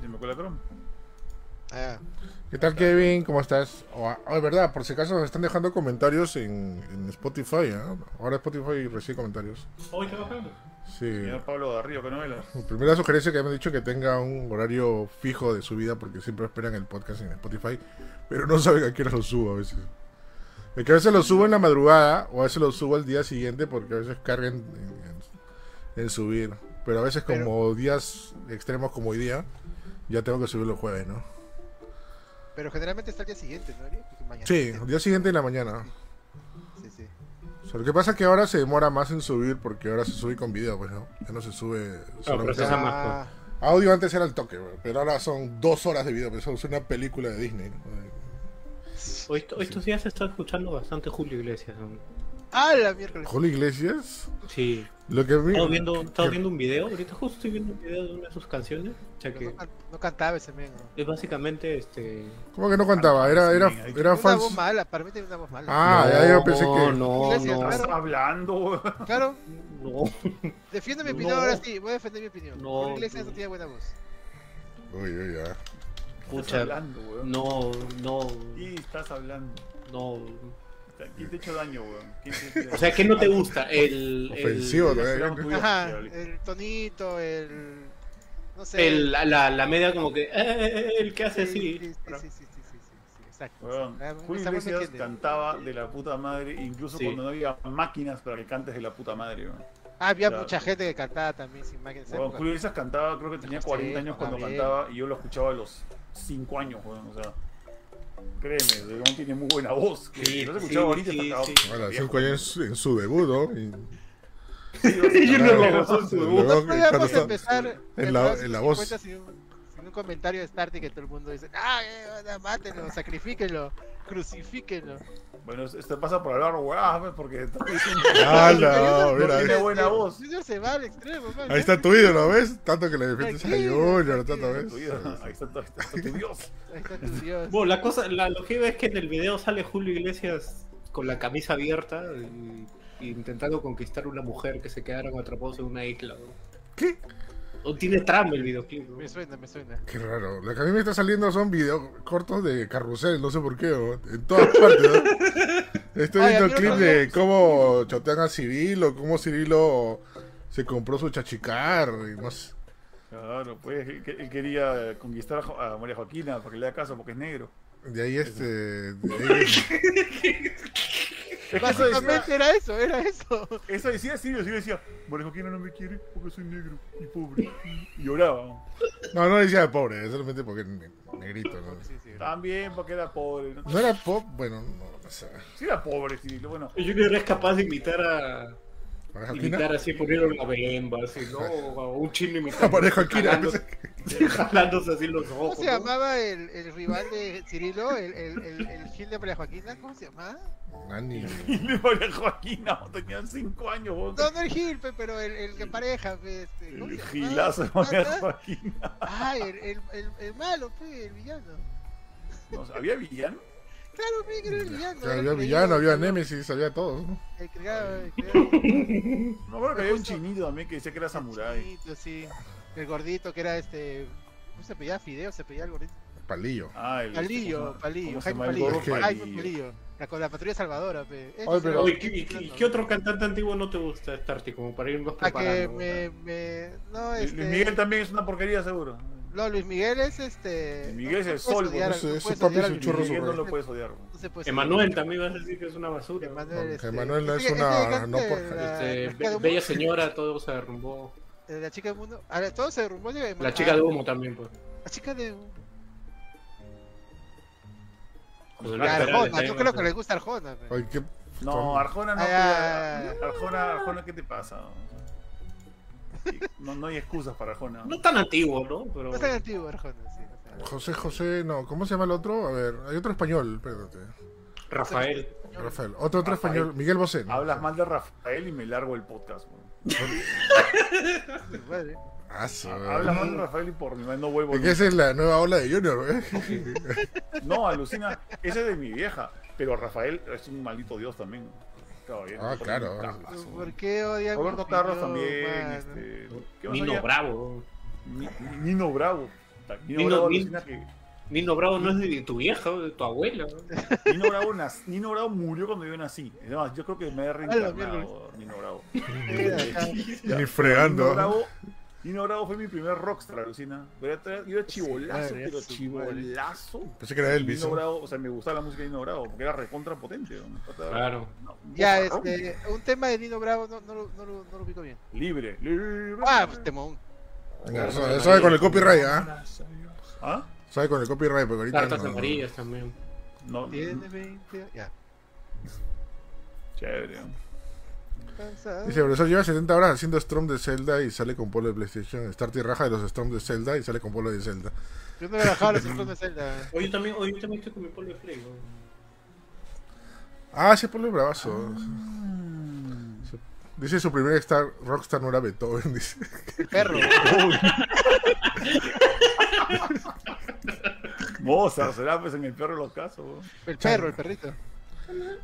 Se me cuela Chrome. Ah, ¿Qué tal, Kevin? ¿Cómo estás? Oh, oh, es verdad, por si acaso nos están dejando comentarios en, en Spotify. ¿eh? Ahora Spotify recibe comentarios. Hoy está bajando. Sí. Señor Pablo Garrido, que novelas. Primera sugerencia que me han dicho que tenga un horario fijo de subida porque siempre esperan el podcast en Spotify, pero no saben a qué hora lo subo a veces. Es que a veces lo subo en la madrugada o a veces lo subo al día siguiente porque a veces cargan en, en- en subir. Pero a veces como días extremos como hoy día, ya tengo que subirlo el jueves, ¿no? pero generalmente está el día siguiente, ¿no? Mañana- Sí, el día siguiente en la mañana. Sí, sí. O sea, lo que pasa es que ahora se demora más en subir porque ahora se sube con video, pues no. Ya no se sube solamente- procesa más, Ah, Audio antes era el toque, pero ahora son dos horas de video, pero eso es una película de Disney. ¿no? Hoy, hoy estos días se está escuchando bastante Julio Iglesias. ¿no? ¡Ah, la miércoles! Julio Iglesias, Sí. Lo que vi... Estaba viendo, estaba que- viendo un video, ahorita justo estoy viendo un video de una de sus canciones. O sea No, que can- no cantaba ese men. ¿no? es básicamente este. ¿Cómo que no cantaba? Era, era, era Una voz mala, para mí tenía una voz mala. Ah, ya yo pensé no, que... No, Iglesias, no, ¿Estás hablando? Claro, no. defiendo mi opinión No. ahora sí, voy a defender mi opinión. No, Iglesias no no. tiene buena voz. Uy, uy, ya. Estás Pucha, hablando, weón. no, no, Y estás hablando. no. ¿Quién te ha hecho daño, weón? ¿Quién te- O sea, ¿qué no te gusta? El. Ofensivo, el, tu vida Ajá, el tonito, el... No sé. el- la, la, la media como que. eh, eh, eh, el que hace Sí, así. sí, sí, sí, sí, sí, sí, sí, exacto. Weón, Ah, Julio Iglesias cantaba de la puta madre, incluso Sí. cuando no había máquinas para que cantes de la puta madre, weón. Ah, había Claro. mucha gente que cantaba también sin máquinas. época. Julio Iglesias cantaba, creo que tenía Sí, 40 años cuando cantaba y yo lo escuchaba a los 5 años, weón. O sea, créeme, el weón tiene muy buena voz. Que Sí, no se escuchaba ahorita, sí, sí. Bueno, años en su, en su debut, ¿no? Y- Y no Claro, lo en su debut. Empezar en la- en la voz. 50 Sin, un, sin un comentario de Starty que todo el mundo dice, ah, eh, mátenlo, sacrifíquenlo, crucifíquenlo. Bueno, esto pasa por hablar weá, pues, porque está diciendo ¡Hala! no Mira, tiene ahí- buena voz. Junior se va al extremo, man. ahí está tu ídolo, ¿ves? Tanto que le defiendes a Junior, tanto. ¿ves? Ahí está, ahí está tu Dios. Ahí está tu Dios. Bueno, la cosa, la lógica es que en el video sale Julio Iglesias con la camisa abierta y, y intentando conquistar una mujer que se quedaron atrapados en una isla. ¿no? ¿Qué? O tiene trama el videoclip. ¿no? Me suena, me suena. Qué raro. Lo que a mí me está saliendo son videos cortos de carrusel, no sé por qué, ¿no? en todas partes. ¿no? Estoy Ay, viendo clips de cómo chotean a Cirilo, cómo Cirilo se compró su chachicar, y no sé. Claro, pues él, quería conquistar a María Joaquina para que le haga caso porque es negro. De ahí este. De ahí- Es que eso decía, Básicamente era eso, era eso. eso decía Sirio, Sirio decía, Joaquina no me quiere porque soy negro y pobre. Y lloraba. No, no decía de pobre, solamente porque negrito, ¿no? Sí, sí. También porque era pobre. ¿no? No era pop, bueno, no, no sé. Sí era pobre, sí. Bueno, Junior es capaz de imitar a. Imitar así, ponerlo la bemba, así, ¿no? O un chino imitando. A María Joaquina. jalándose- Jalándose así los ¿Cómo ojos. se ¿no? llamaba el, el rival de Cirilo, el, el, el, el Gil de María Joaquina? ¿Cómo se llamaba? Nani. y de María Joaquina tenía 5 años. No, no el Gil, pe, pero el, el que pareja, este, ¿cómo El se gilazo de? María Ah, ah. Joaquina. Ay, el, el, el, el malo, el villano. No, ¿Había villano? Claro, que era el villano. Claro, había villano, había Nemesis, había todo. ¿no? El que había un chinito también que decía que era samurái. chinito, sí. El gordito que era este. ¿Cómo se pedía? Fideo, se pedía el gordito. Palillo. Ah, el, Palillo, ¿cómo se- Palillo, Jaime Palillo. Jaime Palillo. Palillo. La, con la patrulla salvadora, pe. Oye, pero- Oye, ¿qué, otro cantante antiguo no te gusta, Starty? Como para irnos A que preparando. me, me. No, Luis este. Miguel también es una porquería, seguro. No, Luis Miguel es este. Luis Miguel es el sol, ese- no ese papi es un churro Miguel, no lo puedes odiar. Emanuel también vas a decir que es una basura. Emanuel, este, Emanuel es que- una- no por- de la- Este, la Be- de Bella humo, señora, todo se derrumbó. de La chica del mundo. A ver, todo se derrumbó. de- La chica de humo también, pues. La chica de. Joder, La Perales Arjona, yo creo que le gusta Arjona. ¿qué? No, Arjona no. Ah. Arjona, Arjona, ¿qué te pasa? No, no hay excusas para Arjona. No tan antiguo, ¿no? Pero... No es tan antiguo Arjona, sí. no tan. José, José, no, ¿cómo se llama el otro? A ver, hay otro español, espérate. Rafael. Rafael, otro, otro Rafael. español, Miguel Bosé. ¿no? Hablas mal de Rafael y me largo el podcast. weón. Vale. Ah, sí, Hablas mal de Rafael y por mi madre no vuelvo. Es que esa es la nueva ola de Junior, ¿eh? No, alucina. Ese es de mi vieja. Pero Rafael es un maldito dios también. Claro, bien, Ah, por claro. ¿Por qué odian Roberto Carlos también. Este, ¿qué más Nino? Bravo. Ni- Nino Bravo. Nino Nino- Bravo Nino- que Nino Bravo no es de tu vieja, de tu abuela. Nino Bravo, nas- Nino Bravo murió cuando yo nací. Es más, yo creo que me he reencarnado Nino Bravo. Ni Nino fregando. Bravo, Nino Bravo fue mi primer rockstar, alucina. Yo era- chivolazo, madre, pero su chivolazo. Pensé que era Elvis. Nino ¿no? Bravo, o sea, me gustaba la música de Nino Bravo, porque era recontra potente. ¿no? Claro. No, Ya, este, un tema de Nino Bravo no, no, lo- no, lo- no lo ubico bien. Libre, libre. Ah, pues temón. Venga, Sabe sabe con el copyright, ¿ah? ¿Ah? Sabe con el copyright, porque ahorita Cartas no. amarillas también. No, Tiene 20, ya. chévere. Cansado. Dice, profesor, lleva 70 horas haciendo Strom de Zelda y sale con polo de PlayStation. Starty raja de los Strom de Zelda y sale con polo de Zelda. Yo no bajaba los otros de Zelda. Hoy yo también, hoy yo también estoy con mi polo de play. ¿no? Ah, ese polo es bravazo. Dice su primer star, rockstar no era Beethoven, dice. El perro. Mozart, será pues en el peor de los casos. El perro, el perrito.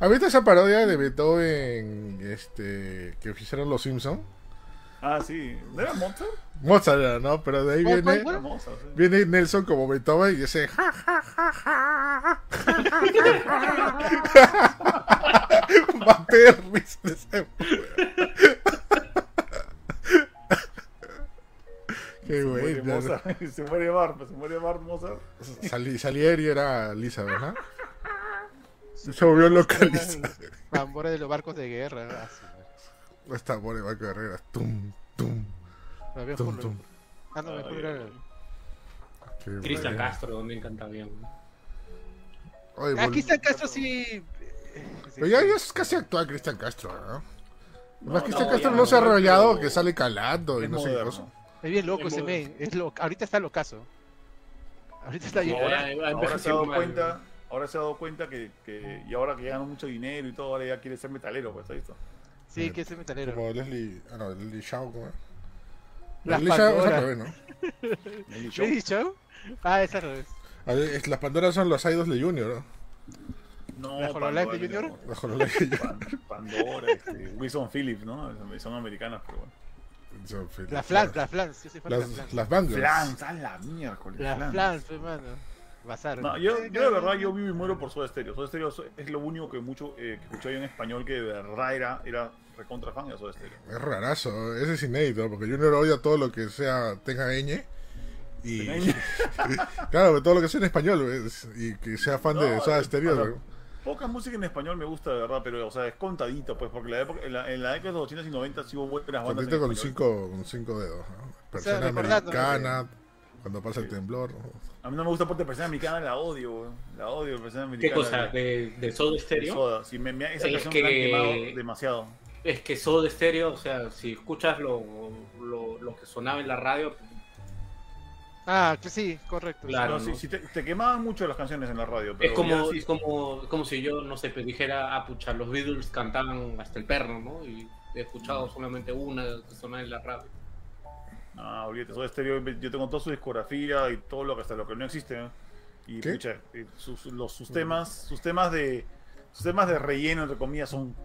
¿Has visto esa parodia de Beethoven este, que hicieron los Simpsons? Ah, sí. ¿No era Mozart? Mozart era, ¿no? Pero de ahí ¿Cuál, viene, Mozart, sí. viene Nelson como Beethoven y dice ja, ja, ja, ja. Maté el risa de ese- Qué Se muere güey. Mozart. Se muere pues, se muere Bart Mozart. Salí, Salieri era Lisa, ¿verdad? Se volvió loca Lisa. Tambores de los barcos de guerra. Ah, sí, madre. Esta pobre va carrera. Tum, tum, tum, tum. Ah, no, mejor era Cristian. Castro también canta bien. Aquí está Castro sí. Pero ya, ya es casi actual Cristian Castro, ¿no? No, Más Cristian no, Castro no, se ha arrollado que sale calando y no sé qué cosa. Es bien loco Es ese men. Es lo... Ahorita está locazo. Ahorita está bien. No, Ahora, se ha dado mal. cuenta, ahora se ha dado cuenta que, que y ahora que gana mucho dinero y todo, ahora ya quiere ser metalero, pues, ¿has visto? Sí, que ese metalero. Como Leslie. Ah, no, Leslie Shaw, ¿cómo es? Las Leslie Shaw es al Pandora. revés, ¿no? ¿Lady Show? Ah, es. A ver, es- Las Pandoras son los idols de Junior, ¿no? No, ¿La Hololive de Pandora, Junior? Los Hololive de Junior. Pan- Pandora, este, Wilson Phillips, ¿no? Son americanas, pero bueno. Son fil- La Flans, la Flans. Yo soy fan de la Las, Flans. las Bangles. Flans, a la miércoles. La Flans. Flans, hermano. Bazar. No, yo, yo de verdad yo vivo y muero por Soda Stereo. Soda Stereo es lo único que mucho eh, que escuché yo en español que de verdad era, era recontra fan de Soda Stereo. Es rarazo, ese es inédito, porque Junior odia todo lo que sea, tenga ñ. Y claro, todo lo que sea en español, es- y que sea fan de Soda eh, Stereo. Poca música en español me gusta de verdad, pero o sea, es contadito, pues, porque la época, en, la, en la década de los 80 y 90 sí hubo buenas bandas. Contento en con cinco, con cinco dedos. ¿no? Americana, cuando pasa el temblor. A mí no me gusta porque persona americana, la odio. La odio, persona ¿Qué americana. cosa? ¿De, de Soda de Stereo? Soda. Sí, me, me- esa Es canción que- me la han quemado demasiado. Es que Soda Stereo, o sea, si escuchas lo, lo, lo que sonaba en la radio, Ah, que sí, correcto. Claro. Sí, ¿no? sí te, te quemaban mucho las canciones en la radio. Pero es como, sí- es como, como si yo, no sé, pues dijera, ah, pucha, los Beatles cantaban hasta el perro, ¿no? Y he escuchado solamente una que sonaba en la radio. No, olvídate, Soda Stereo, yo tengo toda su discografía y todo lo que hasta lo que no existe. Y ¿Qué? pucha, sus, los, sus temas, sus temas de sus temas de relleno entre comillas son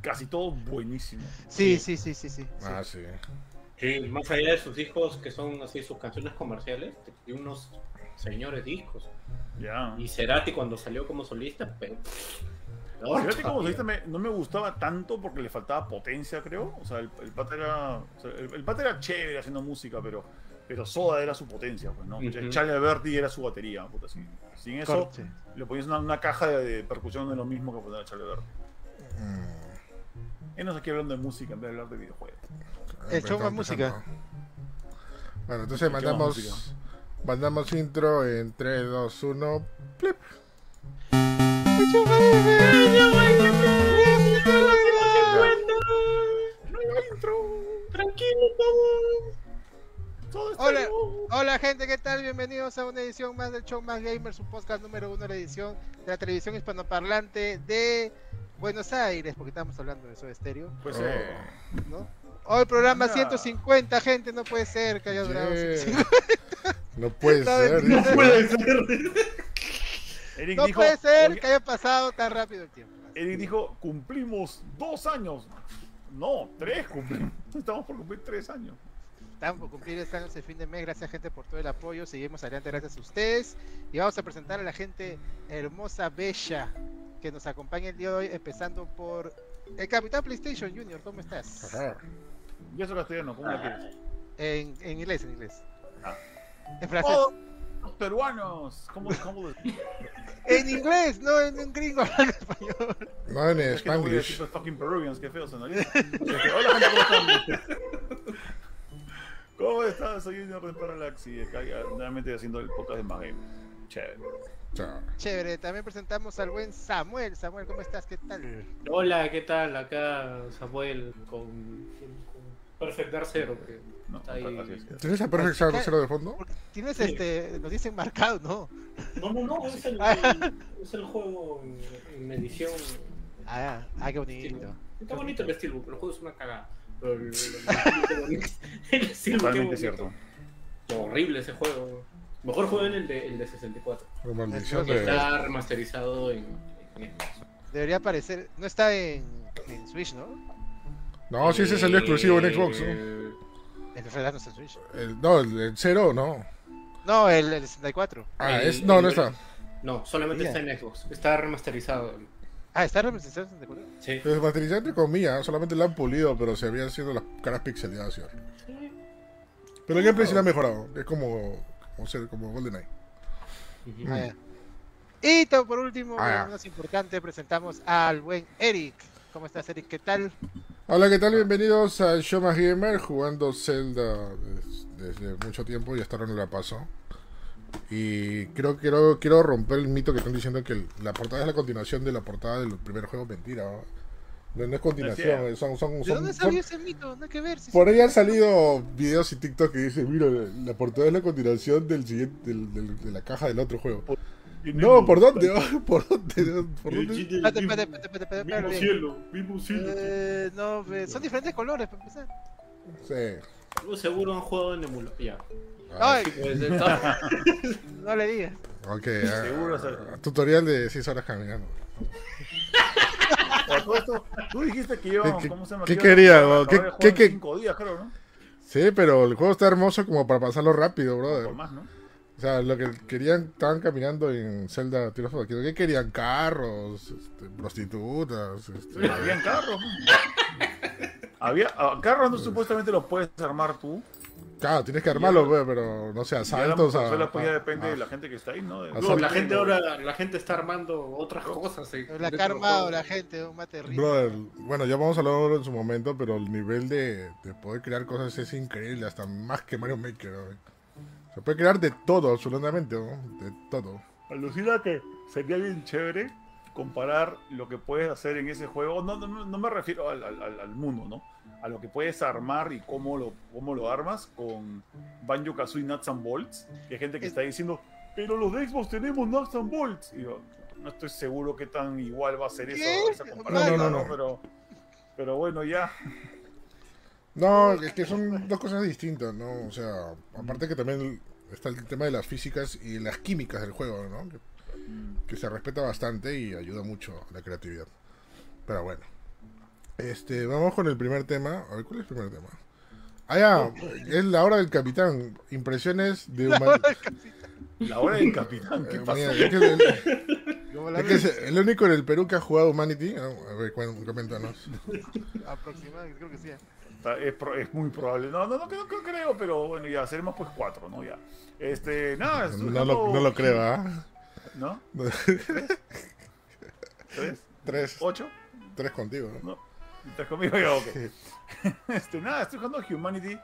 casi todos buenísimos. Sí, sí, sí, sí, sí. Ah, sí. Sí, más allá de sus discos que son así sus canciones comerciales, tiene unos señores discos. Ya. Y Cerati cuando salió como solista, pero... Fíjate como solista me- no me gustaba tanto porque le faltaba potencia, creo. O sea, el, el pata era. o sea, el, el pata era chévere haciendo música, pero. Pero Soda era su potencia, pues, ¿no? Ujú. Charlie Alberti era su batería, puta, sin, sin eso Corte. le ponías una, una caja de, de percusión de lo mismo que poner a Charlie Alberti. Mm, Él nos aquí hablando de música en vez de hablar de videojuegos. El show más empezando. música. Bueno, entonces mandamos, música. mandamos intro en 3, 2, 1. Plip. Hola, gente, ¿qué tal? Bienvenidos a una edición más del Show Más Gamer, su podcast número uno, la edición de la televisión hispanoparlante de Buenos Aires, porque estamos hablando de eso de estéreo, Pues Oh. eh, ¿no? Hoy programa Ya. 150, gente, no puede ser que haya durado Yeah. 150. No puede ser. no puede ser. Eric No dijo, puede ser "Oye, que haya pasado tan rápido el tiempo. Eric dijo, cumplimos dos años. No, tres cumplimos. Estamos por cumplir tres años. estamos por cumplir este año, ese fin de mes. Gracias, gente, por todo el apoyo. Seguimos adelante gracias a ustedes. Y vamos a presentar a la gente hermosa, bella, que nos acompaña el día de hoy, empezando por el Capitán PlayStation Junior. ¿Cómo estás? Yo soy castellano, ¿cómo la quieres? En, en inglés, en inglés. Ah. En francés. ¡Oh! Los peruanos! ¿Cómo, cómo En inglés, no en un gringo hablando español. No en Es que no voy a decir Spanglish. fucking Peruvians, qué feo sonaría. Hola gente, ¿cómo están? ¿Cómo estás? Soy Junior de Parallax y acá nuevamente haciendo el podcast de Magame. Chévere. Chao. Chévere, también presentamos al buen Samuel. Samuel, ¿cómo estás? ¿Qué tal? Hola, ¿qué tal? Acá Samuel con Perfect Dark Zero. Que No, está ahí. ¿Tienes a Perfect Sound Zero de fondo? Tienes Sí. este, nos dicen marcado, ¿no? No, no, no, es el, es el juego en, en edición. Ah, ah, qué bonito. Está bonito el Steelbook, pero el juego es una cagada. Pero el, Totalmente cierto. Horrible ese juego. Mejor juego en el de, el de 64. La maldición que de. Está remasterizado en. Debería aparecer. No está en, en Switch, ¿no? No, sí, ese salió exclusivo en Xbox. ¿no? En realidad no está en Switch. El, no, el, el cero, no. No, el, el 64. Ah, El- es, no, no el- está. No, solamente está en Xbox. Está remasterizado. Ah, está representado en 64. Sí. Es materializado entre comillas, solamente lo han pulido, pero se habían sido las caras pixeladas horribles. Pero el gameplay sí lo ha mejorado. Es como, como, ser, como GoldenEye. Ah, ya. Y por último, Ah, más importante, presentamos al buen Eric. ¿Cómo estás, Eric? ¿Qué tal? Hola, ¿qué tal? Bienvenidos a Show Más Gamer, jugando Zelda des- desde mucho tiempo y hasta ahora no la paso. Y creo, quiero, quiero romper el mito que están diciendo que la portada es la continuación de la portada del primer juego. Mentira, ¿no? Es continuación, son, son, ¿De dónde son- salió ese mito? No hay que ver. si Por ahí han salido videos y TikTok que dicen, mira, la, la portada es la continuación del siguiente, del- del- de la caja del otro juego. No, ¿por dónde? ¿Por dónde? ¿Por dónde? Espérate, espérate, espérate, espérate, espérate, Mismo cielo, mismo cielo. Eh, no, ve- son diferentes colores para empezar. Sí. Seguro han jugado en emulador. Ya. Ay, pues, no le digas. ok, ah, tutorial de 6 horas caminando. O todo esto, tú dijiste que iba, ¿Qué- ¿cómo se llama? qué quería, qué- qué- qué- cinco días, creo, ¿no? Sí, pero el juego está hermoso como para pasarlo rápido, brother. Por más, ¿no? O sea, lo que querían, estaban caminando en Zelda Kingdom. ¿Qué querían? Carros, este, prostitutas. Este, Habían carros. Había, ah, carros no supuestamente los puedes armar tú. Claro, tienes que armarlo, pues, pero no sé, Ya la asaltos a, consola, pues ya depende a- de la gente que está ahí, ¿no? No, la gente ahora la gente está armando otras cosas. eh, La que ha armado la gente, un mate rico. Brother, bueno, ya vamos a hablarlo en su momento, pero el nivel de, de poder crear cosas es increíble, hasta más que Mario Maker. ¿no? Se puede crear de todo, absolutamente, ¿no? De todo. Alucina que sería bien chévere comparar lo que puedes hacer en ese juego. No, no, no me refiero al, al- mundo, ¿no? A lo que puedes armar y cómo lo, cómo lo armas con Banjo Kazooie Nuts and Bolts. Que hay gente que está diciendo, pero los de Xbox tenemos Nuts and Bolts. Y yo, no estoy seguro qué tan igual va a ser eso, esa comparación. No, no, no, no. Pero, pero bueno, ya. No, es que son dos cosas distintas, ¿no? O sea, aparte que también está el tema de las físicas y las químicas del juego, ¿no? Que, que se respeta bastante y ayuda mucho a la creatividad. Pero bueno. Este, vamos con el primer tema. A ver, ¿cuál es el primer tema? Ah, ya, es la hora del capitán. Impresiones de humanidad. La hora del capitán, ¿qué pasó? es que el, la es que es el único en el Perú que ha jugado Humanity. A ver, coméntanos. aproximadamente, creo que sí. Está- Es, es muy probable. No, no, no, no, no creo, pero bueno, ya seremos pues cuatro, ¿no? Ya. Este, nada, estoy No lo, no lo creo, ¿ah? ¿No? ¿Tres? Tres, ¿Ocho? tres contigo. ¿no? ¿No? ¿Estás conmigo? Ya, ok. Este, nada, estoy jugando Humanity.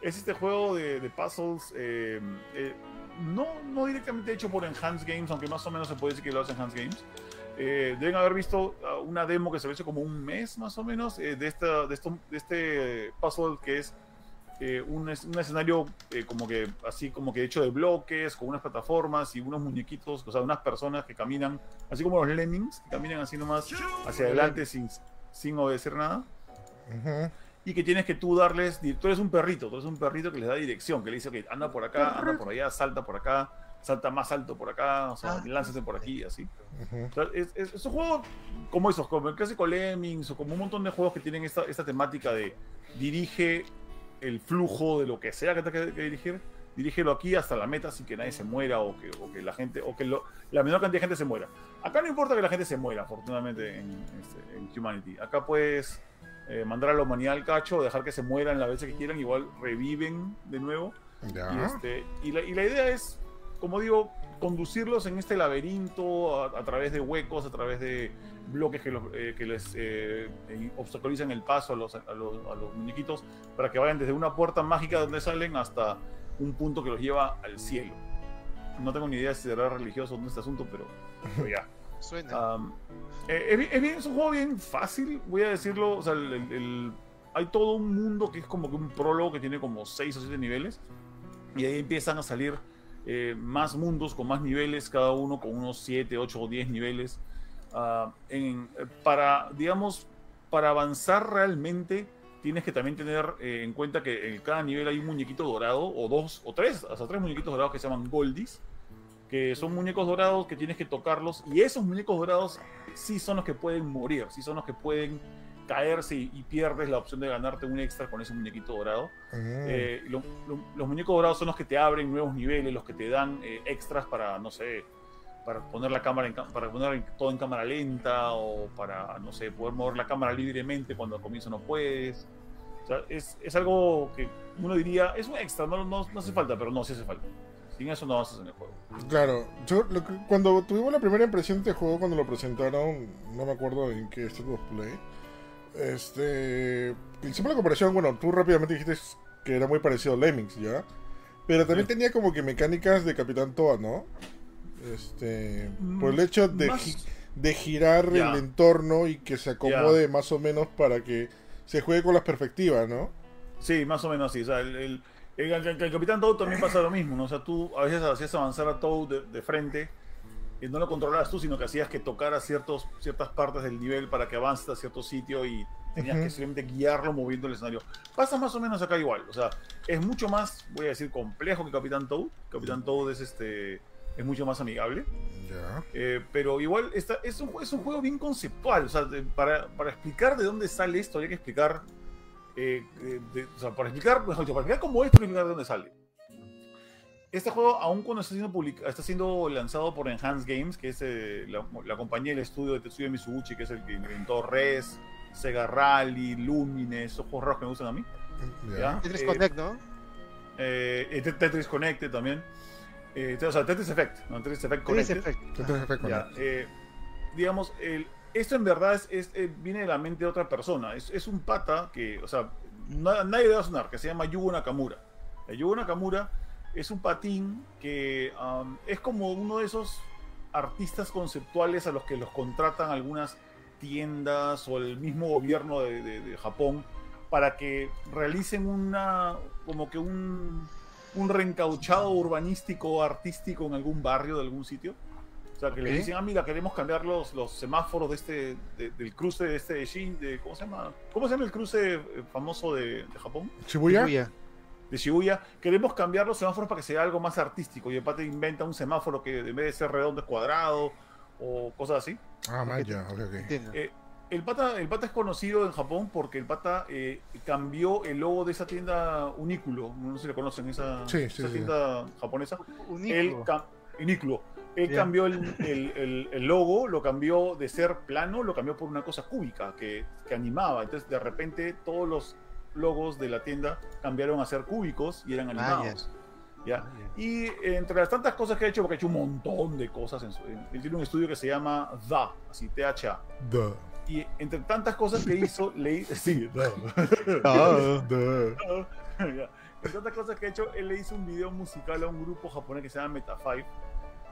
Es este juego de, de puzzles. eh, eh, no, no directamente hecho por Enhanced Games, aunque más o menos se puede decir que lo hace Enhanced Games. Eh, deben haber visto ah, una demo que se hizo como un mes más o menos eh, de, esta, de, esto, de este puzzle que es eh, un, es- un escenario eh, como que así como que hecho de bloques, con unas plataformas y unos muñequitos, o sea, unas personas que caminan, así como los lemmings, que caminan así nomás hacia adelante sin, sin obedecer nada. Y que tienes que tú darles, tú eres un perrito, tú eres un perrito que les da dirección, que le dice, ok, anda por acá, anda por allá, salta por acá, salta más alto por acá, o sea, Ah. lánzate por aquí, así. O sea, es, es- es un juego como esos, como el clásico Lemmings o como un montón de juegos que tienen esta, esta temática de dirige el flujo de lo que sea que tengas que dirigir, dirígelo aquí hasta la meta sin que nadie se muera o que, o que la gente, o que lo- la menor cantidad de gente se muera. Acá no importa que la gente se muera, afortunadamente, en, este, en Humanity. Acá puedes eh, mandar a la humanidad al cacho, dejar que se mueran las veces que quieran, igual reviven de nuevo. Ya. Y, este, y, la, y la idea es, como digo, conducirlos en este laberinto a, a través de huecos, a través de bloques que, los, eh, que les eh, eh, obstaculizan el paso a los, a, los, a los muñequitos para que vayan desde una puerta mágica donde salen hasta un punto que los lleva al cielo. No tengo ni idea si será religioso o no este asunto, pero, pero ya. Suena. Um, eh, bien- es un juego bien fácil, voy a decirlo. O sea, el- el- el- hay todo un mundo que es como que un prólogo que tiene como 6 o 7 niveles. Y ahí empiezan a salir eh, más mundos con más niveles, cada uno con unos 7, 8 o 10 niveles. Ah, para, digamos, para avanzar realmente, tienes que también tener eh, en cuenta que en cada nivel hay un muñequito dorado, o dos, o tres, hasta tres muñequitos dorados que se llaman Goldies que son muñecos dorados que tienes que tocarlos y esos muñecos dorados sí son los que pueden morir, sí son los que pueden caerse y, y pierdes la opción de ganarte un extra con ese muñequito dorado. Mm. Eh, lo- lo- los muñecos dorados son los que te abren nuevos niveles, los que te dan eh, extras para, no sé, para poner la cámara en, para poner todo en cámara lenta o para, no sé, poder mover la cámara libremente cuando al comienzo no puedes. O sea, es, es algo que uno diría, es un extra, no, no, no hace falta, pero no, sí hace falta. Sin eso no avanzas en el juego. Claro, yo lo cuando tuvimos la primera impresión de este juego, cuando lo presentaron, no me acuerdo en qué State of Play, este, hicimos la comparación, bueno, tú rápidamente dijiste que era muy parecido a Lemmings, ¿ya? Pero también Sí. tenía como que mecánicas de Capitán Toa, ¿no? Este, Mm, por el hecho de, más- gi- de girar el entorno y que se acomode más o menos para que se juegue con las perspectivas, ¿no? Sí, más o menos así. O sea, el, el, el- el- el Capitán Toad también pasa lo mismo, ¿no? O sea, tú a veces hacías avanzar a Toad de, de frente y no lo controlabas tú, sino que hacías que tocara ciertos, ciertas partes del nivel para que avance a cierto sitio y tenías que simplemente guiarlo moviendo el escenario. Pasa más o menos acá igual. O sea, es mucho más, voy a decir, complejo que Capitán Toad. Capitán Toad es este es mucho más amigable. Ya. Eh, pero igual está, es, un, es un juego bien conceptual. O sea, de- para, para explicar de dónde sale esto, hay que explicar. eh, eh, de- o sea, para explicar, mejor dicho, para explicar cómo esto, hay que explicar de dónde sale. Este juego, aun cuando está siendo, publica- está siendo lanzado por Enhanced Games, que es eh, la, la compañía y el estudio de Tetsuya Mizuguchi, que es el que inventó Res, Sega Rally, Lumines, esos juegos raros que me gustan a mí. Ya. Tetris eh, Connect, ¿no? Eh, eh, Tetris Connected también. Eh, o sea, Tetris Effect, ¿no? Tetris Effect Tetris. Effect. Tetris Effect Connect. eh, digamos, el- esto en verdad es, es- eh, viene de la mente de otra persona. Es, es un pata que, o sea, na- nadie le va a sonar, que se llama Yugo Nakamura. Yugo Nakamura es un patín que am, es como uno de esos artistas conceptuales a los que los contratan algunas tiendas o el mismo gobierno de, de- de Japón para que realicen una, como que un, un reencauchado urbanístico artístico en algún barrio de algún sitio. O sea, que le Ok. dicen, ah, mira, queremos cambiar los, los semáforos de este, de- del cruce de este de Shin, de, ¿cómo se llama? ¿Cómo se llama el cruce eh, famoso de, de Japón? Shibuya. Shibuya. De Shibuya. Queremos cambiar los semáforos para que sea algo más artístico. Y el pata inventa un semáforo que en vez de ser redondo es cuadrado o cosas así. Ah, man, ya, ok, ok. Eh, el pata, el pata es conocido en Japón porque el pata eh, cambió el logo de esa tienda Unículo. No sé si le conocen, esa, Sí, sí, esa sí. tienda japonesa. Un Él, ícono. cam- Unículo. Él cambió el, el- el- el logo, lo cambió de ser plano, lo cambió por una cosa cúbica que, que animaba. Entonces, de repente, todos los logos de la tienda cambiaron a ser cúbicos y eran Ah, animados. ¿ya? Y entre las tantas cosas que ha hecho, porque ha hecho un montón de cosas, en su- en- él tiene un estudio que se llama DA, así THA. Duh. Y entre tantas cosas que hizo, le sí, DA. Ah. Ya. Entre tantas cosas que ha hecho, él le hizo un video musical a un grupo japonés que se llama Meta 5.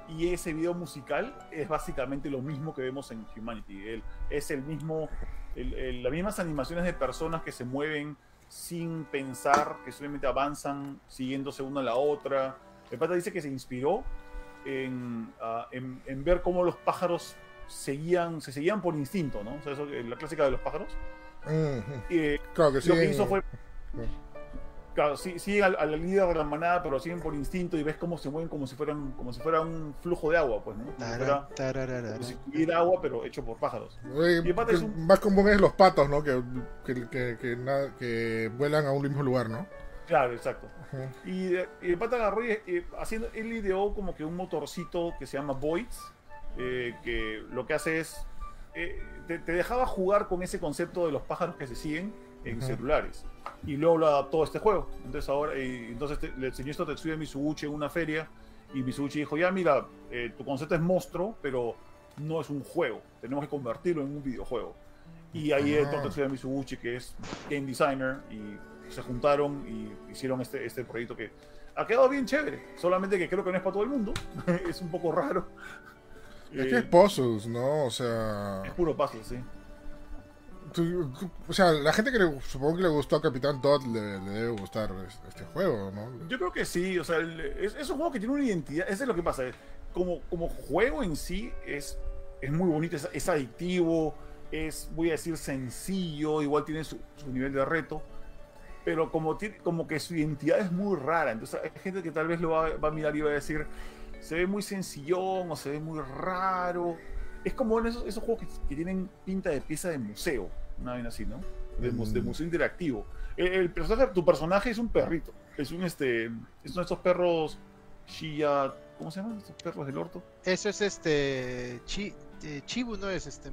Y ese video musical es básicamente lo mismo que vemos en Humanity. Él, es el mismo, el- el- las mismas animaciones de personas que se mueven sin pensar, que solamente avanzan siguiéndose una a la otra. El pata dice que se inspiró en, ah, en- en ver cómo los pájaros seguían, se seguían por instinto, ¿no? O sea, eso, la clásica de los pájaros. Mhm. Eh, Claro que sí. lo que hizo fue claro, sí- siguen al, al líder de la manada, pero siguen por instinto y ves cómo se mueven como si fueran, como si fuera un flujo de agua, pues, ¿no? Como si, fuera, como si hubiera agua, pero hecho por pájaros. Oye, Y aparte que es un- Más común es los patos, ¿no? Que, que, que, que na- que vuelan a un mismo lugar, ¿no? Claro, exacto. Y, y el pata agarró y haciendo, él ideó como que un motorcito que se llama Voids, eh, que lo que hace es, eh, te, te dejaba jugar con ese concepto de los pájaros que se siguen en celulares. Y luego lo adaptó a este juego. Entonces ahora, y entonces te- le enseñó esto a Tetsuya Mitsubishi en una feria, y Mitsubishi dijo, ya mira, eh, tu concepto es monstruo, pero no es un juego, tenemos que convertirlo en un videojuego. Y ahí Ah. entró Tetsuya Mitsubishi, que es game designer, y se juntaron y hicieron este, este proyecto que ha quedado bien chévere. Solamente que creo que no es para todo el mundo. es un poco raro. Es Eh, que es puzzles, ¿no? O sea, es puro puzzle, sí. Tú- o sea, la gente que supongo que le gustó a Capitán Todd le, debe gustar es- este juego, ¿no? Yo creo que sí, o sea, es, un juego que tiene una identidad, eso es lo que pasa. Como, como juego en sí es, es muy bonito, es, adictivo, es, voy a decir, sencillo, igual tiene su, su nivel de reto, pero como, como que su identidad es muy rara, entonces hay gente que tal vez lo va, va a mirar y va a decir, se ve muy sencillón o se ve muy raro. Es como en esos, esos juegos que, que tienen pinta de pieza de museo, una vaina así, ¿no? De, Mm. museo interactivo. El, el personaje, tu personaje es un perrito. Es un este. Es uno de estos perros. Shia. ¿Cómo se llaman? Estos perros del orto. Eso es este. Chi, eh, Chibu no es este. eh,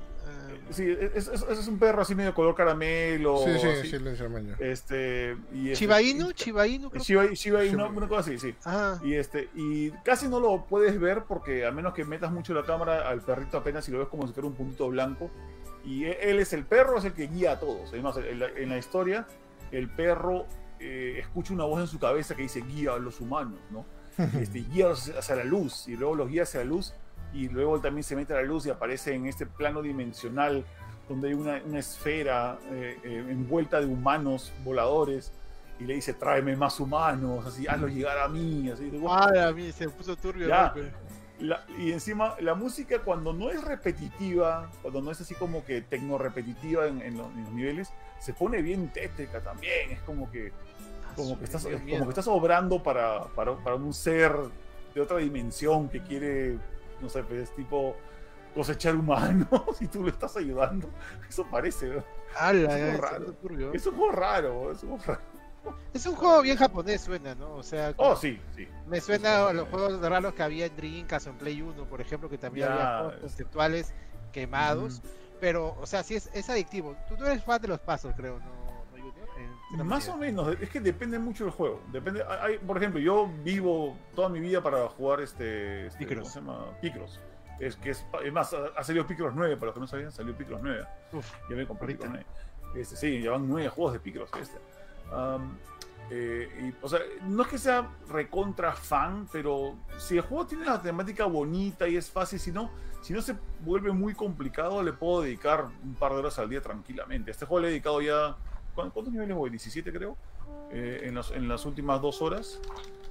Sí, es, es- es un perro así medio color caramelo. Sí, sí, así. sí. Este. Y este- y- Shiba. Shiba, Inu, Shiba- una, una cosa así, sí. Ah, Y este, y casi no lo puedes ver porque a menos que metas mucho la cámara al perrito apenas si lo ves como si fuera un puntito blanco. Y e- él es el perro, es el que guía a todos. Además, en la, en la historia, el perro eh, escucha una voz en su cabeza que dice guía a los humanos, ¿no? Este, guía hacia la luz, y luego los guía hacia la luz, y luego él también se mete a la luz y aparece en este plano dimensional donde hay una, una esfera eh, eh, envuelta de humanos voladores, y le dice, tráeme más humanos, así, hazlo llegar a mí, así, de, Ay, a mí se puso turbio. Ya. La- y encima, la música cuando no es repetitiva, cuando no es así como que tecno repetitiva en, en los, en los niveles, se pone bien tétrica también. Es como que, como que, estás, como que estás obrando para, para, para un ser de otra dimensión que quiere, no sé, pues, tipo cosechar humanos y tú lo estás ayudando. Eso parece, ¿no? Ala, es ya, muy se raro. turbio. Es un juego raro, es un juego raro. Es un juego bien japonés, suena, ¿no? O sea, Oh, sí, sí. me suena a los juegos raros que había en Dreamcast o en Play 1, por ejemplo, que también Ya. había juegos conceptuales quemados. Pero, o sea, sí es, es adictivo. Tú, tú eres fan de los pasos, creo, ¿no, Más o menos, es que depende mucho del juego. Depende, hay, por ejemplo, yo vivo toda mi vida para jugar este, este Picross. ¿cómo se llama? Picross. Es que es, es más, ha, salido Picross 9, para los que no sabían, salió Picross 9. Uf, Ya me compré. Picross 9. Este, sí, llevan nueve juegos de Picross. Este. Eh, o sea, no es que sea recontra fan, pero si el juego tiene una temática bonita y es fácil, si no, si no se vuelve muy complicado, le puedo dedicar un par de horas al día tranquilamente. Este juego le he dedicado ya. ¿cuán- ¿Cuántos niveles voy? 17 creo. eh, en, las, en las últimas dos horas.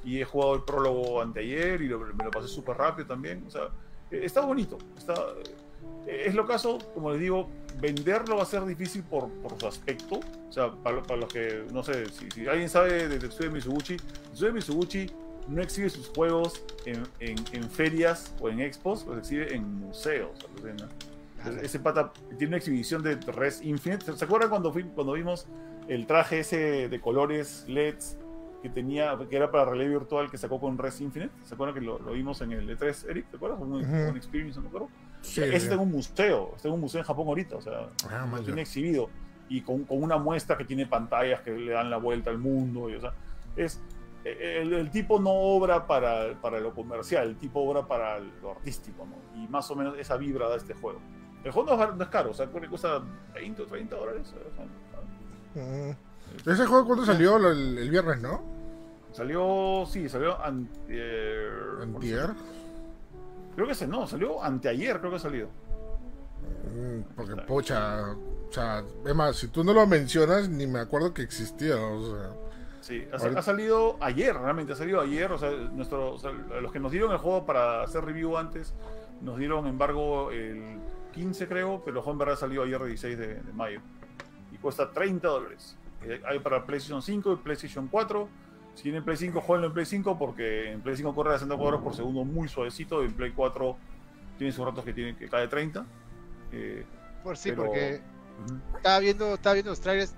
Y he jugado el prólogo anteayer y me lo pasé súper rápido también. O sea, eh, está bonito. Está, eh, es lo caso, como les digo, venderlo va a ser difícil por, por su aspecto. O sea, para, lo- para los que, no sé, si, si alguien sabe de Tetsuya Mitsubishi, Tetsuya Mitsubishi no exhibe sus juegos en, en- en ferias o en expos, los exhibe en museos. Entonces, ese pata tiene una exhibición de Res Infinite. ¿Se acuerdan cuando, fui- cuando vimos el traje ese de colores LEDs que tenía, que era para relé virtual que sacó con Res Infinite? ¿Se acuerdan que lo, lo vimos en el E3, Eric? ¿Te acuerdas? Un, Ujú. un experience, no me acuerdo. Sí, sí. está en un museo, está en un museo en Japón ahorita, o sea, Ah, lo tiene exhibido y con, con una muestra que tiene pantallas que le dan la vuelta al mundo. Y, o sea, es, el, el tipo no obra para, para lo comercial, el tipo obra para lo artístico, ¿no? Y más o menos esa vibra da este juego. El juego no es, bar- no es caro, o sea, creo que cuesta 20 o 30 dólares. o sea, Mm. ¿Ese juego cuándo salió? El, el viernes, ¿no? Salió, sí, salió antier. Antier. Creo que ese no, salió anteayer, creo que ha salido. Mm, Porque, pocha, o sea, es más, si tú no lo mencionas, ni me acuerdo que existía, o sea. Sí, ha, Ahorita- ha salido ayer, realmente ha salido ayer. O sea, nuestro, o sea, los que nos dieron el juego para hacer review antes, nos dieron embargo el 15, creo, pero el juego en verdad salió ayer, 16 de, de mayo. Y cuesta 30 dólares. Eh, hay para PlayStation 5 y PlayStation 4. Si tienen Play 5, jueguenlo en Play 5 porque en Play 5 corre a 60 cuadros por segundo muy suavecito. En Play 4 tiene sus ratos que, tiene, que cae 30. Eh, Por sí, Pero- porque ujú. estaba viendo, estaba viendo los trailers.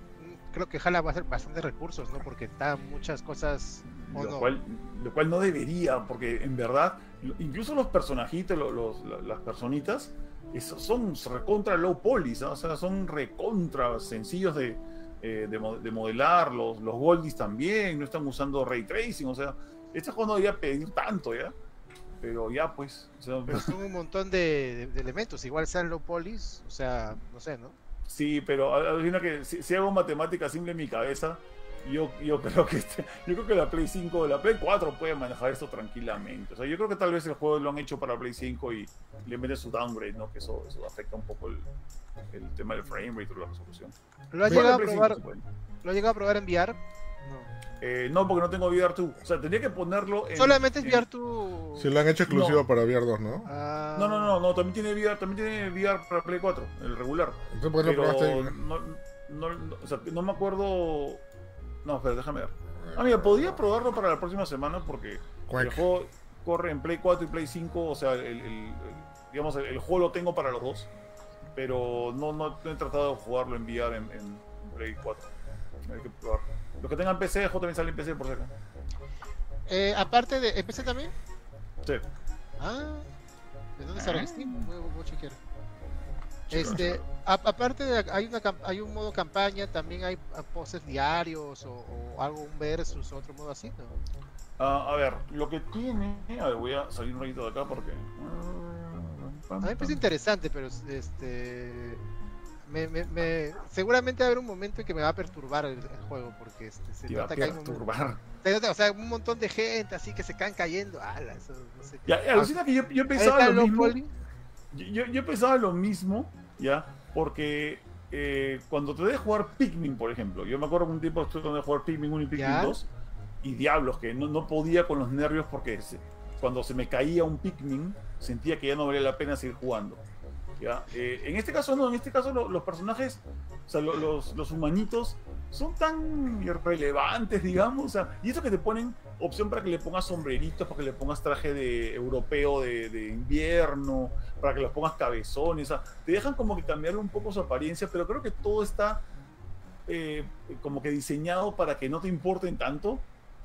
Creo que Jala va a ser bastantes recursos, ¿no? Porque está muchas cosas. ¿o lo, no? cual, lo cual no debería, porque en verdad, incluso los personajitos, los- las personitas, son recontra low poly, ¿no? o sea, son recontra sencillos de, eh, de, de modelar, los, los goldies también, no están usando ray tracing, o sea, este juego no debería pedir tanto, ¿ya? Pero ya, pues, o sea, Pero son un montón de, de- de elementos. Igual sean low polis, o sea, no sé, ¿no? Sí, pero al- al final que si, si hago matemática simple en mi cabeza, yo, yo creo que este- yo creo que la Play 5, la Play 4 puede manejar esto tranquilamente. O sea, yo creo que tal vez el juego lo han hecho para Play 5 y le meten su downgrade, ¿no? Que eso, eso afecta un poco el, el tema del frame rate o la resolución. ¿Lo has llegado a Play 5 probar? se puede. ¿Lo has llegado a probar en VR? No. Eh, no, porque no tengo VR2. O sea, tendría que ponerlo en. Solamente es en- VR tu. Si lo han hecho exclusivo No. para VR 2, ¿no? Ah. No, no, no, no, también tiene VR, también tiene VR para Play 4, el regular. Entonces, ¿por qué lo Pero probaste ahí? no, no, no- o sea, no me acuerdo. No, espera, déjame ver. Ah, mira, podría probarlo para la próxima semana porque el juego corre en Play 4 y Play 5. O sea, el, el- el- digamos, el, el juego lo tengo para los dos. Pero no, no, no he tratado de jugarlo en VR en, en Play 4. Hay que probarlo. Los que tengan PC, el juego también sale en PC por si acaso. Eh, aparte de. ¿Empecé también? Sí. Ah. ¿De dónde sale Ah. Steam? Voy, voy a chequear. Este, a- aparte de hay una hay un modo campaña, también hay ah, poses diarios o, o algo un versus otro modo así, ¿no? Ah, a ver, lo que tiene. A ver, voy a salir un ratito de acá porque. A mí me parece interesante, pero este me, me, me- seguramente va a haber un momento en que me va a perturbar el, el juego porque este, se Te va a nota que hay un, o sea, un montón de gente así que se caen cayendo. Ala, eso, no sé qué. Ya, alucina que yo, pensaba lo mismo. yo, yo pensaba lo mismo, ¿ya? Porque eh, cuando te de jugar Pikmin, por ejemplo, yo me acuerdo que un tiempo estuve tratando de jugar Pikmin 1 y Pikmin Ya. 2, y diablos, que no, no podía con los nervios porque se- cuando se me caía un Pikmin, sentía que ya no valía la pena seguir jugando. ¿ya? Eh, en este caso no, en este caso lo- los personajes, o sea, lo- los, los humanitos son tan irrelevantes, digamos, o sea, y eso que te ponen opción para que le pongas sombreritos, para que le pongas traje de europeo de, de invierno, para que los pongas cabezones, o sea, te dejan como que cambiarle un poco su apariencia, pero creo que todo está eh, como que diseñado para que no te importen tanto.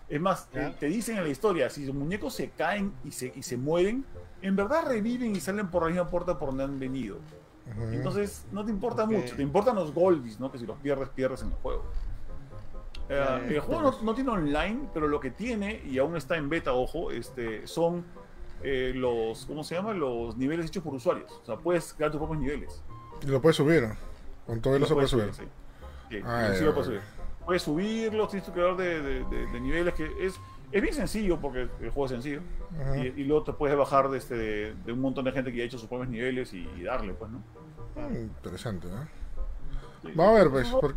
Es más, eh, te dicen en la historia, si los muñecos se caen y se, y se mueren, en verdad reviven y salen por la misma puerta por donde han venido. Entonces no te importa Ok. mucho, te importan los goldies, ¿no? Que si los pierdes, pierdes en el juego. Eh, Ya, ya, el juego no, no tiene online, pero lo que tiene, y aún está en beta, ojo, este, son eh, los, ¿cómo se llama? Los niveles hechos por usuarios. O sea, puedes crear tus propios niveles. Y lo puedes subir. Con todo y lo se puede subir. sí. Sí, sí ya, lo puedes ya. subir. Puedes subirlos, tienes tu creador de, de- de- de niveles que es, es bien sencillo porque el juego es sencillo. Y, y luego te puedes bajar de, este, de, un montón de gente que ha hecho sus propios niveles y, y darle, pues, ¿no? Mm, Interesante, ¿no? Sí. Vamos a ver, pues, por-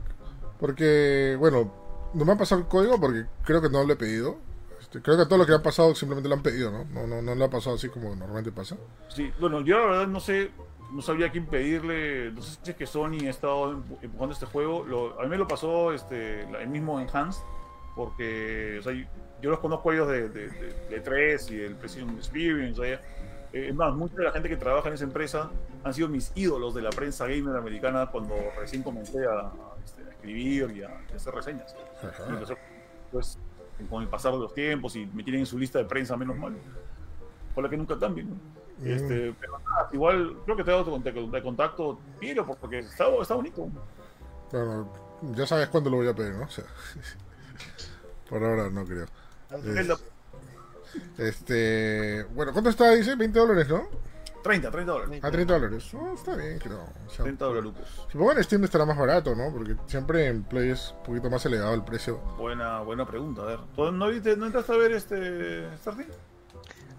porque, bueno, no me ha pasado el código porque creo que no lo he pedido. Este, creo que todo lo que ha pasado simplemente lo han pedido, ¿no? No, no, no lo ha pasado así como normalmente pasa. Sí, bueno, yo la verdad no sé, no sabía a quién pedirle, no sé si es que Sony ha estado empu- empujando este juego, lo- a mí me lo pasó este, el mismo Enhanced, porque o sea, yo, los conozco a ellos de, de, de, de 3 y del PlayStation Experience, o sea, eh, es más, mucha de la gente que trabaja en esa empresa han sido mis ídolos de la prensa gamer americana cuando recién comencé a, a, a escribir y a, y a hacer reseñas. Y entonces, pues, con el pasar de los tiempos y me tienen en su lista de prensa, menos mal. Ojalá que nunca cambien. ¿no? Mm. Este, pero nada, igual creo que te he dado de contacto, pero porque está, está bonito. Bueno, ya sabes cuándo lo voy a pedir, ¿no? O sea, por ahora no creo. Este, bueno, ¿cuánto está? Dice 20 dólares, ¿no? 30, 30 dólares. A 30 dólares. Oh, está bien, creo. O sea, 30 dólares. supongo en Steam estará más barato, ¿no? Porque siempre en Play es un poquito más elevado el precio. Buena, buena pregunta. A ver, ¿tú ¿no, viste, ¿no entraste a ver este Starfield?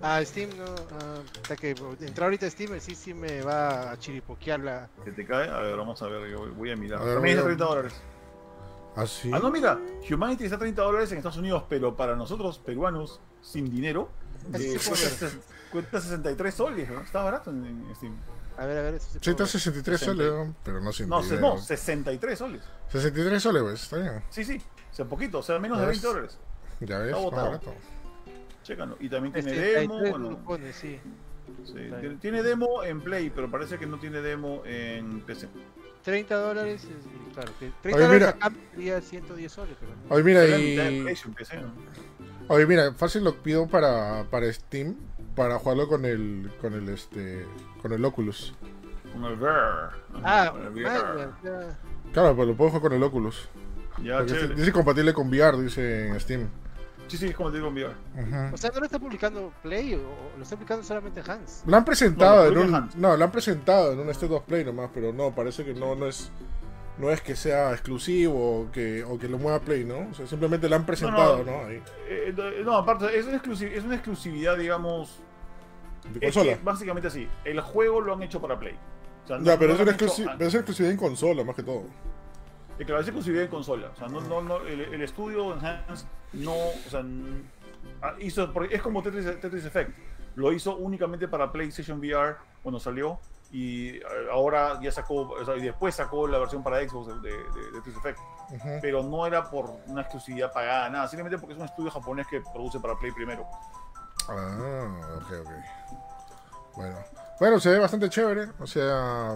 Ah, Steam no, ah, hasta que entrar ahorita a Steam sí sí me va a chiripoquear la ¿Que te cae? A ver, vamos a ver, yo voy- voy a mirar. A ver, También está voy a- 30 dólares. Así. Ah, no, mira, Humanity está 30 dólares en Estados Unidos, pero para nosotros, peruanos, sin dinero, Eh, sí cuesta, cuesta 63 soles, ¿no? Está barato en, en Steam. A ver, a ver. Eso sí está ver. 63 soles, ¿no? pero no sin No, se- no, 63 soles. 63 soles, pues, está bien. Sí, sí. O sea, poquito, o sea, menos de Ya 20 ves. dólares. Ya ves, Está más barato. Chécalo. Y también tiene 63 demo. Bueno, pone, sí. sí, tiene, demo en Play, pero parece que no tiene demo en PC. 30 dólares, es- claro. Que 30 Oye, dólares acá sería 110 soles, pero. Oye, mira, y... Oye, mira, fácil lo pido para, para Steam, para jugarlo con el, con el, este, con el Oculus. Con el VR. Ah, Con el man, ya. Claro, pues lo puedo jugar con el Oculus. Ya, chévere. dice compatible con VR, dice en Steam. Sí, sí, es digo en VR. Ujú. O sea, ¿no lo está publicando Play o, lo está publicando solamente Hans? Lo han presentado No, lo en un, no, lo han presentado en un State of Play nomás, pero no, parece que no, no es, no es que sea exclusivo o que, o que lo mueva Play, ¿no? O sea, simplemente lo han presentado, ¿no? Ahí, Eh, eh, no, aparte, es una, es una exclusividad, digamos. De Es consola. que, básicamente así. El juego lo han hecho para Play. O sea, no- Ya, pero no es una exclusi- pero es exclusividad en consola, más que todo. Es que la es exclusividad en consola. O sea, no, no, no, el, el estudio Enhanced no. O sea, ah, hizo. Es como Tetris, Tetris Effect. Lo hizo únicamente para PlayStation VR cuando salió. Y eh, ahora ya sacó. O sea, y después sacó la versión para Xbox de, de- de Tetris Effect. Ujú. Pero no era por una exclusividad pagada, nada. Simplemente porque es un estudio japonés que produce para Play primero. Ah, ok, ok. Bueno. Bueno, se ve bastante chévere. O sea,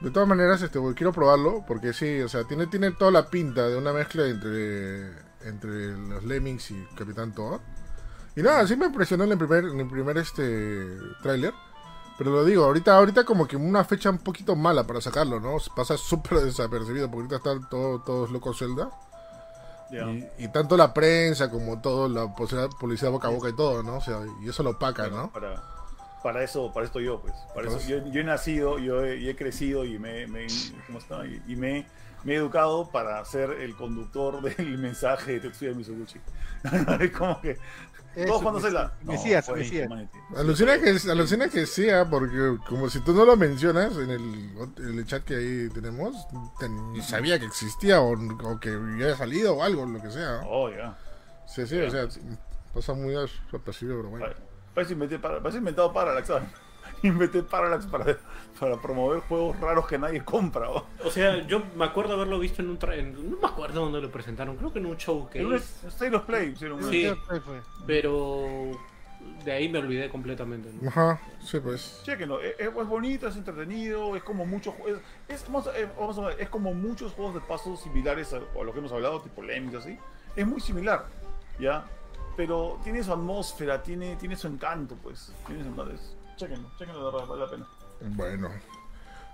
de todas maneras, este, quiero probarlo. Porque sí, o sea, tiene, tiene toda la pinta de una mezcla entre, entre los Lemmings y Capitán Toad. Y nada, sí me impresionó en el primer, en el primer este tráiler. Pero lo digo, ahorita, ahorita como que una fecha un poquito mala para sacarlo, ¿no? Pasa súper desapercibido porque ahorita están todo, todos locos Zelda. Y, y tanto la prensa como todo, la publicidad, boca a boca y todo, ¿no? O sea, y eso lo opaca, ¿no? Para, para eso, para esto yo, pues. Para eso, yo, yo he nacido, yo he, y he crecido y me, me, ¿cómo está? Y, y me, me he educado para ser el conductor del mensaje de Tetsuya Mizoguchi. es como que todos su cuando se la. Mesías, fue Mesías. Alucina que, alucina que sea, porque como si tú no lo mencionas en el, el chat que ahí tenemos, te- ni sabía que existía o, o que había salido o algo, lo que sea. Oh, ya. Sí, sí, o sea, pasa muy desapercibido, pero bueno. Pare- Parece, inventé para- inventado Parallax, ¿sabes? Inventé Parallax para, para promover juegos raros que nadie compra. ¿o? O sea, yo me acuerdo haberlo visto en un... tra- en- no me acuerdo dónde lo presentaron, creo que en un showcase. En State of Play hicieron una- Sí. Ahí fue. Pero de ahí me olvidé completamente. ¿no? Ajá, sí, pues. Chéquenlo, es, es- es bonito, es entretenido, es como muchos es, es, vamos, a- eh, vamos a ver, es como muchos juegos de puzzles similares a, a lo que hemos hablado, tipo Lemmings así. Es muy similar, ¿ya? Pero tiene su atmósfera, tiene, tiene su encanto, pues. Tiene su encanto. Chéquenlo, chéquenlo, de verdad, vale la pena. Bueno.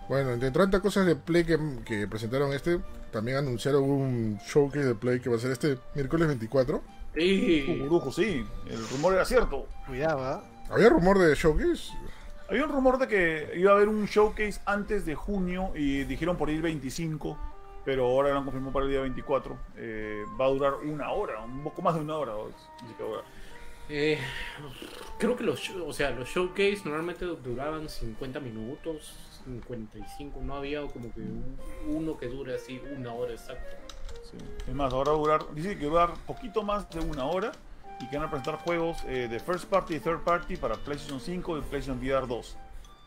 Bueno, entre tantas cosas de Play que, que presentaron este, también anunciaron un showcase de Play que va a ser este miércoles 24. Sí. Cucurujo, sí, el rumor era cierto. Cuidado, ¿ah? ¿Había rumor de showcase? Había un rumor de que iba a haber un showcase antes de junio y dijeron por ir 25, pero ahora lo han confirmado para el día 24. Eh, va a durar una hora, un poco más de una hora. dice que ahora. Eh, creo que los, o sea, los showcase normalmente duraban 50 minutos, 55, no había como que un- uno que dure así una hora exacta. Sí. Es más, ahora va a durar, dice que va a durar poquito más de una hora y que van a presentar juegos eh, de first party y third party para PlayStation 5 y PlayStation VR 2.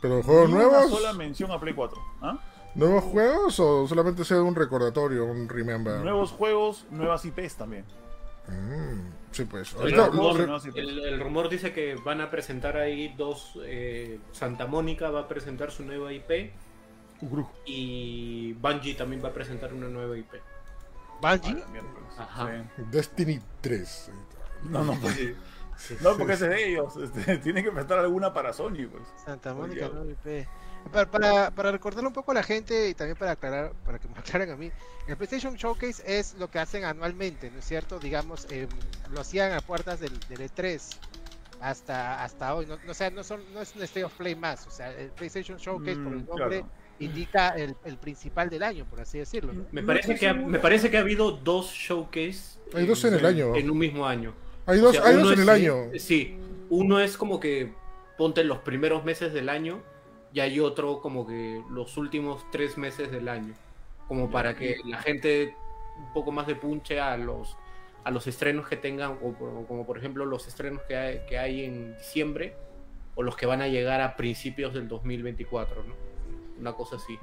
¿Pero juegos nuevos? Una sola mención a Play 4. ¿ah? ¿Nuevos juegos o solamente sea un recordatorio, un remember? Nuevos juegos, nuevas IPs también. Mm, sí, pues. El Ahorita, rumor, re- ¿no? Sí, pues. El, el rumor dice que van a presentar ahí dos. eh, Santa Mónica va a presentar su nueva IP y Bungie también va a presentar una nueva IP. Bungie. Ajá. Sí. Destiny 3. No, no, pues. No, porque es de ellos. Este, tienen que prestar alguna para Sony, pues. Santa Mónica, Oye. no IP. Para, para, para recordarle un poco a la gente y también para aclarar, para que me aclaren a mí, el PlayStation Showcase es lo que hacen anualmente, ¿no es cierto? Digamos, eh, lo hacían a puertas del, del E3 hasta, hasta hoy. No, no, o sea, no, son, no es un State of Play más. O sea, el PlayStation Showcase, por el Mm, nombre, claro. indica el, el principal del año, por así decirlo. ¿no? Me parece, que ha, me parece que ha habido dos showcase Hay dos en el año. en un mismo año. Hay O dos, sea, hay uno dos en es- el año. Sí, uno es como que ponte los primeros meses del año y hay otro como que los últimos tres meses del año. Como para que la gente un poco más de punche a los a los estrenos que tengan, o, como por ejemplo los estrenos que hay, que hay en diciembre, o los que van a llegar a principios del 2024, ¿no? Una cosa así.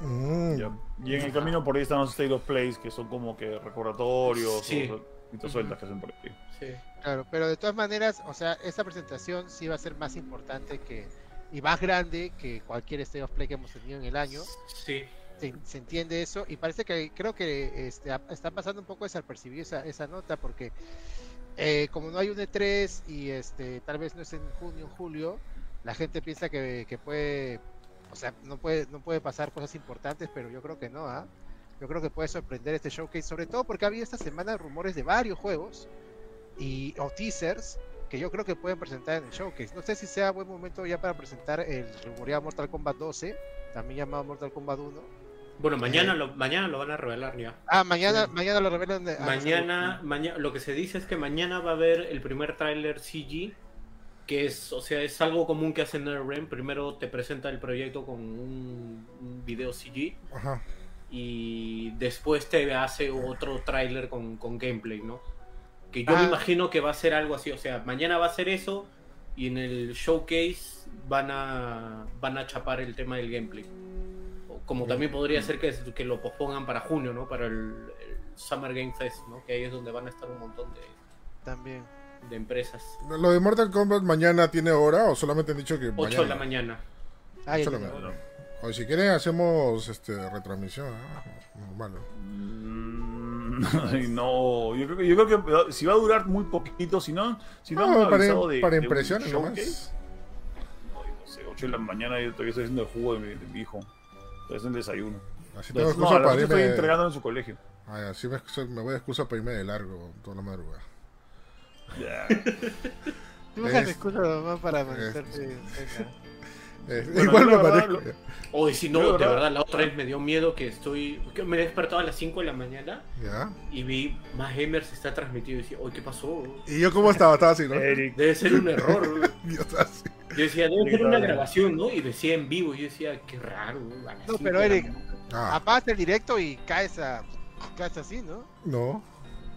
Mm, Ya. Y en el camino por ahí están los State of Plays, que son como que recordatorios Sí. o cositas sueltas que hacen por ahí. Sí. Claro, pero de todas maneras, o sea, esta presentación sí va a ser más importante que y más grande que cualquier State of Play que hemos tenido en el año. Sí. Se, se entiende eso y parece que creo que este, está pasando un poco desapercibida esa, esa nota porque eh, como no hay un E3 y este tal vez no es en junio o julio, la gente piensa que, que puede, o sea, no puede, no puede pasar cosas importantes, pero yo creo que no, ¿ah? Yo creo que puede sorprender este showcase, sobre todo porque ha habido esta semana rumores de varios juegos y o teasers que yo creo que pueden presentar en el showcase. No sé si sea buen momento ya para presentar el rumoreado Mortal Kombat 12, también llamado Mortal Kombat 1. Bueno, mañana lo, mañana lo van a revelar ya. Ah, mañana, mañana lo revelan. de- ah, Mañana, mañana, lo que se dice es que mañana va a haber el primer tráiler CG, que es, o sea, es algo común que hace NetherRealm. Primero te presenta el proyecto con un, un video CG ajá. y después te hace otro tráiler con, con gameplay, ¿no? Que yo Ah. me imagino que va a ser algo así, o sea, mañana va a ser eso y en el showcase van a van a chapar el tema del gameplay. O Como también podría ser que, que lo pospongan para junio, ¿no? Para el, el Summer Game Fest, ¿no? Que ahí es donde van a estar un montón de, También. de empresas. ¿Lo de Mortal Kombat mañana tiene hora o solamente han dicho que 8 mañana? de la mañana. Ah, ya Ocho de tiene la hora. O si quieren hacemos este retransmisión, ah, normal. ¿no? Mm, ay, no, yo creo que, yo creo que si va a durar muy poquito, si no, si no, No, han para, avisado de, para de un impresiones. No, no sé, 8 de la mañana yo todavía estoy haciendo el jugo de mi, de mi hijo. Estoy haciendo el desayuno. Así tengo Entonces, no, para estoy entregando en su colegio. Ay, así me, me voy a excusa para irme de largo toda la madrugada. Ya. Tú buscas Es- excusa nomás para amanecerte. Eh, Bueno, igual me verdad, parezco. Hoy si no, de ¿verdad? verdad, la otra vez me dio miedo que estoy... que me he despertado a las 5 de la mañana ¿Ya? y vi más gamers está transmitido y decía, oye, ¿qué pasó? ¿Y yo cómo estaba? Estaba así, ¿no? Eric, Debe ser un error. Yo estaba así. Yo decía, debe ser una grabación, ¿no? Y decía en vivo. Y yo decía, qué raro. a las No, pero Eric. Ah, apagas el directo y caes a caes así, ¿no? no.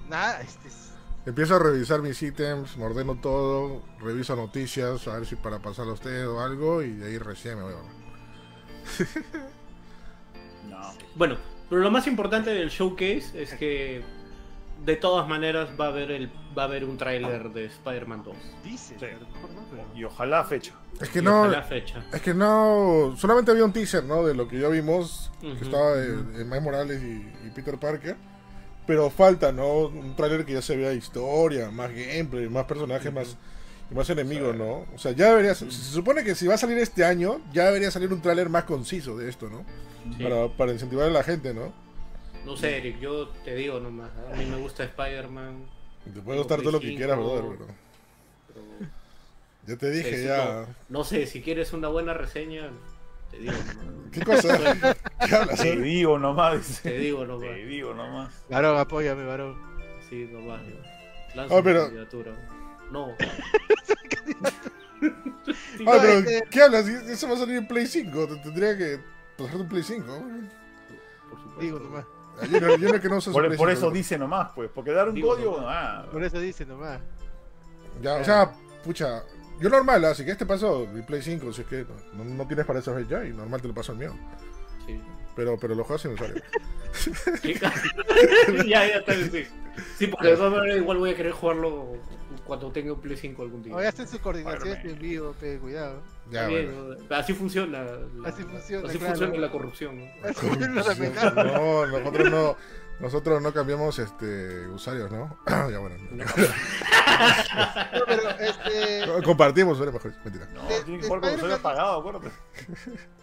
Nada, este es- Empiezo a revisar mis ítems, me ordeno todo, reviso noticias, a ver si para pasar a usted o algo, y de ahí recién me voy a no. Bueno, pero lo más importante del showcase es que de todas maneras va a haber el va a haber un tráiler de Spider-Man 2. dice, Sí. Y ojalá fecha. Es que Y no, ojalá fecha. es que no, solamente había un teaser, ¿no? De lo que ya vimos, que estaba de, de Miles Morales y, y Peter Parker. Pero falta, ¿no? Un tráiler que ya se vea historia, más gameplay, más personajes, más, más enemigos. ¿no? O sea, ya debería, se supone que si va a salir este año, ya debería salir un tráiler más conciso de esto, ¿no? Sí. Para, para incentivar a la gente, ¿no? No sé, Eric, yo te digo nomás. A mí me gusta Spider-Man. Te puede gustar todo lo que quieras, 5, brother, pero pero ya te dije, Sí, ya. No, no sé, si quieres una buena reseña, te digo nomás. ¿Qué cosa? ¿Qué hablas? Te eh? digo nomás. dice. Te digo nomás. Te digo nomás. varón, apóyame, varón. Sí, nomás. Lanza Ah, pero- candidatura. No. Ah, pero ¿qué hablas? Eso va a salir en Play 5. Te tendría que pasarte un Play 5. por supuesto. Digo nomás. Yo no, yo no que no uso Por, por 5, eso dice nomás, pues. Porque dar un Digo código, nomás. ah, Por eso dice nomás. Ya, o sea, pucha. Yo normal, así que este paso mi Play 5, si es que no, no tienes para esa vez ya, y normal te lo paso el mío. Sí. Pero, pero lo juegas sin usuario. ¿Qué ca- ya, ya está bien, sí. Sí, porque de todas maneras igual voy a querer jugarlo cuando tenga un Play 5 algún día. Ya está en sus coordinaciones en vivo, pe, cuidado. Ya, Está bien, bueno. ¿no? Así funciona. la- Así funciona, así claro. funciona la corrupción. ¿no? Así funciona la amenaza. No, nosotros no. Nosotros no cambiamos este usuarios, ¿no? ya bueno. No, pero este. Compartimos usuarios mejor. Mentira. no, de- tiene que jugar con el usuario Spider-Man- apagado, acuérdate.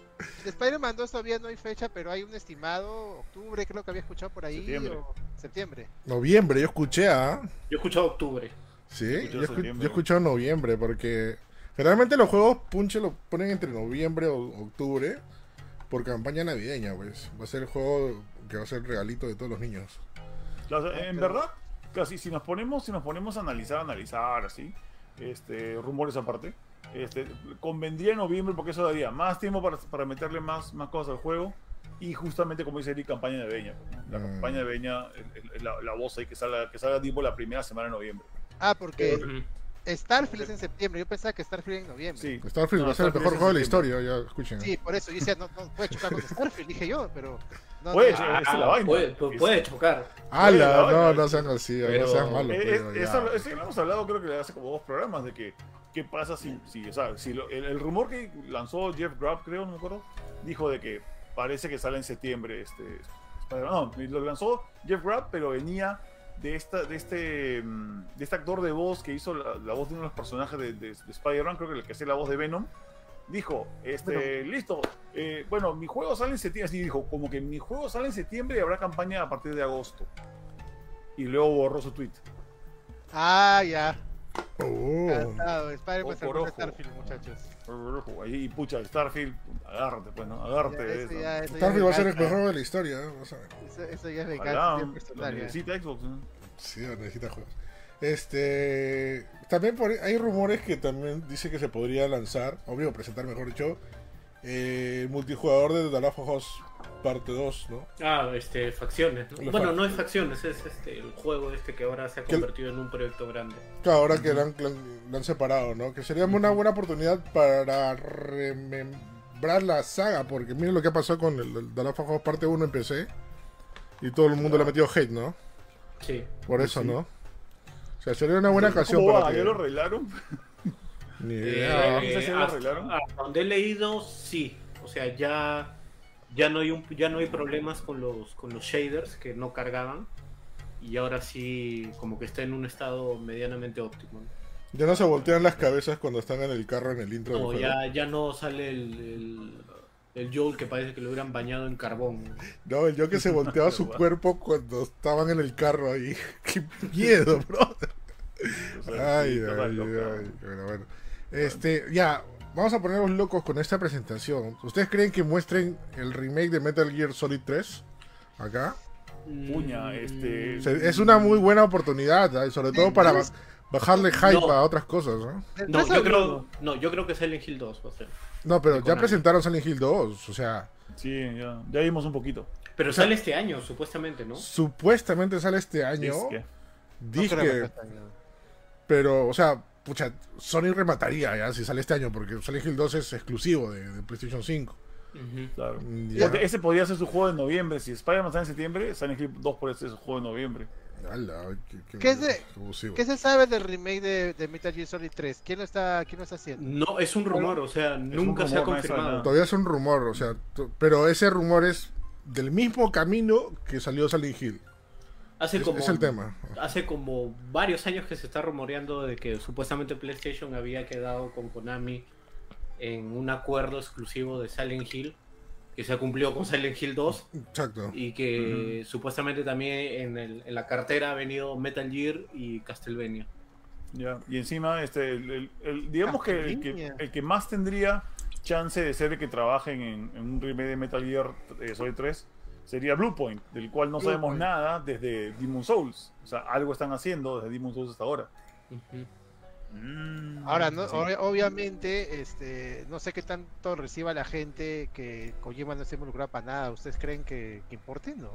De Spider-Man 2 todavía no hay fecha, pero hay un estimado octubre, creo que había escuchado por ahí. Septiembre. O septiembre. Noviembre, yo escuché a. Yo he escuchado octubre. Sí, escu- yo he escuchado noviembre porque generalmente los juegos punche lo ponen entre noviembre o octubre por campaña navideña, pues. Va a ser el juego que va a ser el regalito de todos los niños. Claro, en pero- verdad, casi si nos ponemos, si nos ponemos a analizar, analizar así, este, rumores aparte, este, convendría en noviembre porque eso daría más tiempo para, para meterle más, más cosas al juego y justamente como dice Eric, campaña de Beña. La Mm. campaña de Beña la, la voz ahí que salga, que salga tipo la primera semana de noviembre. Ah, porque Ujú. Starfield es en septiembre. Yo pensaba que Starfield en noviembre. Sí. Starfield No, va a ser el mejor juego de la historia, ya escuchen. Sí, por eso yo decía, no, no puede chocar con Starfield, dije yo, pero. No, Puede, no. Ah, esa es la vaina. puede, pu- puede chocar. Bueno, No, no sean así, pero- no sean malos. Eso, eso lo hemos hablado creo que hace como dos programas de que qué pasa si, si, o sea, si lo- el, el rumor que lanzó Jeff Grubb, creo, no me acuerdo, dijo de que parece que sale en septiembre este Spider-Man. No, lo lanzó Jeff Grubb, pero venía de esta de este mm, de este actor de voz que hizo la, la voz de uno de los personajes de, de- de Spider-Man, creo que el que hacía la voz de Venom. Dijo, este, listo, eh, bueno, mi juego sale en septiembre, así dijo, como que mi juego sale en septiembre y habrá campaña a partir de agosto. Y luego borró su tweet. Ah, ya. Oh. Se por armó ojo. Starfield, muchachos. Y pucha, Starfield, agárrate, pues, ¿no? Agárrate Ya, de eso ya- eso ya Starfield va a ser el mejor de la historia, ¿eh? vas a ver. Eso, eso ya es lo personal. ya. necesita Xbox. ¿no? Sí, necesita juegos. Este. También por- hay rumores que también dice que se podría lanzar, obvio, presentar mejor dicho, eh, el multijugador de The Last of Us parte 2, ¿no? Ah, este, facciones. ¿no? Bueno, fac- no es facciones, es este, el juego este que ahora se ha el- convertido en un proyecto grande. Que ahora que lo han, lo han separado, ¿no? Que sería una buena oportunidad para remembrar la saga, porque miren lo que ha pasado con el, el The Last of Us parte 1 en PC. Y todo el mundo le ha metido hate, ¿no? Sí. Por eso, ¿no? O sea, sería una buena ocasión ¿Cómo para va? que... ¿Ya lo arreglaron? Ni Eh, idea. si lo arreglaron. hasta donde he leído, sí. O sea, ya, ya no hay un, ya no hay problemas con los, con los shaders que no cargaban. Y ahora sí, como que está en un estado medianamente óptimo. ¿no? Ya no se voltean las cabezas cuando están en el carro en el intro del No, juego. ya, ya no sale el, el, el Joel que parece que lo hubieran bañado en carbón. ¿no? El yo que se volteaba su cuerpo cuando estaban en el carro ahí. ¡Qué miedo, bro! O sea, Ay, ay, ay. Bueno, bueno. Este, ya, vamos a ponernos locos con esta presentación. ¿Ustedes creen que muestren el remake de Metal Gear Solid 3? Acá. Puña, Mm, este- O sea, es una muy buena oportunidad, y sobre todo para ba- bajarle hype No. a otras cosas, ¿no? No, Entonces, yo creo, no, yo creo que Silent Hill 2 va a ser. No, pero ya presentaron Silent Hill 2, o sea, Sí, ya, ya vimos un poquito. Pero sale este año, supuestamente, ¿no? supuestamente sale este año. Es que- no Dije, creo que este año. pero, o sea, pucha, Sony remataría ya si sale este año, porque Silent Hill 2 es exclusivo de, de PlayStation 5. Ujú. claro. Ya. Ese podría ser su juego de noviembre. Si Spider-Man sale en septiembre, Silent Hill 2 puede ser su juego de noviembre. Ala, qué, qué- ¿Qué es de- qué abusivo. ¿Qué se sabe del remake de, de Metal Gear Solid 3? ¿Quién lo está, quién lo está haciendo? No, es un rumor, o sea, nunca se ha no confirmado. Todavía es un rumor, o sea, pero ese rumor es del mismo camino que salió Silent Hill. Hace Es, como, es el tema. hace como varios años que se está rumoreando de que supuestamente PlayStation había quedado con Konami en un acuerdo exclusivo de Silent Hill, que se ha cumplido con Silent Hill 2, Exacto. y que supuestamente también en, el- en la cartera ha venido Metal Gear y Castlevania. Ya. Y encima, este, el, el- el- digamos que el, que Castlevania. el que más tendría chance de ser que trabajen en, en un remake de Metal Gear eh, Solid 3 sería Bluepoint, del cual no Blue sabemos Point. nada desde Demon Souls. O sea, algo están haciendo desde Demon Souls hasta ahora. Ujú. Mm, Ahora, no, sí. obviamente, este, no sé qué tanto reciba la gente que Kojima no esté involucrado para nada. ¿Ustedes creen que, que importe? No.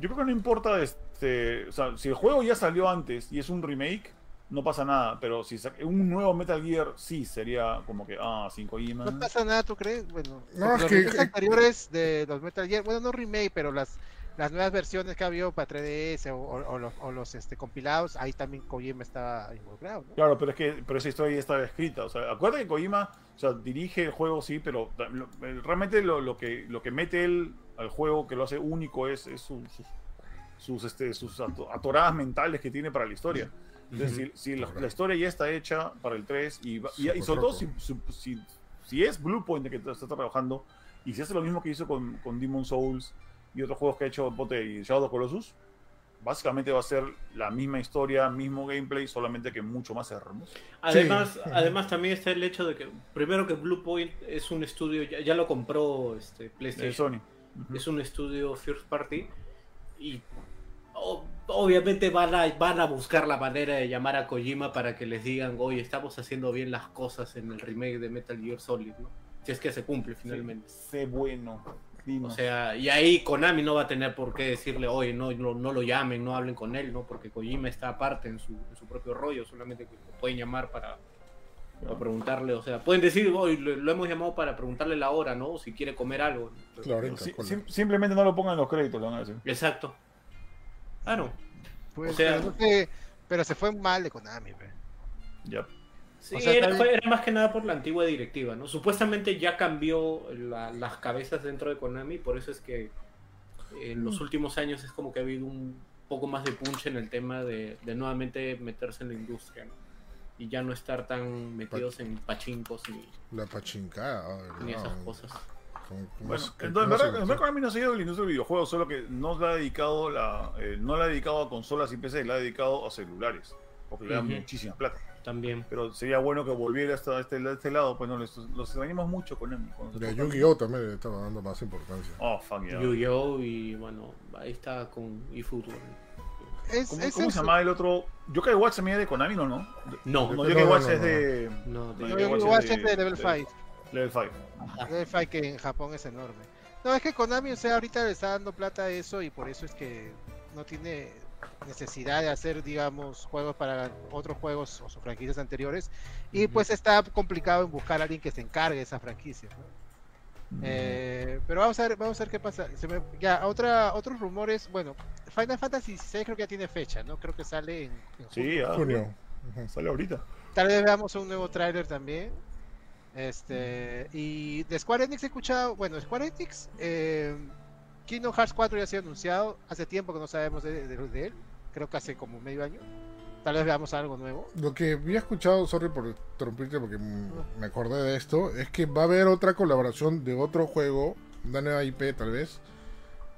Yo creo que no importa, este, o sea, si el juego ya salió antes y es un remake, no pasa nada, pero si un nuevo Metal Gear sí sería como que, ah, sin Kojima. No pasa nada, ¿tú crees? Bueno, No, es los que- remakes anteriores de los Metal Gear, bueno, no remake, pero las, las nuevas versiones que ha habido para 3DS o, o- o los, o los, este, compilados, ahí también Kojima estaba involucrado, ¿no? Claro, pero es que pero esa historia ya estaba escrita. O sea, acuérdate que Kojima, o sea, dirige el juego, sí, pero lo- el- realmente lo, lo que lo que mete él al juego, que lo hace único, es, es su- sus, sus, este, sus ato- atoradas mentales que tiene para la historia. Entonces, si, si la, la historia ya está hecha para el 3 y, y, y sobre todo si, si, si- si es Bluepoint que está trabajando y si hace lo mismo que hizo con, con Demon Souls y otros juegos que ha hecho Pote y Shadow of the Colossus, básicamente va a ser la misma historia, mismo gameplay, solamente que mucho más hermoso. Además, Sí. además también está el hecho de que, primero que Bluepoint es un estudio, ya, ya lo compró este, PlayStation. Sony. Ujú. es un estudio first party y o- obviamente van a, van a buscar la manera de llamar a Kojima para que les digan, oye, estamos haciendo bien las cosas en el remake de Metal Gear Solid, ¿no? Si es que se cumple finalmente. Sé bueno. O sea, y ahí Konami no va a tener por qué decirle, oye, no, no, no lo llamen, no hablen con él, ¿no? Porque Kojima está aparte en su, en su propio rollo, solamente lo pueden llamar para, para preguntarle, o sea, pueden decir, oye, lo, lo hemos llamado para preguntarle la hora, ¿no? Si quiere comer algo. Claro, sim- simplemente no lo pongan en los créditos, le van a decir. Exacto. Claro. Pues, O sea- pero, no sé, pero se fue mal de Konami. Ya. Sí, O sea, era, fue- era más que nada por la antigua directiva, ¿no? Supuestamente ya cambió la- las cabezas dentro de Konami, por eso es que en los últimos años es como que ha habido un poco más de punch en el tema de, de nuevamente meterse en la industria, ¿no? Y ya no estar tan metidos en pachincos ni, La pachincada. ay, ni no. esas cosas. Como- como Bueno, es entonces, en verdad, Konami no ha seguido la industria del videojuego, solo que no le ha dedicado la, eh, no la ha dedicado a consolas y PC, la ha dedicado a celulares, porque le dan muchísima plata. También. Pero sería bueno que volviera hasta este, este lado, pues no, los, los extrañamos mucho Konami. cuando se De. Yu-Gi-Oh! también le estaba dando más importancia. Oh, fuck yeah. Yu-Gi-Oh! y bueno, ahí está con eFootball. Es, ¿Cómo, es cómo el- se llama el otro? Yokai Watch también es de Konami, ¿no? ¿no? No, No, Yokai Watch no, es de no, de- No, Yo Yokai Watch es de de- Level de- 5. Level 5. Level 5 que en Japón es enorme. No, es que Konami, o sea, ahorita le está dando plata a eso y por eso es que no tiene necesidad de hacer, digamos, juegos para otros juegos o sus franquicias anteriores. Y pues está complicado en buscar a alguien que se encargue de esas franquicias. ¿no? Eh, pero vamos a ver, vamos a ver qué pasa. Se me- ya, otra, otros rumores, bueno, Final Fantasy VI creo que ya tiene fecha, ¿no? Creo que sale en, en junio. Sí, ah, Junio. Ujú. sale ahorita. Tal vez veamos un nuevo tráiler también. Este, y de Square Enix he escuchado, bueno, Square Enix, eh, Kingdom Hearts 4 ya ha sido anunciado, hace tiempo que no sabemos de, de- de él, creo que hace como medio año. Tal vez veamos algo nuevo. Lo que había escuchado, sorry por interrumpirte porque me acordé de esto, es que va a haber otra colaboración de otro juego, una nueva IP tal vez,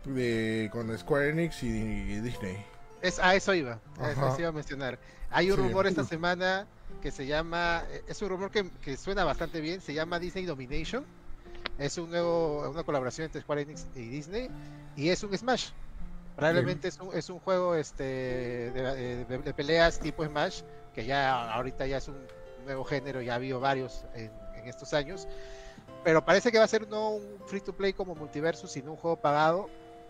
de, con Square Enix y, y Disney. Es, a eso iba, a eso iba a mencionar. Hay un Sí. rumor esta semana que se llama, es un rumor que, que suena bastante bien, se llama Disney Domination. Es un nuevo, una colaboración entre Square Enix y Disney y es un Smash. Probablemente es, un, es un juego este de, de- de peleas tipo Smash, que ya ahorita ya es un nuevo género, ya ha habido varios en, en estos años. Pero parece que va a ser no un free to play como Multiversus, sino un juego pagado.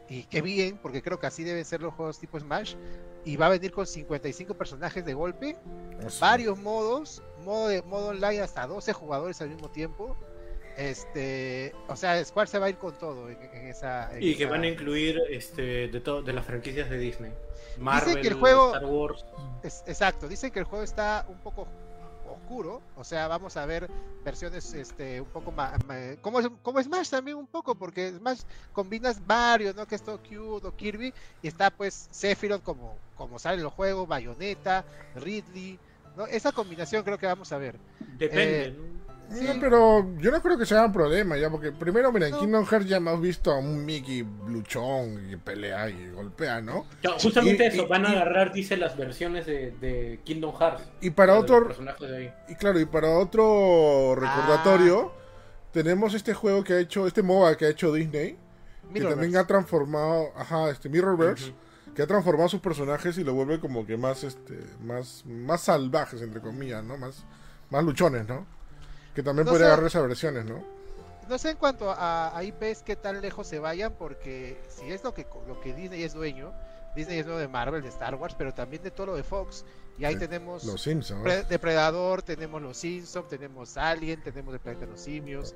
Y qué bien, porque creo que así deben ser los juegos tipo Smash. Y va a venir con 55 personajes de golpe, varios modos, modo de modo online hasta 12 jugadores al mismo tiempo. Este, o sea, Square se va a ir con todo en, en esa. en Y que van a incluir este de todo de las franquicias de Disney. Marvel, que el juego- Star Wars. Es- exacto, dicen que el juego está un poco oscuro, o sea, vamos a ver versiones este un poco más como es como Smash también un poco porque Smash combinas varios, ¿no? Que es todo cute o Kirby y está pues Sephiroth como como sale en los juegos, Bayonetta, Ridley, ¿no? Esa combinación creo que vamos a ver. Depende, Eh, ¿no? Sí. No, pero yo no creo que sea un problema ya, porque primero, mira, en No. Kingdom Hearts ya hemos visto a un Mickey luchón que pelea y golpea, ¿no? Justamente y- eso, y- van a y- agarrar, dice, las versiones de, de Kingdom Hearts. Y para otro, personajes de ahí. y claro, y para otro recordatorio, tenemos este juego que ha hecho, este MOBA que ha hecho Disney, que también ha transformado, ajá, este Mirrorverse, Ujú. que ha transformado sus personajes y lo vuelve como que más, este, más, más salvajes, entre comillas, ¿no? Más, más luchones, ¿no? Que también No puede sé. agarrar esas versiones, ¿no? No sé en cuanto a, a IPs qué tan lejos se vayan, porque si es lo que, lo que Disney es dueño, Disney es dueño de Marvel, de Star Wars, pero también de todo lo de Fox. Y ahí Sí, tenemos Los Simpsons. Pre- Depredador, tenemos los Simpsons, tenemos Alien, tenemos el planeta de los simios,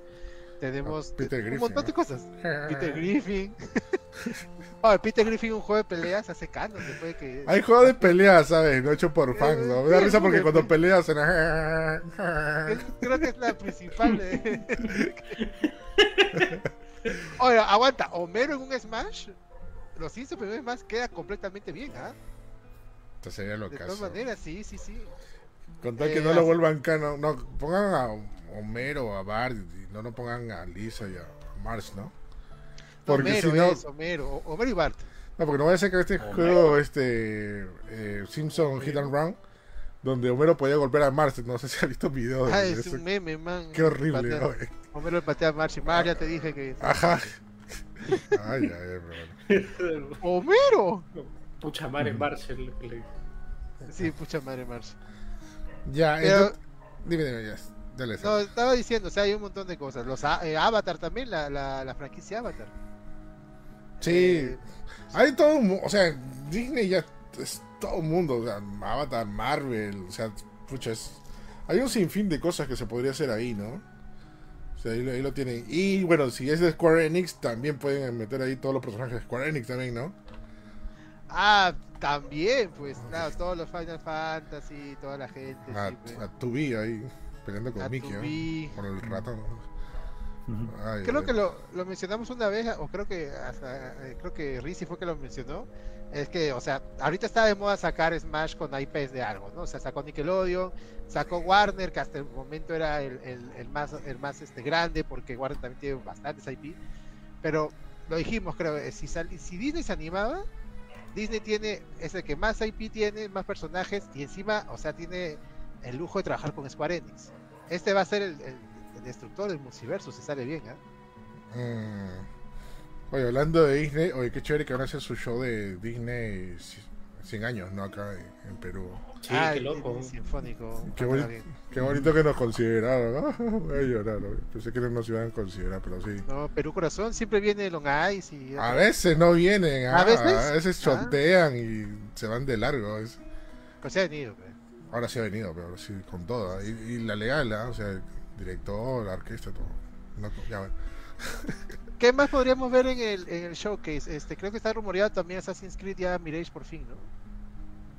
tenemos Ah, un montón de cosas. Peter Griffin. Peter Griffin, un juego de peleas hace canon después de que. Hay juegos de pelea, ¿sabes? No hecho por Eh, fans, ¿no? Me da risa porque cuando peleas en... Es- creo que es la principal. de- Oiga, aguanta, Homero en un Smash. Los en un Smash queda completamente bien, ¿ah? Esto sería lo De todas maneras, sí, sí, sí. Con tal que Eh, no lo así- vuelvan cano. No, pongan a Homero, a Bart, y no, no pongan a Lisa y a Marsh, ¿no? Porque Homero si no... es Homero, O- Homero y Bart. No, porque no vaya a ser que este Homero. juego, este... eh, Simpson Hit and Run, donde Homero podía golpear a Marsh. No sé si has visto videos Ah, de es un meme, man. Qué horrible, Patea- ¿no? Homero le patea a March y Mar, ya te dije que. Ajá. Ay, ay, ay, pero bueno. ¡Homero! Pucha madre, le- Sí, pucha madre, March. Ya, Pero- entonces- Dime, dime, ya. Dale, No, estaba diciendo, o sea, hay un montón de cosas. Los eh, Avatar también, la, la, la franquicia Avatar. Sí, Eh, hay todo un o sea, Disney ya es todo un mundo, o sea, Avatar, Marvel, o sea, pucha, es, hay un sinfín de cosas que se podría hacer ahí, ¿no? O sea, ahí, lo- ahí lo tienen. Y bueno, si es de Square Enix, también pueden meter ahí todos los personajes de Square Enix también, ¿no? Ah, también, pues, claro, todos los Final Fantasy, toda la gente. A, sí, pues. a ahí peleando con A Mickey, ¿no? 2B. Con el ratón. Ay, Creo ay, que lo, lo mencionamos una vez, o creo que hasta, eh, creo que Rizzi fue que lo mencionó. Es que, o sea, ahorita está de moda sacar Smash con IPs de algo, ¿no? O sea, sacó Nickelodeon, sacó Warner, que hasta el momento era el, el- el más, el más este, grande, porque Warner también tiene bastantes IP. Pero lo dijimos, creo, eh, si, sal- si Disney se animaba, Disney tiene, es el que más IP tiene, más personajes, y encima, o sea, tiene el lujo de trabajar con Square Enix. Este va a ser el, el- el destructor del multiverso, si sale bien, ¿ah? Mm. Oye, hablando de Disney, oye, qué chévere que van a hacer su show de Disney 100 años, ¿no? Acá en, en Perú. Sí, Ah, qué loco. Sinfónico. Qué bien. qué bonito que nos consideraron. Ah, Voy a llorar. ¿no? Pensé que no nos iban a considerar, pero sí. No, Perú Corazón siempre viene Long Ice y. A veces no vienen, ah, ¿A veces? a veces Ah. chotean y se van de largo. es- Pues se ha venido, pues. Ahora sí ha venido, pero sí, con toda. Y, y la legal, ah, o sea, el director, la orquesta, todo. No, ya. ¿Qué más podríamos ver en el, en el showcase? Este, creo que está rumoreado también Assassin's Creed ya Mirage por fin, ¿no?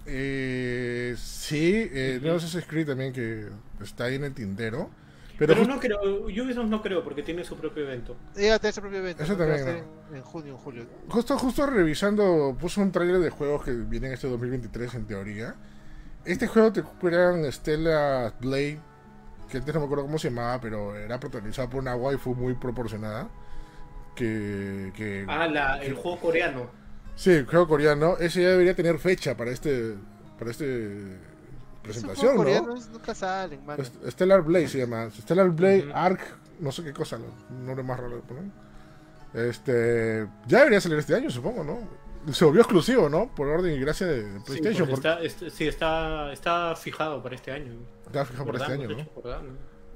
Eh, sí, eh, no Assassin's Creed también que está ahí en el tintero. Pero, Pero no creo, Ubisoft no creo porque tiene su propio evento. Ya va a tener su propio evento. Eso ¿no? También, ser en, en junio, en julio. justo, justo revisando, puso un tráiler de juegos que vienen este 2023 en teoría. Este juego te recuperan Stella Blade, que antes no me acuerdo cómo se llamaba, pero era protagonizado por una waifu muy proporcionada. Que, que Ah, la, el juego coreano. Sí, el juego coreano. Ese ya debería tener fecha para este para este presentación, ¿no? coreanos nunca salen, mano. Stellar Blade se llama. Stellar Blade Ujú. Arc, no sé qué cosa, no, nombre más raro de poner. Este, ya debería salir este año, supongo, ¿no? Se volvió exclusivo, ¿no? Por orden y gracia de Sí, PlayStation. porque porque está, est- sí, está, está fijado para este año. Está fijado por este año, ¿no? hecho.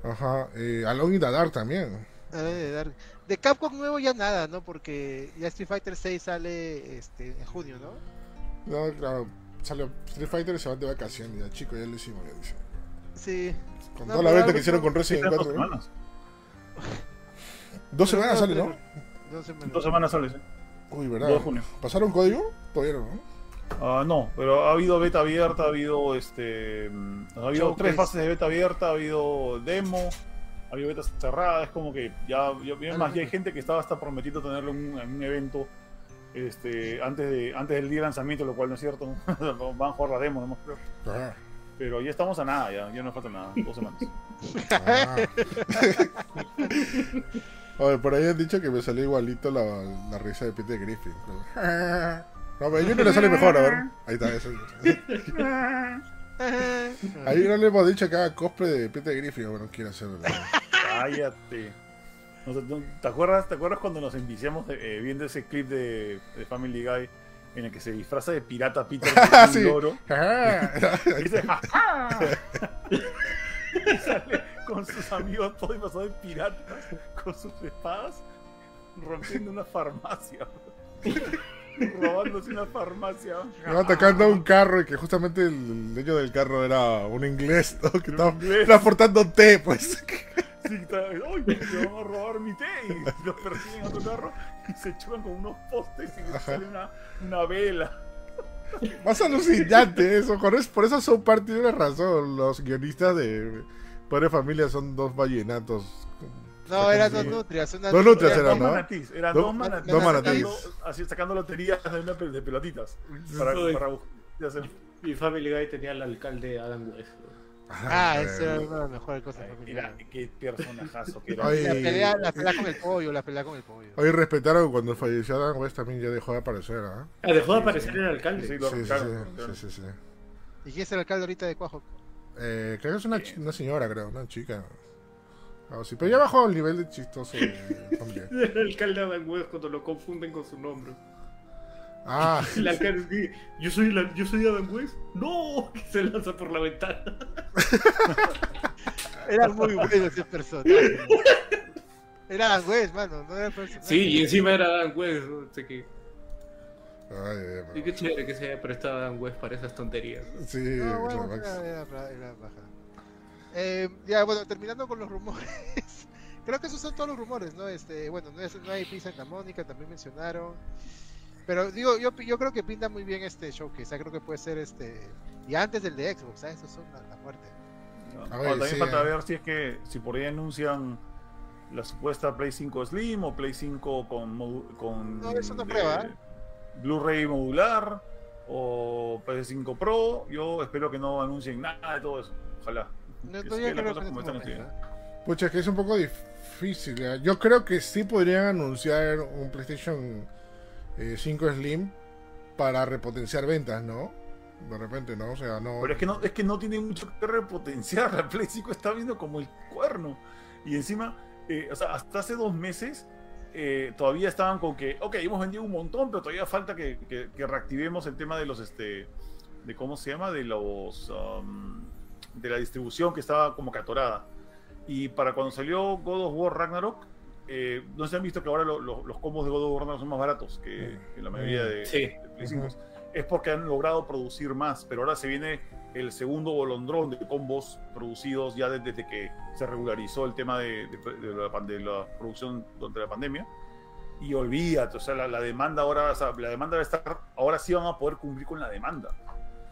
Ajá. Eh, Alone in the Dark también. A ver, de, Capcom nuevo ya nada, ¿no? Porque ya Street Fighter 6 sale este, en junio, ¿no? No, claro. Salió Street Fighter y se van de vacaciones. Ya, chico, ya lo hicimos, ya dice. Sí. Con No, toda la venta que hicieron con Resident dos 4, ¿no? semanas. Dos semanas sale, ¿no? Dos semanas. Dos semanas sale, sí. Uy, ¿verdad? 2 de junio. ¿Pasaron código? Todavía no, ¿no? Ah, no, pero ha habido beta abierta, ha habido este mm, ha habido Showcase. tres fases de beta abierta, ha habido demo, ha habido beta cerrada, es como que ya, ya- es más, ya hay gente que estaba hasta prometiendo tenerlo en un, en un evento este antes de antes del día de lanzamiento, lo cual no es cierto, van a jugar la demo, nomás creo. Ah, Pero ya estamos a nada, ya, ya no falta nada, dos semanas. ah. Por ahí han dicho que me salió igualito la, la risa de Peter Griffin. No, pero a Junior le sale mejor, a ver. Ahí está, eso. Ahí no le hemos dicho que haga cosplay de Peter Griffin, bueno, quiere hacerlo. ¿no? Cállate. No sé, no- ¿te, acuerdas, ¿Te acuerdas cuando nos enviciamos eh, viendo ese clip de, de Family Guy en el que se disfraza de pirata Peter Ah, con sí. un loro? Ah, Y dice, "Ja, ja". Y sale con sus amigos todo disfrazado de piratas, con sus espadas, rompiendo una farmacia. Robándose una farmacia. Iba atacando a un carro y que justamente el dueño del carro era un inglés, ¿no? Que estaba inglés. transportando té, pues. Sí, está, ¡Ay, me van a robar mi té! Y los persiguen a otro carro y se chocan con unos postes y sale una, una vela. Más alucinante eso, por eso son parte de una razón. Los guionistas de Padre Familia son dos vallenatos. No, eran dos nutrias. Una Dos nutrias Eran ¿no? manatís, eran Do- dos manatís. dos manatís. Sacando, así, sacando loterías de, una, pel- de pelotitas. Para, Uy. para sé. Y Family Guy tenía al alcalde Adam West. Ah, eh, esa era una de las mejores cosas. Era, qué personajazo que era. Ay. La pelea, la pelea con el pollo, la pelea con el pollo. Hoy respetaron cuando falleció Adam West también ya dejó de aparecer, ¿ah? Ah, dejó de aparecer sí. el alcalde. Sí, Sí, sí, sí, sí. ¿Y quién es el alcalde ahorita de Cuajo? Eh, creo que es una, una señora, creo, una chica. Algo así. Pero ya bajó el nivel de chistoso de familia. El alcalde Adam West cuando lo confunden con su nombre. Ah, El alcalde dice, yo soy, la- yo soy Adam West. ¡No! Que se lanza por la ventana. Era muy bueno ese personaje. Era Dan West, mano, no era personaje. Sí, y encima era Dan West. ¿no? Así que, Ay, y qué chévere que se haya prestado a Dan West para esas tonterías. ¿no? Sí, No, bueno, era, era- era baja. Eh, ya, bueno, terminando con los rumores. Creo que esos son todos los rumores, ¿no? Este, bueno, no, es- no hay pizza en la Mónica, también mencionaron. Pero digo, yo, yo creo que pinta muy bien este showcase. O sea, creo que puede ser este. Y antes del de Xbox, ¿sabes? Esos son la, la muerte. ¿no? A ver, también sí, falta eh. ver si es que si por ahí anuncian la supuesta Play 5 Slim o Play 5 con, con No, eso no eh, prueba, ¿eh? Blu-ray modular o PS5 Pro. Yo espero que no anuncien nada de todo eso. Ojalá. No, Que creo que como este están momento, ¿eh? Pucha, que es un poco difícil. ¿ya? Yo creo que sí podrían anunciar un PlayStation eh, 5 Slim para repotenciar ventas, ¿no? De repente, ¿no? O sea, no. Pero es que no, es que no tiene mucho que repotenciar. La Play 5 está viendo como el cuerno. Y encima, eh, o sea, hasta hace dos meses eh, todavía estaban con que, ok, hemos vendido un montón, pero todavía falta que, que- que reactivemos el tema de los, este, de cómo se llama, de los, um, de la distribución que estaba como que atorada. Y para cuando salió God of War Ragnarok, eh, no se han visto que ahora lo- lo- los combos de God of War Ragnarok son más baratos que, que la mayoría de, Sí. de Play 5 Ujú. Es porque han logrado producir más, pero ahora se viene el segundo bolondrón de combos producidos ya desde, que se regularizó el tema de la producción durante la pandemia. Y olvídate, o sea, la, la demanda ahora, o sea, la demanda va a estar, ahora sí van a poder cumplir con la demanda.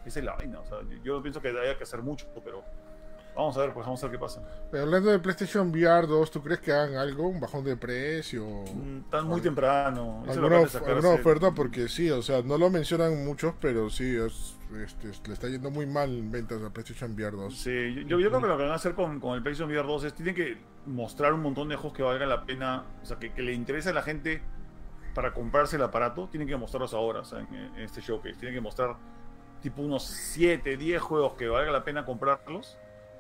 Esa es la vaina, o sea, yo no pienso que haya que hacer mucho, pero vamos a ver, pues vamos a ver qué pasa. Pero hablando de PlayStation VR 2, ¿tú crees que hagan algo? ¿Un bajón de precio? Mm, Están muy temprano. ¿Alguna, of- alguna oferta? Porque sí, o sea, no lo mencionan muchos, pero sí, es, este, le está yendo muy mal en ventas a PlayStation VR 2. Sí, yo, yo- yo creo que lo que van a hacer con, con el PlayStation VR 2 es tienen que mostrar un montón de juegos que valgan la pena, o sea, que, que le interese a la gente para comprarse el aparato, tienen que mostrarlos ahora, o sea, en, en este showcase. Tienen que mostrar tipo unos 7, 10 juegos que valga la pena comprarlos.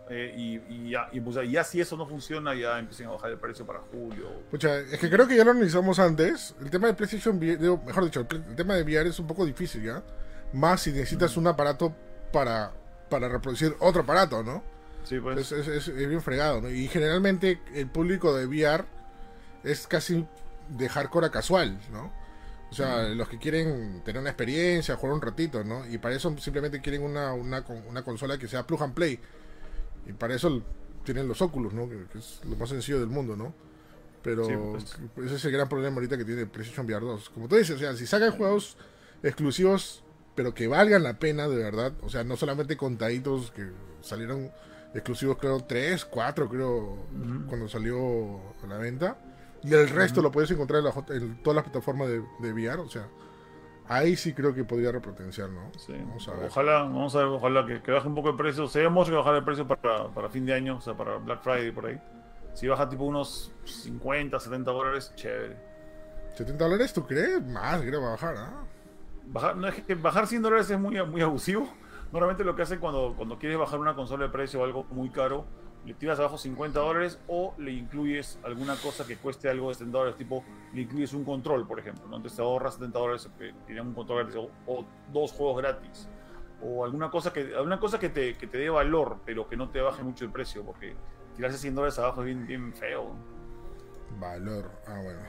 Eh, y, y ya, y, pues, ya si eso no funciona, ya empiecen a bajar el precio para julio. Pucha, es que creo que ya lo analizamos antes. El tema de PlayStation VR, digo, mejor dicho, el, tema de VR es un poco difícil, ¿ya? Más si necesitas un aparato para, para reproducir otro aparato, ¿no? Sí, pues. Es, es- es- es bien fregado, ¿no? Y generalmente el público de VR es casi de hardcore a casual, ¿no? O sea, los que quieren tener una experiencia, jugar un ratito, ¿no? Y para eso simplemente quieren una, una, una consola que sea plug and play. Y para eso tienen los Oculus, ¿no? Que, que es lo más sencillo del mundo, ¿no? Pero Sí, pues. ese es el gran problema ahorita que tiene PlayStation VR 2. Como tú dices, o sea, si sacan juegos exclusivos, pero que valgan la pena de verdad, o sea, no solamente contaditos que salieron exclusivos, creo, 3, 4, creo, cuando salió a la venta. Y el resto lo puedes encontrar en, la en todas las plataformas de, de VR, o sea, ahí sí creo que podría repotenciar, ¿no? Sí. Vamos a ver. Ojalá, vamos a ver, ojalá que, que baje un poco el precio. Se ve mucho que bajar el precio para, para fin de año, o sea, para Black Friday por ahí. Si baja tipo unos 50, 70 dólares, chévere. ¿70 dólares tú crees? Más, creo, va a bajar, ¿ah? Bajar, no, es que bajar 100 dólares es muy, muy abusivo. Normalmente lo que hacen cuando, cuando quieres bajar una consola de precio o algo muy caro, le tiras abajo 50 dólares o le incluyes alguna cosa que cueste algo de 70 dólares, tipo le incluyes un control, por ejemplo. ¿no? Entonces te ahorras 70 dólares, tienen un control gratis o, o dos juegos gratis. O alguna cosa que, alguna cosa que, te, que te dé valor, pero que no te baje mucho el precio, porque tirarse 100 dólares abajo es bien, bien feo. Valor. Ah, bueno.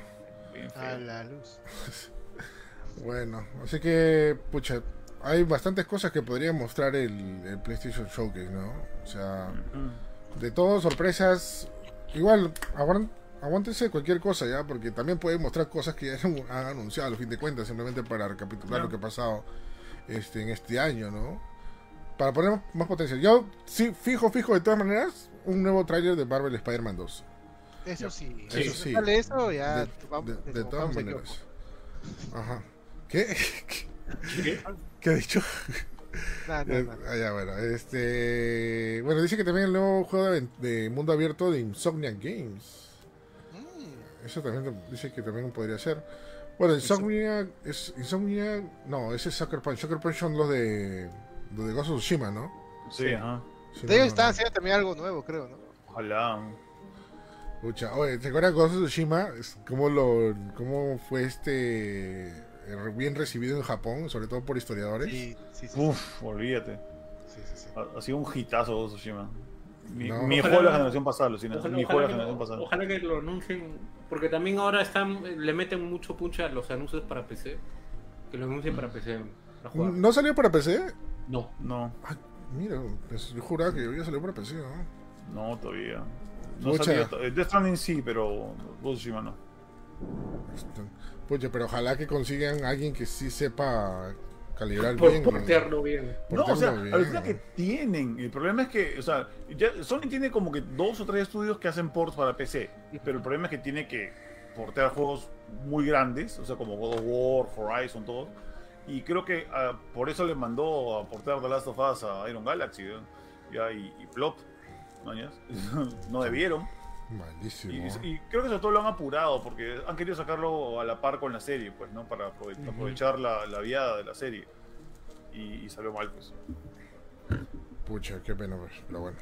bien feo. A la luz. Bueno, así que, pucha, hay bastantes cosas que podría mostrar el, el PlayStation Showcase, ¿no? O sea. De todo, sorpresas. Igual, aguántense cualquier cosa ya, porque también pueden mostrar cosas que ya han, anunciado, a fin de cuentas, simplemente para recapitular Claro. lo que ha pasado este, en este año, ¿no? Para poner más potencial. Yo, sí, fijo, fijo, de todas maneras, un nuevo tráiler de Marvel Spider-Man 2. Eso sí. Eso sí. sale eso, ya de, vamos, de- de todas maneras. Ajá. ¿Qué? ¿Qué? ¿Qué ha dicho? Eh, ah, ya, bueno, este. Bueno, dice que también el nuevo juego de, de mundo abierto de Insomniac Games. Mm, Eso también dice que también podría ser. Bueno, Insomniac. Es, Insomniac. No, ese es Sucker Punch. Sucker Punch son los de. Los de Ghost of Tsushima, ¿no? Sí, ajá. Sí, De ellos no, están no. haciendo también algo nuevo, creo, ¿no? Ojalá. Pucha, oye, ¿te acuerdas de Ghost of Tsushima? Es ¿Cómo, lo, ¿Cómo fue este. Bien recibido en Japón, sobre todo por historiadores? Sí, sí, sí. Uf, olvídate. sí, sí, sí. Ha, ha sido un hitazo Tsushima. Mi, No. mi Ojalá- juego de la generación pasada, Lucina. Ojalá, mi ojalá juego de que la lo, generación pasada. ojalá que lo anuncien, porque también ahora están le meten mucho punch a los anuncios para PC. Que lo anuncien para PC, para jugar. ¿No salió para PC? No. No, Ay, mira, pues, yo juraba que había salido para PC, ¿no? no, todavía. No salió eh, Death Stranding sí, pero Tsushima no. Pucha, pero ojalá que consigan a alguien que sí sepa calibrar Por bien. portearlo bien. No, o sea, bien. alucina que tienen. El problema es que, o sea, ya Sony tiene como que dos o tres estudios que hacen ports para PC. Pero el problema es que tiene que portear juegos muy grandes, o sea, como God of War, Horizon, todo. Y creo que ah, por eso le mandó a portear The Last of Us a Iron Galaxy. Ya, y, y Plop. ¿no? No debieron. Malísimo. Y, y creo que sobre todo lo han apurado porque han querido sacarlo a la par con la serie, pues, ¿no? Para aprovechar la, la viada de la serie. Y, y salió mal, pues. Pucha, qué pena, pues, pero bueno.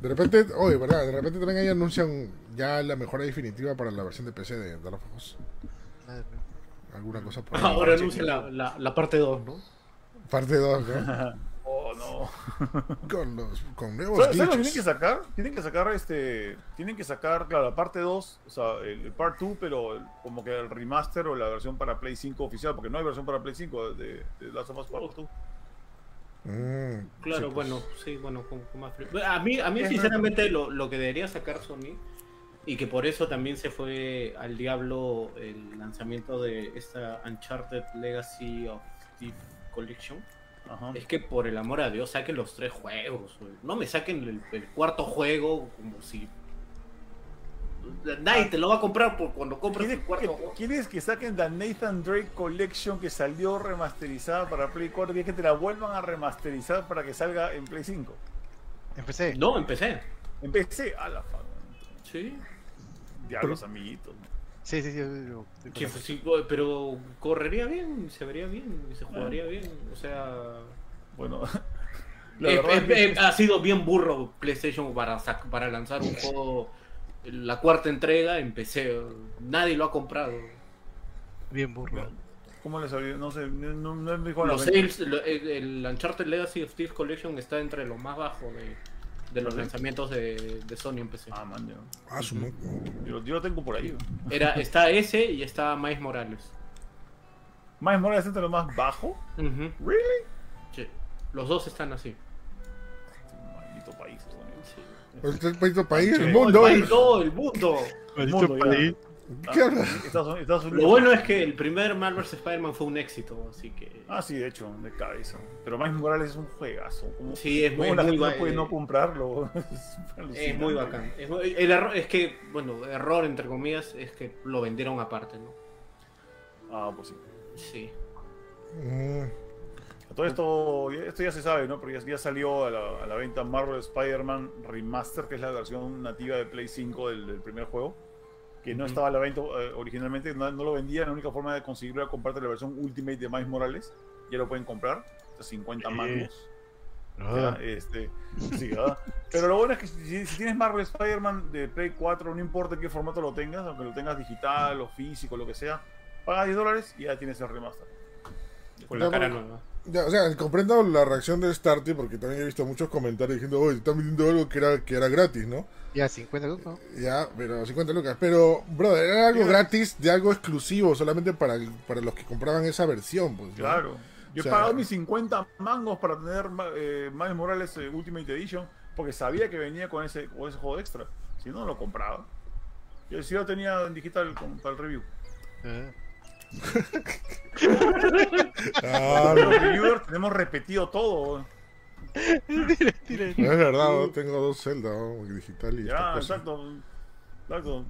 De repente, oye, ¿verdad? De repente también ahí anuncian ya la mejora definitiva para la versión de PC de. Madre mía. Alguna cosa por ahí. Ahora anuncia la, la, la parte 2, ¿no? Parte 2, ¿no? No. Con, los, con nuevos ¿Sabes sabes lo que tienen que sacar? Tienen que sacar este. Tienen que sacar, claro, la parte 2, o sea, el, el part 2, pero el- como que el remaster o la versión para Play 5 oficial, porque no hay versión para Play 5 de, de Last of Us Part 2. Mm, Claro, sí, pues. bueno, sí, bueno, con, con más frío. A mí, a mí sinceramente, lo, lo que debería sacar Sony, y que por eso también se fue al diablo el lanzamiento de esta Uncharted Legacy of Thief Collection, Ajá. es que por el amor a Dios saquen los tres juegos. güey. No me saquen el, el cuarto juego como si... Nadie te lo va a comprar por cuando compres ¿Quieres el cuarto que, juego. quieres que saquen la Nathan Drake Collection que salió remasterizada para Play 4? ¿Quieres que te la vuelvan a remasterizar para que salga en Play 5? Empecé. No, empecé. En PC, a la fa. Sí. Diablos, amiguitos. Sí, sí, sí. yo- yo- Sí, pues sí, pero correría bien, se vería bien, y se jugaría bien. O sea, Bueno, la eh, eh, es que- eh, ha sido bien burro PlayStation para, para lanzar un juego, la cuarta entrega en PC. Nadie lo ha comprado. Bien burro. ¿Cómo les sabía? No sé, no, no me dijo la Los sales, lo- el, el Uncharted Legacy of Thieves Collection está entre lo más bajo de, de los lanzamientos de, de Sony en PC. Ah, man, ya. Ah, su mo- Yo, yo lo tengo por ahí. Era, está ese y está Miles Morales. Más Morales entre lo más bajo. Ujú, ¿Really? sí. Los dos están así. Maldito país. Pues este país, país, Sí. el mundo. ¡Ay, no, el mundo! Mundo, ya. ¿Qué Ah, hablas? Estados Unidos- Estados Unidos- Lo bueno es que el primer Marvel's Spider-Man fue un éxito, así que. Ah, sí, de hecho, de cabeza. Pero Miles Morales es un juegazo. ¿Cómo, Sí, es muy, la muy gente no puede eh, no comprarlo? Es muy bacán. Es el error es que, bueno, error entre comillas, es que lo vendieron aparte, ¿no? Ah, pues sí. Sí. Mm, Todo esto, esto ya se sabe, ¿no? Porque ya, ya salió a la, a la venta Marvel Spider-Man Remaster, que es la versión nativa de Play 5 del, del primer juego. Que no estaba a la venta eh, originalmente, no, no lo vendían. La única forma de conseguirlo era comprarte la versión Ultimate de Miles Morales. Ya lo pueden comprar, hasta 50 Sí. mangos. Ah, este, sí, ¿verdad? Pero lo bueno es que si, si tienes Marvel Spider-Man de Play 4, no importa en qué formato lo tengas, aunque lo tengas digital o físico, lo que sea, pagas 10 dólares y ya tienes el remaster. Con la cara nueva. Ya, o sea, comprendo la reacción de Starty porque también he visto muchos comentarios diciendo, oye, están vendiendo algo que era, que era gratis, ¿no? ya, 50 lucas. ¿no? Ya, pero 50 lucas. Pero, brother, era algo Sí. gratis de algo exclusivo solamente para, para los que compraban esa versión, pues. ¿no? Claro. Yo O sea- he pagado mis 50 mangos para tener eh, Miles Morales eh, Ultimate Edition porque sabía que venía con ese, con ese juego extra. Si no, no lo compraba. Yo sí lo tenía en digital con- para el review. Ah. Ah, Los reviewers tenemos repetido todo. Tira, tira. es verdad, ¿no? tengo dos Zelda, ¿no? digital y Ya, exacto. Exacto.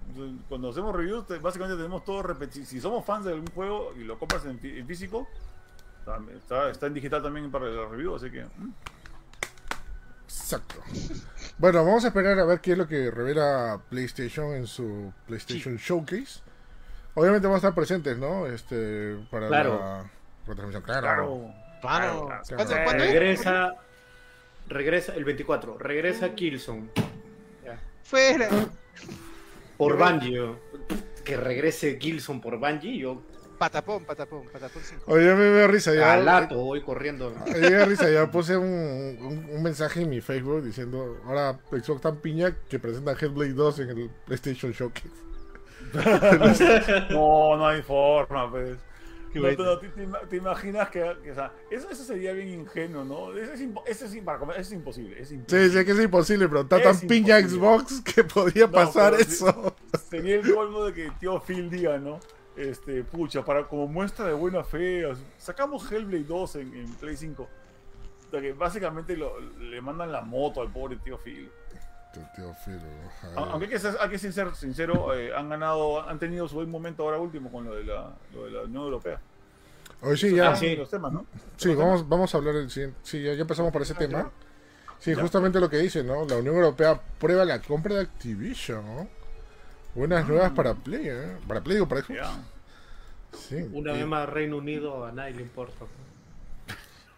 Cuando hacemos reviews, te- básicamente tenemos todo repetido. Si somos fans de algún juego y lo compras en, fí- en físico, está, está en digital también para el review, así que. mm. Exacto. Bueno, vamos a esperar a ver qué es lo que revela PlayStation en su PlayStation Showcase. Obviamente vamos a estar presentes, ¿no? Este, para Claro. la retransmisión. Claro. Claro. Claro. Claro, ¿Cuándo, claro. cuándo es? Regresa. Regresa el 24. Regresa Killzone. Ya. Fuera. Por Bungie. Que regrese Killzone por Bungie. Yo. Patapón, patapón, patapón 5. Oye, me da risa ya. Alato, voy corriendo. Me da risa ya. Puse un, un, un mensaje en mi Facebook diciendo: Ahora Xbox tan piña que presenta Hellblade 2 en el PlayStation Showcase. No, no hay forma, pues. No, no, ¿te, te ima- te imaginas que, que, o sea, eso, eso sería bien ingenuo, ¿no? Eso es, impo- eso es, im- para comer- eso es imposible. Es Sí, imposible. sé que es imposible, pero está Es tan piña imposible. Xbox que podía No, pasar pero sí. eso. Sería el colmo de que tío Phil diga, ¿no? Este, pucha, para, como muestra de buena fe, sacamos Hellblade 2 en, en Play 5. O sea, que básicamente lo- le mandan la moto al pobre tío Phil. Aunque hay que ser, hay que ser sincero, eh, han ganado, han tenido su buen momento ahora último con lo de la, lo de la Unión Europea. Oye, sí, ya. sí. los temas, ¿no? Sí, vamos, vamos a hablar del siguiente. Sí, ya, ya empezamos por ese Ah, tema. ya. Sí, Ya. justamente lo que dice, ¿no? La Unión Europea prueba la compra de Activision, ¿no? Buenas nuevas para Play, ¿eh? Para Play o para Xbox. Sí. Una Y- vez más Reino Unido a nadie le importa.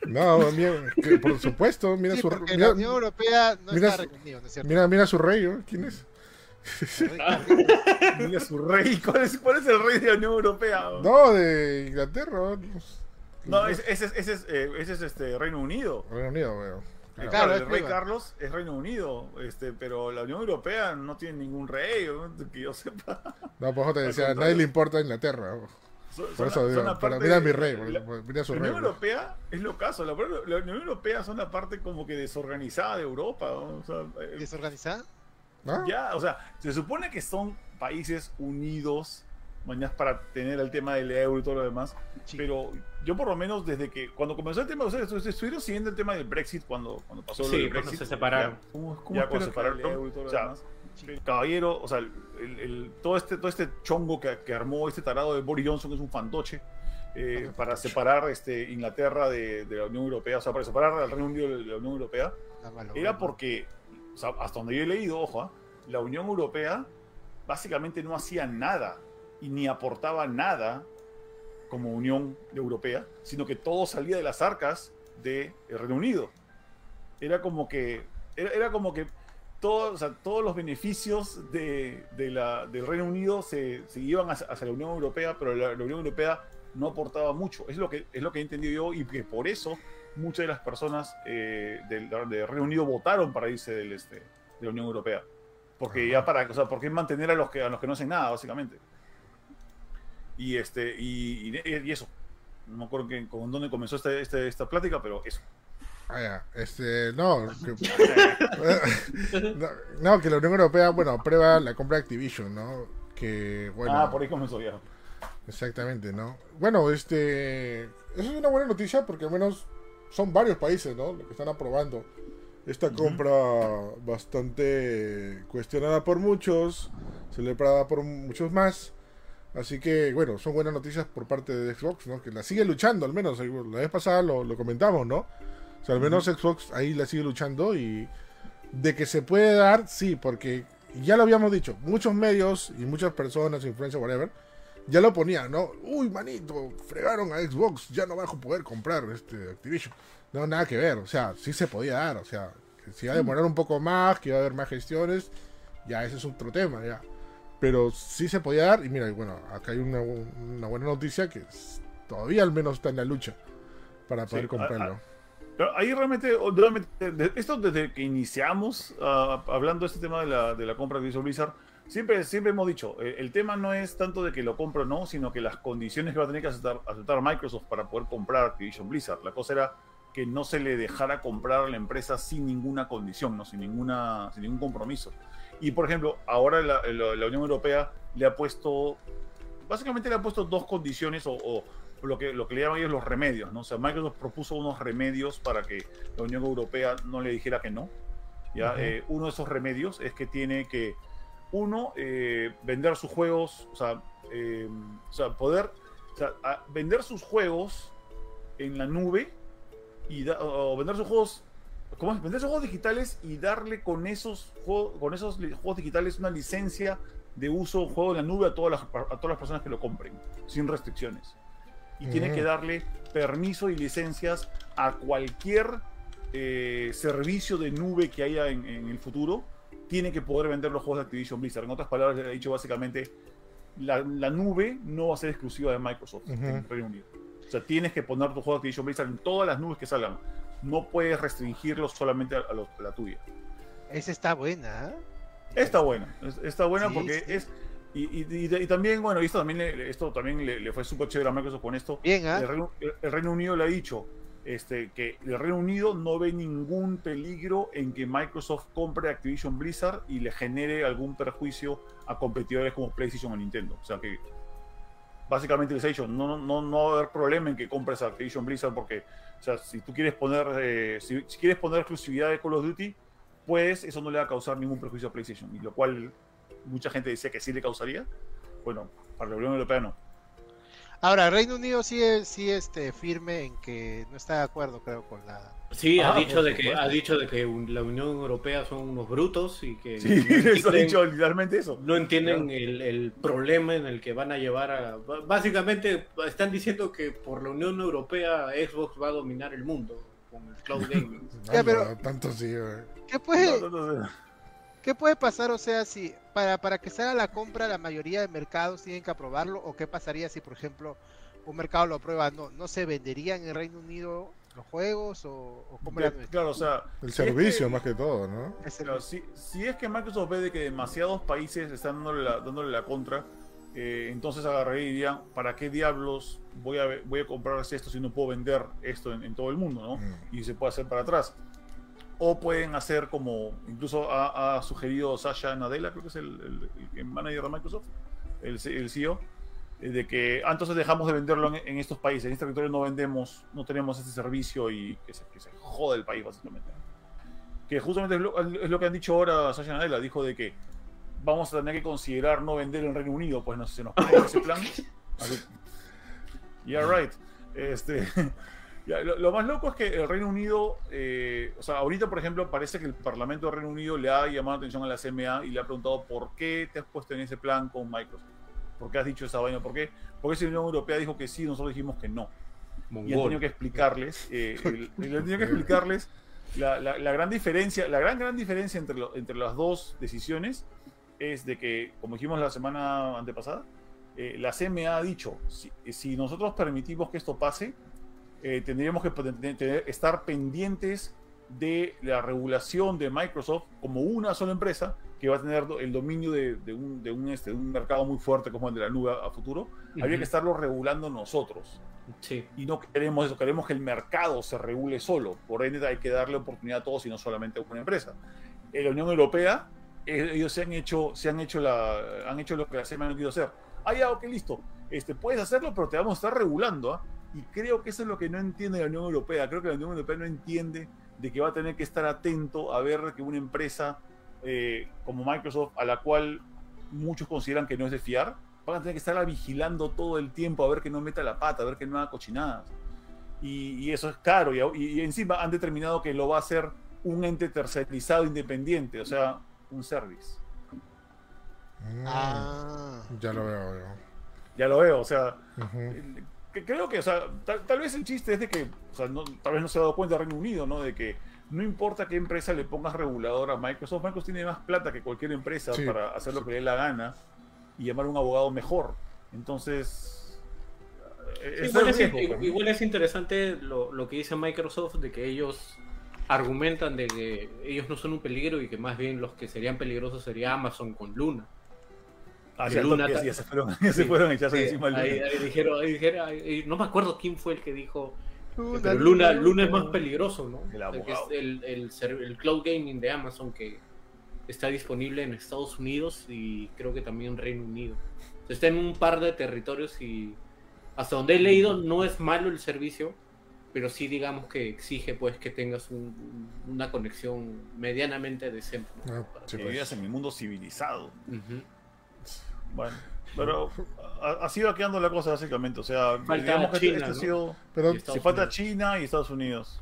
No, mira, que por supuesto, mira Sí, su mira, la Unión Europea no mira está su- reunido, ¿no es cierto? mira, mira su rey, ¿no? ¿Quién es? Mira su rey. ¿Cuál es, cuál es el rey de la Unión Europea? No, de Inglaterra. ¿no? No, ese, ese, es- ese es, eh, ese es este Reino Unido. Reino Unido, weón. Claro, Claro, el rey. Carlos es Reino Unido, este, pero la Unión Europea no tiene ningún rey, que yo sepa. No, pues te decía, a nadie le importa Inglaterra. Son- Por son- eso digo, son mira de- mi rey, la- mira su La rey. Unión Europea es lo caso, la, la Unión Europea son la parte como que desorganizada de Europa, ¿no? o sea, eh, ¿Desorganizada? ¿no? ya, o sea, se supone que son países unidos, mañana para tener el tema del euro y todo lo demás, Sí. pero yo por lo menos desde que cuando comenzó el tema, o sea, estu- estuvieron siguiendo el tema del Brexit cuando, cuando pasó lo Sí, del cuando Brexit. se separaron. Ya, ¿Cómo, cómo ya cuando separaron el euro y todo lo o sea, demás. Sí. Caballero, o sea, el, el- todo, este, todo este chongo que, que armó este tarado de Boris Johnson es un fantoche eh, para separar este, Inglaterra de, de la Unión Europea, o sea, para separar al Reino Unido de la Unión Europea, era porque, o sea, hasta donde yo he leído, ojo, ¿ah? la Unión Europea básicamente no hacía nada y ni aportaba nada como Unión Europea, sino que todo salía de las arcas del Reino Unido. Era como que, era, era como que todo, o sea, todos los beneficios de, de la, del Reino Unido se, se iban hacia, hacia la Unión Europea, pero la, la Unión Europea no aportaba mucho. Es lo que, es lo que he entendido yo y que por eso muchas de las personas eh, del, del Reino Unido votaron para irse del, este, de la Unión Europea. Porque ya para, o sea, ¿por qué mantener a los que a los que no hacen nada, básicamente? Y este, y, y- y eso. No me acuerdo que, con dónde comenzó este, este- esta plática, pero eso. Ah, ya. Este, no, que, no, no, que la Unión Europea, bueno, aprueba la compra de Activision, ¿no? Que, bueno, ah, por ahí comenzó ya. exactamente, ¿no? Bueno, este, eso es una buena noticia porque al menos son varios países, ¿no? Los que están aprobando esta compra bastante cuestionada por muchos, celebrada por muchos más. Así que, bueno, son buenas noticias por parte de Xbox, ¿no? Que la sigue luchando, al menos. La vez pasada lo, lo comentamos, ¿no? Sea, al menos Xbox ahí la sigue luchando y de que se puede dar, sí, porque ya lo habíamos dicho, muchos medios y muchas personas, influencers, whatever, ya lo ponían, ¿no? Uy, manito, fregaron a Xbox, ya no vas a poder comprar este Activision. No, nada que ver, o sea, sí se podía dar, o sea, que se iba a demorar un poco más, que iba a haber más gestiones, ya ese es otro tema, ya. Pero sí se podía dar, y mira, bueno, acá hay una, una buena noticia que es- todavía al menos está en la lucha para poder Sí, comprarlo. Pero ahí realmente, realmente, esto desde que iniciamos ah, hablando de este tema de la, de la compra de Visual Blizzard, siempre, siempre hemos dicho, eh, el tema no es tanto de que lo compro o no, sino que las condiciones que va a tener que aceptar, aceptar Microsoft para poder comprar Activision Blizzard. La cosa era que no se le dejara comprar a la empresa sin ninguna condición, ¿no? sin, ninguna, sin ningún compromiso. Y por ejemplo, ahora la, la- la Unión Europea le ha puesto, básicamente le ha puesto dos condiciones o, o lo, que, lo que le llaman ellos los remedios. ¿no? O sea, Microsoft propuso unos remedios para que la Unión Europea no le dijera que no. ¿ya? Ujú. Eh, uno de esos remedios es que tiene que, uno, eh, vender sus juegos, o sea, eh, o sea poder o sea, vender sus juegos en la nube y da- o vender sus juegos ¿cómo es? vender sus juegos digitales y darle con esos juegos con esos juegos digitales una licencia de uso juego en la nube a todas las a todas las personas que lo compren sin restricciones y tiene Mm. que darle permiso y licencias a cualquier eh, servicio de nube que haya en, en el futuro tiene que poder vender los juegos de Activision Blizzard en otras palabras le he dicho básicamente la, la nube no va a ser exclusiva de Microsoft Ujú. en Reino Unido. O sea, tienes que poner tu juego de Activision Blizzard en todas las nubes que salgan. No puedes restringirlo solamente a, a lo- a la tuya. Esa está buena, ¿ah? Está buena, es- está buena Sí, porque sí. es... Y, y- y- y también, bueno, esto también, le, esto también le, le fue súper chévere a Microsoft con esto. Bien, ¿ah? El, Reino, el Reino Unido le ha dicho este, que el Reino Unido no ve ningún peligro en que Microsoft compre Activision Blizzard y le genere algún perjuicio a competidores como PlayStation o Nintendo. O sea que básicamente les ha dicho, no, no, no va a haber problema en que compres Activision Blizzard porque, o sea, si tú quieres poner, eh, si, si quieres poner exclusividad de Call of Duty, pues eso no le va a causar ningún perjuicio a PlayStation. Y lo cual mucha gente decía que sí le causaría. Bueno, para la Unión Europea no. Ahora, Reino Unido sí, es- sí este, firme en que no está de acuerdo, creo, con la... Sí, ha Ah, dicho de que ha dicho de que un- la Unión Europea son unos brutos y que Sí, no eso ha entienden- dicho literalmente eso. no entienden el, el problema en el que van a llevar a... Básicamente están diciendo que por la Unión Europea Xbox va a dominar el mundo con el cloud gaming. Ya, Ah, pero- no, tanto sí. ¿Qué puede, No, no, no, ¿Qué puede pasar? O sea, si para, para que salga la compra, la mayoría de mercados tienen que aprobarlo, o qué pasaría si, por ejemplo, un mercado lo aprueba, no, no se venderían en el Reino Unido los juegos o, o cómo De- claro, o sea, El si es servicio que- más que todo, ¿no? Claro, si, si es que Microsoft ve de que demasiados países están dándole la, dándole la contra, eh, entonces agarraría y dirían, ¿para qué diablos voy a, voy a comprar esto si no puedo vender esto en, en todo el mundo? ¿no? Mm. Y se puede hacer para atrás. O pueden hacer como, incluso ha, ha sugerido Sasha Nadella, creo que es el, el- el manager de Microsoft, el, el CEO, eh, de que ah, entonces dejamos de venderlo en, en estos países, en este territorio no vendemos, no tenemos este servicio y que se, que se jode el país básicamente. Que justamente es lo, es lo que han dicho ahora Sasha Nadella, dijo de que vamos a tener que considerar no vender en Reino Unido, pues no se nos pone ese plan. Así- Yeah, right. Este, lo, lo más loco es que el Reino Unido, eh, o sea, ahorita, por ejemplo, parece que el Parlamento del Reino Unido le ha llamado la atención a la CMA y le ha preguntado por qué te has puesto en ese plan con Microsoft. ¿Por qué has dicho esa vaina? ¿Por qué? Porque si la Unión Europea dijo que sí, nosotros dijimos que no. Y han tenido Mongol. que explicarles, eh, el- el- han tenido que explicarles la, la- la gran diferencia, la gran gran diferencia entre, lo- entre las dos decisiones es de que, como dijimos la semana antepasada, eh, la CMA ha dicho, si, si nosotros permitimos que esto pase, eh, tendríamos que tener- estar pendientes de la regulación de Microsoft como una sola empresa que va a tener el dominio de, de un, de un, este, de un mercado muy fuerte como el de la nube a, futuro. Habría Ujú. que estarlo regulando nosotros Sí. y no queremos eso, queremos que el mercado se regule solo. Por ende, hay que darle oportunidad a todos y no solamente a una empresa. En la Unión Europea, eh, ellos se han hecho, se han hecho, la, han hecho lo que se han querido hacer. Ah, ya, ok, listo. Este, puedes hacerlo, pero te vamos a estar regulando. ¿ah? Y creo que eso es lo que no entiende la Unión Europea. Creo que la Unión Europea no entiende de que va a tener que estar atento a ver que una empresa eh, como Microsoft, a la cual muchos consideran que no es de fiar, van a tener que estarla vigilando todo el tiempo a ver que no meta la pata, a ver que no haga cochinadas. Y, y eso es caro. Y, y encima han determinado que lo va a hacer un ente tercerizado independiente, o sea, un service. Mm, Ah, Ya lo veo, veo. Ya lo veo, o sea, que creo que, o sea, tal, tal vez el chiste es de que, o sea, no- tal vez no se ha dado cuenta Reino Unido, ¿no? De que no importa qué empresa le pongas regulador a Microsoft, Microsoft tiene más plata que cualquier empresa Sí, para hacer lo sí. que le dé la gana y llamar a un abogado mejor. Entonces, eh, es Igual el es, riesgo, pues, igual es interesante lo, lo que dice Microsoft de que ellos argumentan de que ellos no son un peligro y que más bien los que serían peligrosos sería Amazon con Luna. Ah, Luna ya se fueron, ya se fueron Sí, encima ahí, Luna. ahí dijeron, ahí dijeron- ahí- no me acuerdo quién fue el que dijo, Luna, pero Luna, Luna, Luna es más peligroso, ¿no? El O sea, que es abogado. el, el, cloud gaming de Amazon que está disponible en Estados Unidos y creo que también en Reino Unido. O sea, está en un par de territorios y hasta donde he leído no es malo el servicio, pero sí digamos que exige pues que tengas un- una conexión medianamente decente. ¿no? Ah, Para- sí, pues. en el mundo civilizado. Ujú. Bueno, pero ha, ha sido quedando la cosa básicamente. O sea, Falta digamos que China, este ha ¿no? sido. Pero Y Estados Si falta Unidos. China y Estados Unidos.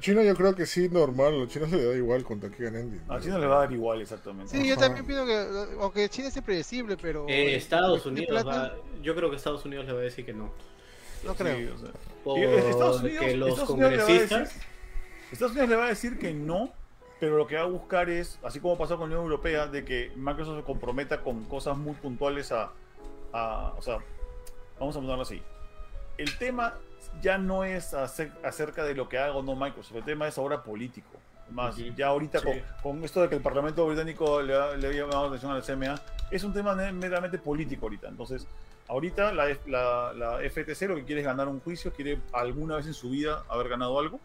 China yo creo que sí, normal. A los chinos les da igual contra quién ganen. A China le va a dar igual, exactamente. Sí, yo también pienso que, aunque China es impredecible, pero... Eh, Estados ¿de Unidos va, yo creo que Estados Unidos le va a decir que no. No Sí, creo. o sea, Estados Unidos- los Estados Unidos le va a decir- congresistas Estados Unidos le va a decir que no, pero lo que va a buscar es, así como pasó con la Unión Europea, de que Microsoft se comprometa con cosas muy puntuales a, a- o sea, vamos a ponerlo así. El tema ya no es acer- acerca de lo que haga o no Microsoft, el tema es ahora político. Más, Ujú. ya ahorita Sí. con, con esto de que el Parlamento británico le ha, le ha llamado la atención al CMA, es un tema meramente político ahorita. Entonces, ahorita la, la, la FTC lo que quiere es ganar un juicio, quiere alguna vez en su vida haber ganado algo.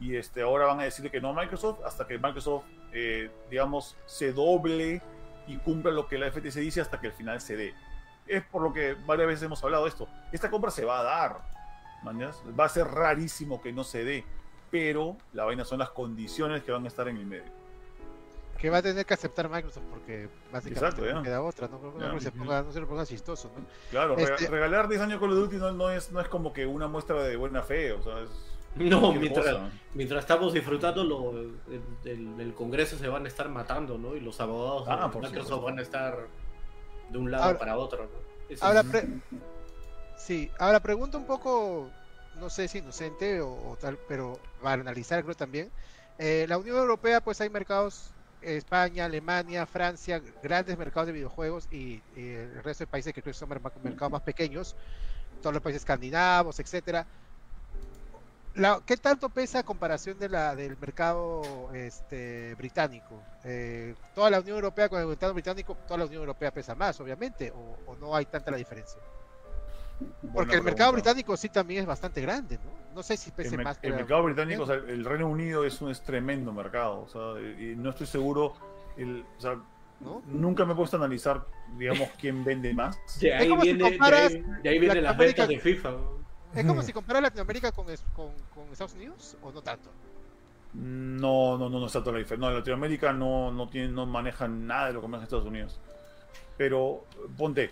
Y este, ahora van a decir que no a Microsoft hasta que Microsoft, eh, digamos, se doble y cumpla lo que la FTC dice hasta que el final se dé. Es por lo que varias veces hemos hablado de esto. Esta compra se va a dar. ¿mañas? Va a ser rarísimo que no se dé. Pero la vaina son las condiciones que van a estar en el medio. Que va a tener que aceptar Microsoft porque básicamente Exacto, no queda otra, ¿no? No, Ya. no se ponga, no se lo ponga chistoso, ¿no? Claro, Este- regalar 10 años Call of Duty no, no es, no es como que una muestra de buena fe. O sea, es No, mientras, cosa. mientras estamos disfrutando, lo, el, el- el Congreso se van a estar matando, ¿no? Y los abogados Ah, de Microsoft van a estar de un lado Ahora- para otro, ¿no? Eso Ahora, es- pre- sí, ahora pregunta un poco, no sé si inocente o, o tal, pero para analizar creo también. Eh, la Unión Europea, pues hay mercados, España, Alemania, Francia, grandes mercados de videojuegos y, y el resto de países que creo que son mer- mercados más pequeños, todos los países escandinavos, etcétera. La- ¿Qué tanto pesa a comparación de la, del mercado este, británico? Eh, toda la Unión Europea con el mercado británico, toda la Unión Europea pesa más, obviamente, o, o no hay tanta la diferencia. Buena Porque el mercado británico sí también es bastante grande, ¿no? No sé si pese el, más que el mercado británico, o sea, el Reino Unido es un es tremendo mercado. O sea, y no estoy seguro. El, o sea, ¿no? nunca me he puesto a analizar, digamos, quién vende más. de ahí si viene, de comparas ahí, de ahí vienen las ventas de FIFA. Es como si comparar Latinoamérica con, es- con, con Estados Unidos, o no tanto. No, no, no, no está toda la diferencia. No, Latinoamérica no, no, tiene, no manejan nada de lo que maneja Estados Unidos. Pero, ponte,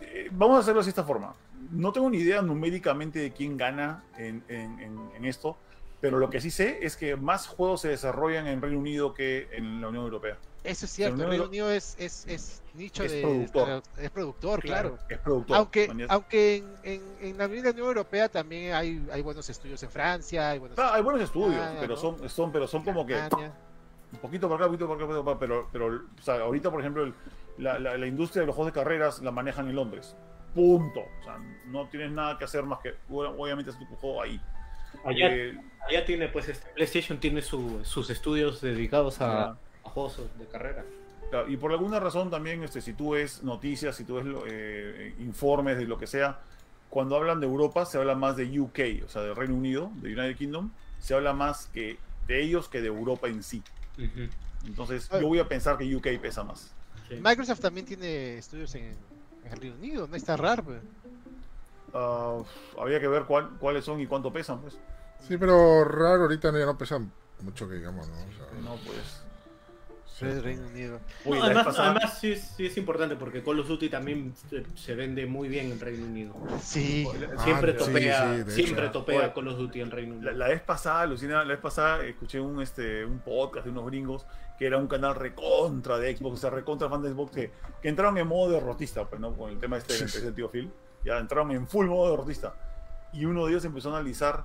eh, vamos a hacerlo de esta forma. No tengo ni idea numéricamente de quién gana en, en- en- en esto, pero lo que sí sé es que más juegos se desarrollan en Reino Unido que en la Unión Europea. Eso es cierto, el Unión Reino Unido es, es, es nicho Es de... productor. Es productor, claro. Es productor. Aunque, aunque en, en, en la Unión Europea también hay, hay buenos estudios en Francia, hay buenos Ah, hay buenos estudios, Ah, pero ¿no? son, son, pero son como que un poquito por acá, un poquito por acá, un poquito por acá, pero, pero o sea, ahorita, por ejemplo, el- la, la- la industria de los juegos de carreras la manejan en Londres. Punto. O sea, no tienes nada que hacer más que, obviamente, hacer tu juego ahí. Allá, Eh, allá tiene, pues, este, PlayStation tiene su- sus estudios dedicados a juegos de carrera. Claro, y por alguna razón también, este, si tú ves noticias, si tú ves eh, informes de lo que sea, cuando hablan de Europa se habla más de UK, o sea, del Reino Unido, de United Kingdom, se habla más que de ellos que de Europa en sí. Entonces, Ah. yo voy a pensar que UK pesa más. sí. Microsoft también tiene estudios en, en el Reino Unido, no está raro. Ah, habría que ver cuál- cuáles son y cuánto pesan, pues. Sí, pero raro ahorita ya no pesan mucho que digamos, ¿no? O sea, No, pues. Sí. Es Reino Unido. Oye, No, además, pasada- además sí, es, sí es importante porque Call of Duty también se, se vende muy bien en Reino Unido. Sí. Siempre Ah, topea, sí, siempre topea Oye, Call of Duty en Reino Unido. La, la vez pasada, Lucina, la vez pasada escuché un, este, un podcast de unos gringos que era un canal recontra de Xbox, o sea, recontra fan de Xbox, que, que entraron en modo derrotista, pues, ¿no? Con el tema este del Sí, tío Phil. Ya entraron en full modo derrotista. Y uno de ellos empezó a analizar,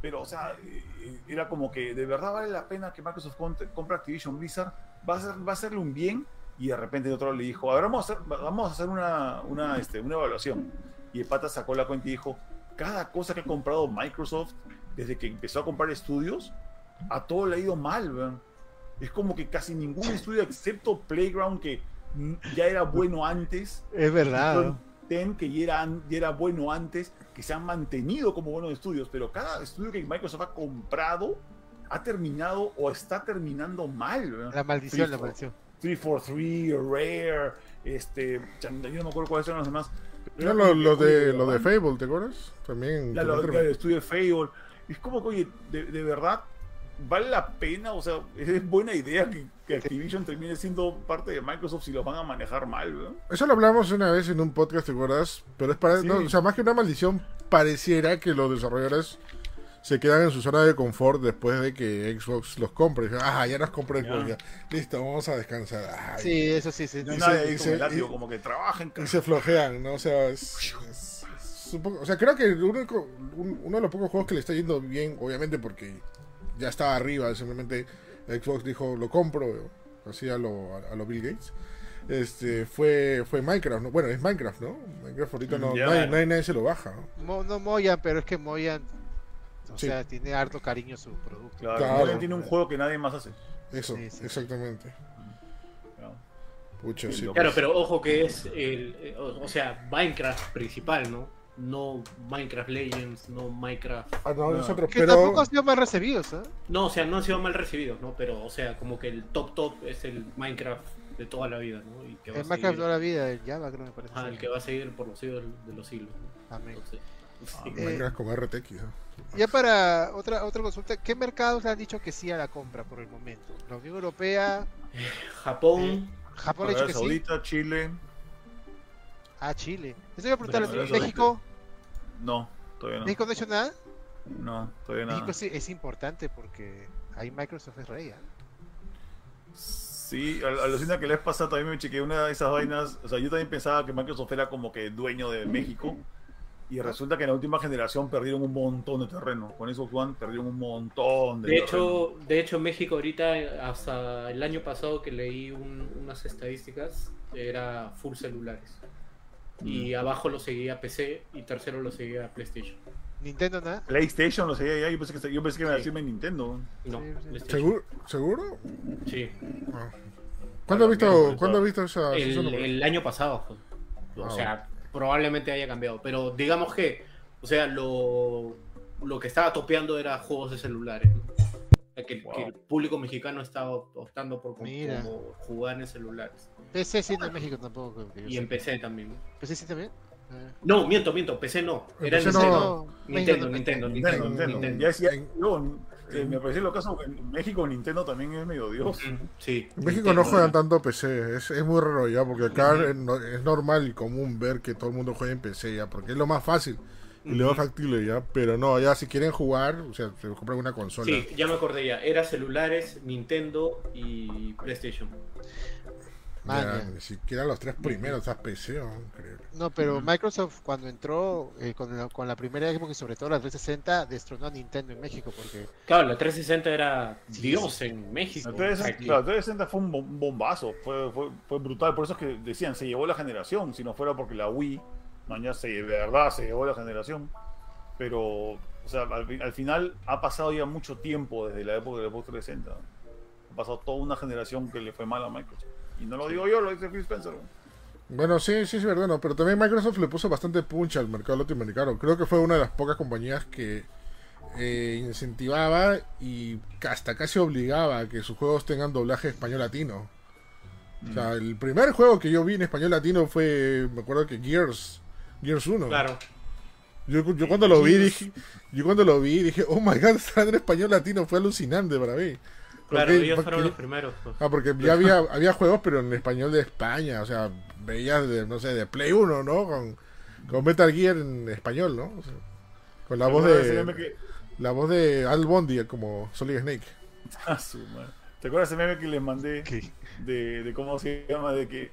pero, o sea, eh, era como que de verdad vale la pena que Microsoft compre Activision Blizzard, va a, ser, va a hacerle un bien. Y de repente el otro le dijo, a ver, vamos a hacer, vamos a hacer una, una, este, una evaluación. Y el pata sacó la cuenta y dijo, cada cosa que ha comprado Microsoft desde que empezó a comprar estudios, a todo le ha ido mal. Es como que casi ningún estudio, excepto Playground, que ya era bueno antes, Es verdad. Ten- que ya era, ya era bueno antes, que se han mantenido como buenos estudios, pero cada estudio que Microsoft ha comprado ha terminado o está terminando mal, weón. La maldición, Sí, la fue- maldición. 343, Rare, este, yo no me acuerdo cuáles eran los demás. Era lo, lo de, lo de Fable, ¿te acuerdas? También. la, la del estudio de Fable. Es como que, oye, de, de verdad, vale la pena, o sea, es buena idea que, que Activision termine siendo parte de Microsoft si los van a manejar mal, ¿no? Eso lo hablamos una vez en un podcast, ¿te acuerdas? Pero es para. Sí. no, o sea, más que una maldición, pareciera que los desarrolladores se quedan en su zona de confort después de que Xbox los compre. Dicen, Ah, ya nos compró Xbox, Ya. Listo, vamos a descansar. Ay, Sí, eso sí, sí. No Y nada se- y como se- látigo, y- como que trabajen, Y se flojean, ¿no? O sea, es, es- es un poco- o sea, creo que el único- un- uno de los pocos juegos que le está yendo bien, obviamente porque ya estaba arriba, simplemente Xbox dijo, lo compro, así a lo, a, a lo Bill Gates. Este, fue, fue Minecraft, ¿no? Bueno, es Minecraft, ¿no? Minecraft ahorita no, Ya. nadie, nadie, nadie se lo baja, ¿no? Mo- no Moyan, pero es que Moyan, o Sí. sea, tiene harto cariño a su producto. Claro, tiene un juego que nadie más hace. Eso, Sí, sí. exactamente. Claro. Lo- Claro, pero ojo que es el, eh, o, o sea, Minecraft principal, ¿no? No Minecraft Legends, no Minecraft. Ah, no, No. es otro, Que pero... tampoco han sido mal recibidos, ¿eh? No, o sea, no han sido mal recibidos, ¿no? Pero, o sea, como que el top top es el Minecraft de toda la vida, ¿no? Y que va El a Minecraft seguir- toda la vida, el Java creo me parece. ser. el que va a seguir por los siglos de los siglos, ¿no? Amén. Entonces, sí. Eh, Minecraft con RTX, ¿no? Ya para otra otra consulta, ¿qué mercados le han dicho que sí a la compra por el momento? La Unión Europea, Japón, Japón le ha dicho Arabia que sí. Saudita, Chile, Ah, Chile. Eso iba a Bueno, Arabia ¿México? no, todavía no. ¿México no ha hecho nada? No, todavía nada. México sí, es importante porque ahí Microsoft es rey. ¿ah? Sí, al- alucina que la vez pasada también me chequeé una de esas vainas. O sea, yo también pensaba que Microsoft era como que dueño de México. Y resulta que en la última generación perdieron un montón de terreno. Con Xbox One perdieron un montón de De terreno. hecho, de hecho México ahorita, hasta el año pasado que leí un- unas estadísticas, era full celulares. Y abajo lo seguía PC y tercero lo seguía PlayStation. Nintendo nada. PlayStation, lo sé, ya, yo pensé que, yo pensé que me iba a Sí. decirme Nintendo. No. ¿Seguro? ¿Seguro? Sí. Ah. ¿Cuándo has visto, ¿cuándo has visto esa El, esa- el año pasado. O Ah, sea, probablemente haya cambiado. Pero digamos que, o sea, lo, lo que estaba topeando era juegos de celulares. ¿no? O sea, que, Wow. que el público mexicano estaba optando por como, Mira. como jugar en celulares. PC sí no en México tampoco. Y en PC también. ¿no? PC sí también. No, miento, miento, PC no. Era en PC no. Nintendo, no, Nintendo, Nintendo, Nintendo, Nintendo. Nintendo. Ya decía, En- yo, me pareció lo caso que en México Nintendo también es medio dios. Sí. En México Nintendo. no juegan tanto PC, es, es muy raro ya, porque acá es, no- es normal y común ver que todo el mundo juega en PC ya, porque es lo más fácil y lo más factible ya, pero no, ya si quieren jugar, o sea, se compran una consola. Sí, ya me acordé ya. Era celulares, Nintendo y PlayStation. Ya, ni siquiera los tres primeros, sea, PC, oh, increíble. No, pero Microsoft cuando entró eh, con, la, con la primera Xbox y sobre todo la 360 destronó a Nintendo en México porque Claro, la 360 era Sí, Dios en México. La 360, Aquí. claro, la 360 fue un bom- bombazo, fue, fue, fue brutal. Por eso es que decían, se llevó la generación. Si no fuera porque la Wii, mañana se, de verdad se llevó la generación. Pero, o sea, al, fi- al final ha pasado ya mucho tiempo desde la época de la Xbox 360. Ha pasado toda una generación que le fue mal a Microsoft. Y no lo digo yo, lo dice Phil Spencer. Bueno, sí, sí, es verdad, no, pero también Microsoft le puso bastante punch al mercado latinoamericano. Creo que fue una de las pocas compañías que eh, incentivaba y hasta casi obligaba a que sus juegos tengan doblaje español-latino. O sea, el primer juego que yo vi en español latino fue, me acuerdo que Gears, Gears 1. Claro. Yo, yo cuando lo vi dije, yo cuando lo vi dije, oh my god, está en español latino, fue alucinante para mí. Claro, Porque- ellos porque- fueron los primeros. pues. Ah, porque ya había, había juegos, pero en español de España, o sea, veías de, no sé, de Play 1, ¿no? Con, con Metal Gear en español, ¿no? O sea, con la voz ¿Te acuerdas ese de que- la voz de Al Bondi como Solid Snake. Ah, su madre. ¿Te acuerdas ese meme que les mandé de, de cómo se llama? De que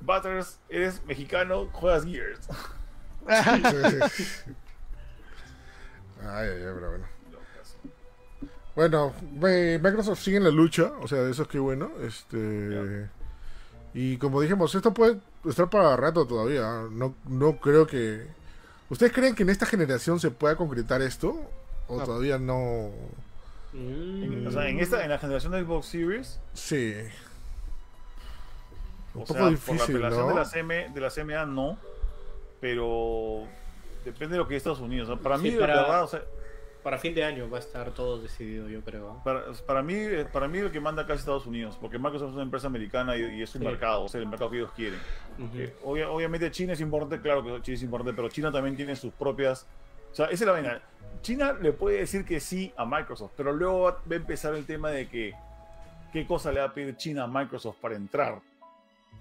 Butters, eres mexicano, juegas Gears. Sí, ay, ay, pero bueno. Bueno, Microsoft sigue en la lucha, o sea, eso es que bueno. Este y como dijimos, esto puede estar para rato todavía. No, no creo que. ¿Ustedes creen que en esta generación se pueda concretar esto? ¿O No. todavía no? Mm. O sea, en, esta, en la generación de Xbox Series, Sí. Un o poco sea, difícil, por la apelación ¿no? de, la CM, de la CMA no, pero depende de lo que es Estados Unidos. O sea, para Sí, mí, de para- verdad, o sea, Para fin de año va a estar todo decidido, yo creo. ¿ah? para, para mí, eh, para mí el que manda acá es Estados Unidos, porque Microsoft es una empresa americana y, y es un Sí. mercado, o sea, el mercado que ellos quieren. Eh, obvia- obviamente China es importante, claro que China es importante, pero China también tiene sus propias... O sea, esa es la vaina. China le puede decir que sí a Microsoft, pero luego va va a empezar el tema de que qué cosa le va a pedir China a Microsoft para entrar.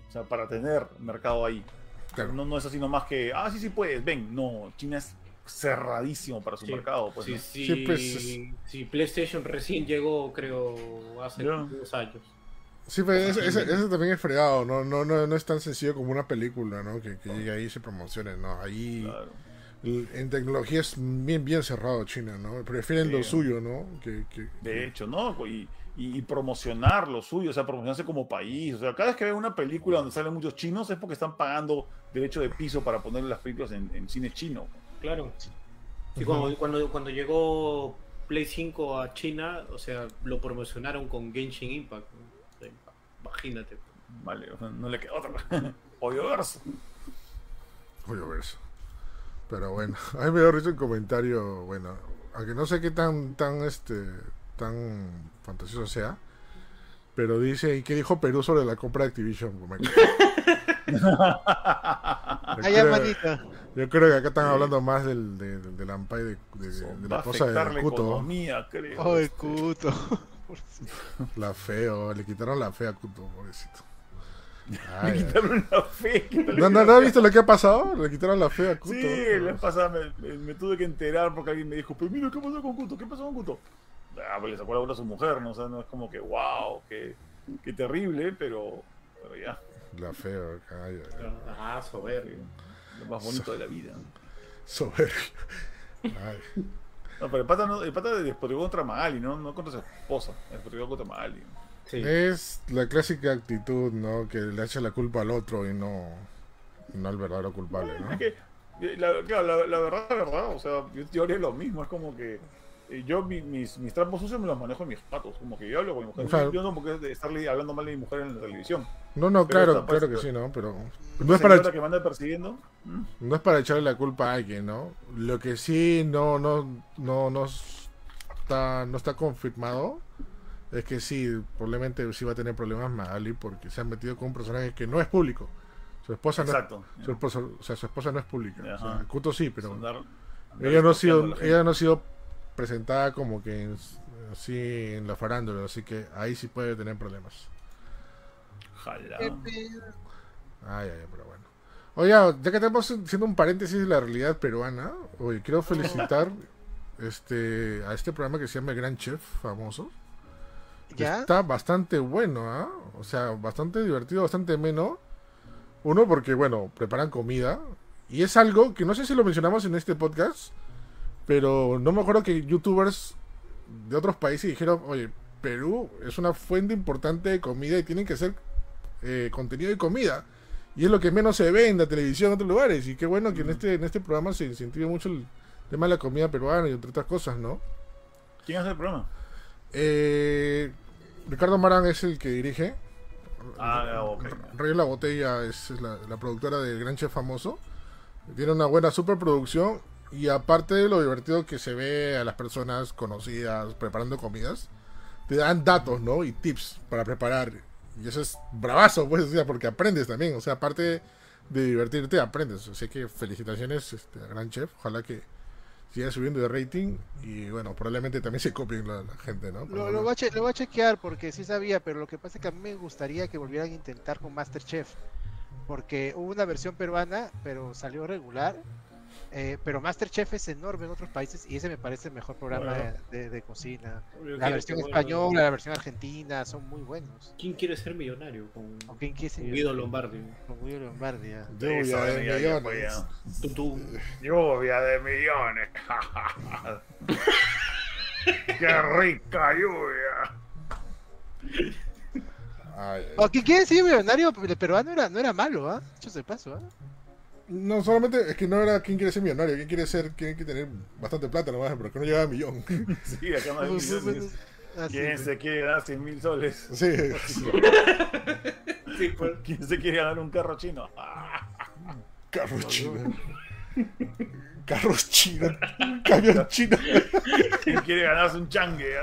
O sea, para tener mercado ahí. Claro. No, no es así nomás que, ah, sí, sí puedes, ven. No, China es cerradísimo para su Sí. mercado. Pues, Sí, ¿no? sí, Sí, pues, sí, PlayStation recién llegó, creo, hace Ya. dos años. Sí, pero ese, ese- ese también es fregado, no, no, no, no es tan sencillo como una película, ¿no? Que, que llegue ahí y se promocione, ¿no? Ahí Claro. en tecnología es bien, bien cerrado China, ¿no? Prefieren Sí. lo suyo, ¿no? Que, que- De hecho, ¿no? Y, y, y promocionar lo suyo, o sea, promocionarse como país. O sea, cada vez que veo una película donde salen muchos chinos es porque están pagando derecho de piso para poner las películas en, en cine chino. Claro. Sí, Ujú. cuando, cuando, cuando llegó Play 5 a China, o sea, lo promocionaron con Genshin Impact. ¿no? O sea, Imagínate. Vale, o sea, no le queda otra. Pollo verso. Voy a ver eso. Pero bueno, a mí me dio risa un comentario, bueno, aunque no sé qué tan, tan, este, tan fantasioso sea, pero dice, ¿y qué dijo Perú sobre la compra de Activision? Allá, manita. Yo creo que acá están hablando más del, de- del, del Ampay de, de- de Va la a esposa afectar de la Kuto, economía, creo. Oh, el Este, cuto. la feo, le quitaron la fe a Kuto, pobrecito. Le Ay, ay. quitaron la fe. ¿No, no, ¿No has visto lo que ha pasado? Le quitaron la fe a Kuto. Sí, la pasada me, me- me tuve que enterar porque alguien me dijo, pero mira, ¿qué pasó con Kuto? ¿Qué pasó con Kuto? Ah, pues le sacó la bola a su mujer, ¿no? O sea, no es como que, wow, qué, qué terrible, pero, pero ya, La feo, ay. Ah, soberbio. Lo más bonito de la vida. Soberbio. No, pero el pata, no, el pata despotricó contra Magali, ¿no? No contra su esposa, despotricó contra Magali. Sí. Es la clásica actitud, ¿no? Que le echa la culpa al otro y no, y no al verdadero culpable, ¿no? Es que, eh, la, claro, la, la verdad, la verdad, o sea, yo, yo haría lo mismo, es como que yo mi- mis, mis trapos sucios me los manejo en mis patos, como que yo hablo con mi mujer, yo no porque estarle hablando mal de mi mujer en la televisión. No, no, Pero claro, claro que sí, ¿no? Pero no es para que me anda persiguiendo, ¿mm? no es para echarle la culpa a alguien, ¿no? Lo que sí no no no no está no está confirmado es que sí, probablemente sí va a tener problemas Magali porque se han metido con un personaje que no es público. Su esposa no es, exacto. su esposa, o sea, su esposa no es pública. O sea. Kuto sí, pero ella no ha sido la ella no ha sido presentada como que en- así en la farándula, así que ahí sí puede tener problemas. Ojalá. Ay, ay, pero bueno. Oiga, ya que estamos haciendo un paréntesis de la realidad peruana, oye, quiero felicitar este a este programa que se llama Gran Chef Famoso. ¿Ya? Está bastante bueno, ¿ah? O sea, bastante divertido, bastante ameno. Uno, porque, bueno, preparan comida. Y es algo que no sé si lo mencionamos en este podcast, pero no me acuerdo que youtubers de otros países dijeron, oye, Perú es una fuente importante de comida y tienen que hacer eh, contenido de comida. Y es lo que menos se ve en la televisión en otros lugares. Y qué bueno que en este, en este programa se incentive mucho el tema de la comida peruana y entre otras cosas, ¿no? ¿Quién hace el programa? Eh, Ricardo Marán es el que dirige. Ah, ok. Rey La Botella es, es la, la productora del Gran Chef Famoso. Tiene una buena superproducción. Y aparte de lo divertido que se ve a las personas conocidas preparando comidas, te dan datos, ¿no? Y tips para preparar. Y eso es bravazo, pues, o sea, porque aprendes también. O sea, aparte de divertirte, aprendes. Así que felicitaciones este, Gran Chef. Ojalá que siga subiendo de rating. Y bueno, probablemente también se copien la, la gente, ¿no? Lo, lo voy a lo voy a chequear porque sí sabía, pero lo que pasa es que a mí me gustaría que volvieran a intentar con Masterchef. Porque hubo una versión peruana, pero salió regular. Eh, pero Masterchef es enorme en otros países y ese me parece el mejor programa Bueno. de, de- de cocina. Yo La versión española, la versión argentina son muy buenos. ¿Quién quiere ser millonario? Con, ¿Con quién quiere con Guido Lombardi. Con Guido Lombardi. ya. Lluvia de fue millones. Tú, tú. Lluvia de millones. Qué rica lluvia. Ay, ay. O quien quiere ser millonario el peruano era, no era malo, ¿ah? Dicho se paso, ¿ah? No, solamente es que no era quién quiere ser millonario, quién quiere ser, quién quiere tener bastante plata nomás, pero que no llega a millón. Sí, acá no hay millones. Ah, ¿Quién se quiere dar 100 mil soles? Sí, Sí, pues. ¿Quién se quiere ganar un carro chino? Carro chino. Carros chinos. Camión chino. ¿Quién quiere ganarse un changue?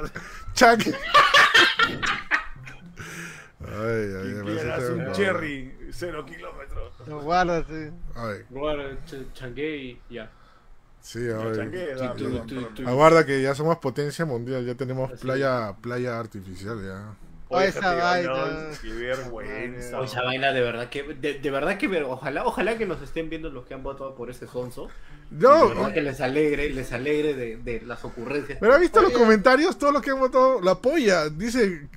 Chac. Ay, ay, ¿Quién ay, me quiere ganarse hace un cherry? Cero kilómetros. No, guárdate. Ay, Guarda, ch- changué y ya. sí, Sí, tú- Aguarda que ya somos potencia mundial, ya tenemos Así playa, playa artificial ya. Oye, esa gente, vaina. no, Qué vergüenza. O esa vaina de verdad que de, de verdad que ojalá ojalá que nos estén viendo los que han votado por ese sonso. No, de verdad que les alegre, les alegre de, de las ocurrencias. pero ha visto los comentarios, todos los que han votado la apoya. Dice,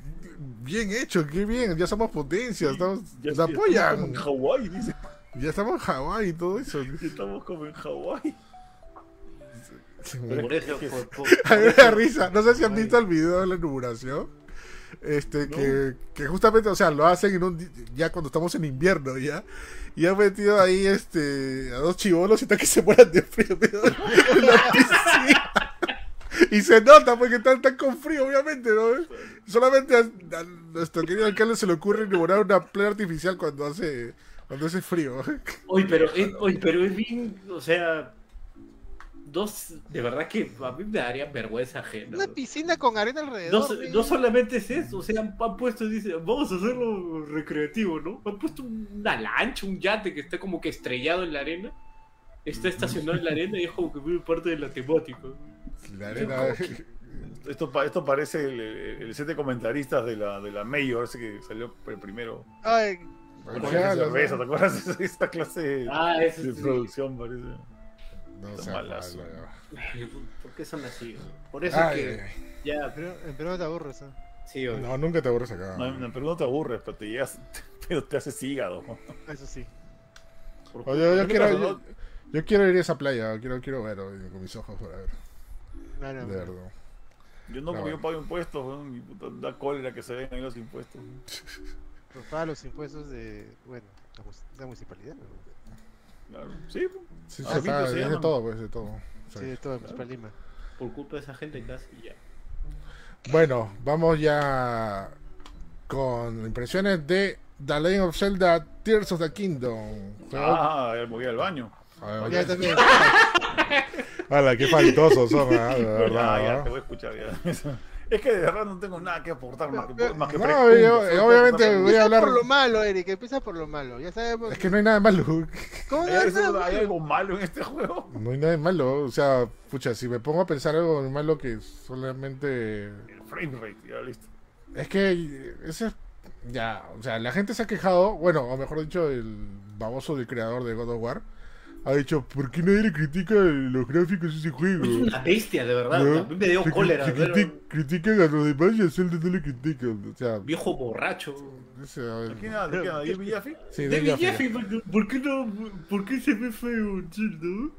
bien hecho, qué bien, ya somos potencia, estamos, Ya- estamos apoyan. como en Hawái, dice. Ya estamos en Hawái y todo eso. Ya Estamos como en Hawái. por eso, por, por- A mí me da risa. No sé si han visto el video de la inauguración. Este, ¿No? que, que justamente, o sea, lo hacen en un ya cuando estamos en invierno, ya. Y han metido ahí este a dos chivolos y tal que se mueran de frío en la piscina. Y se nota porque están, están con frío, obviamente, ¿no? Solamente a, a nuestro querido alcalde se le ocurre elaborar una playa artificial cuando hace cuando hace frío. Oye, pero es, oye, pero es bien, o sea, dos, de verdad que a mí me daría vergüenza ajena. Una piscina con arena alrededor. No, no solamente es eso, o sea, han, han puesto, dice, vamos a hacerlo recreativo, ¿no? Han puesto una lancha, un yate que está como que estrellado en la arena, está estacionado en la arena y es como que muy parte de la temática. La arena. Esto, esto parece el, el- set de comentaristas de la, de la Mayor, ese que salió el primero. Ay, Bueno, ya, cerveza, ¿te acuerdas de esa clase de, Ah, eso de sí. producción? Parece. no sea malas. malo. ¿Por qué son así? Por eso Ay, que ay, ya, pero, pero no te aburres, ¿eh? sí, oye. No, nunca te aburres acá. No, no, pero no te aburres, pero te llegas, pero te haces hígado. Eso sí. Oye, yo, ¿Qué quiero, yo, yo quiero ir a esa playa, quiero, quiero ver oye, con mis ojos para ver. De verdad. Yo no, porque yo pago impuestos, weón, y puta, da cólera que se ven ahí los impuestos. Pues paga los impuestos de, bueno, la, municipalidad. ¿no? Claro. Sí, Sí, Ah, se paga, es de todo, pues, de todo. Sí. Sí, de todo, Municipal Lima. por culpa de esa gente casi ya. Bueno, vamos ya con impresiones de The Legend of Zelda Tears of the Kingdom. Juego- ah, él voy al baño. Ver, Ya también. Ala, qué faltosos son, ah, de Ya, verdad. ya, ¿ah? te voy a escuchar ya. Es que de verdad no tengo nada que aportar más que, más que No, preguntas, yo- obviamente voy a Empieza hablar- por lo malo, Eric, empieza por lo malo. Ya sabemos. Es que no hay nada malo. ¿Cómo ¿Hay, no hay nada algo- hay malo? algo malo en este juego? No hay nada malo. O sea, pucha, si me pongo a pensar algo malo que solamente El frame rate, ya listo. Es que ese es- ya, o sea, la gente se ha quejado, bueno, o mejor dicho, el baboso del creador de God of War ha dicho, ¿por qué nadie le critica los gráficos de ese juego? Es una bestia, de verdad. ¿No? A mí me dio Se- cólera. se ver a criti- un critican a los demás y a Zelda no le critican. O sea, viejo borracho. ese, a ver, ¿De quién. ¿De David Jaffe? sí, De David Jaffe. ¿por qué- ¿por qué no? ¿Por qué se ve feo, Zelda?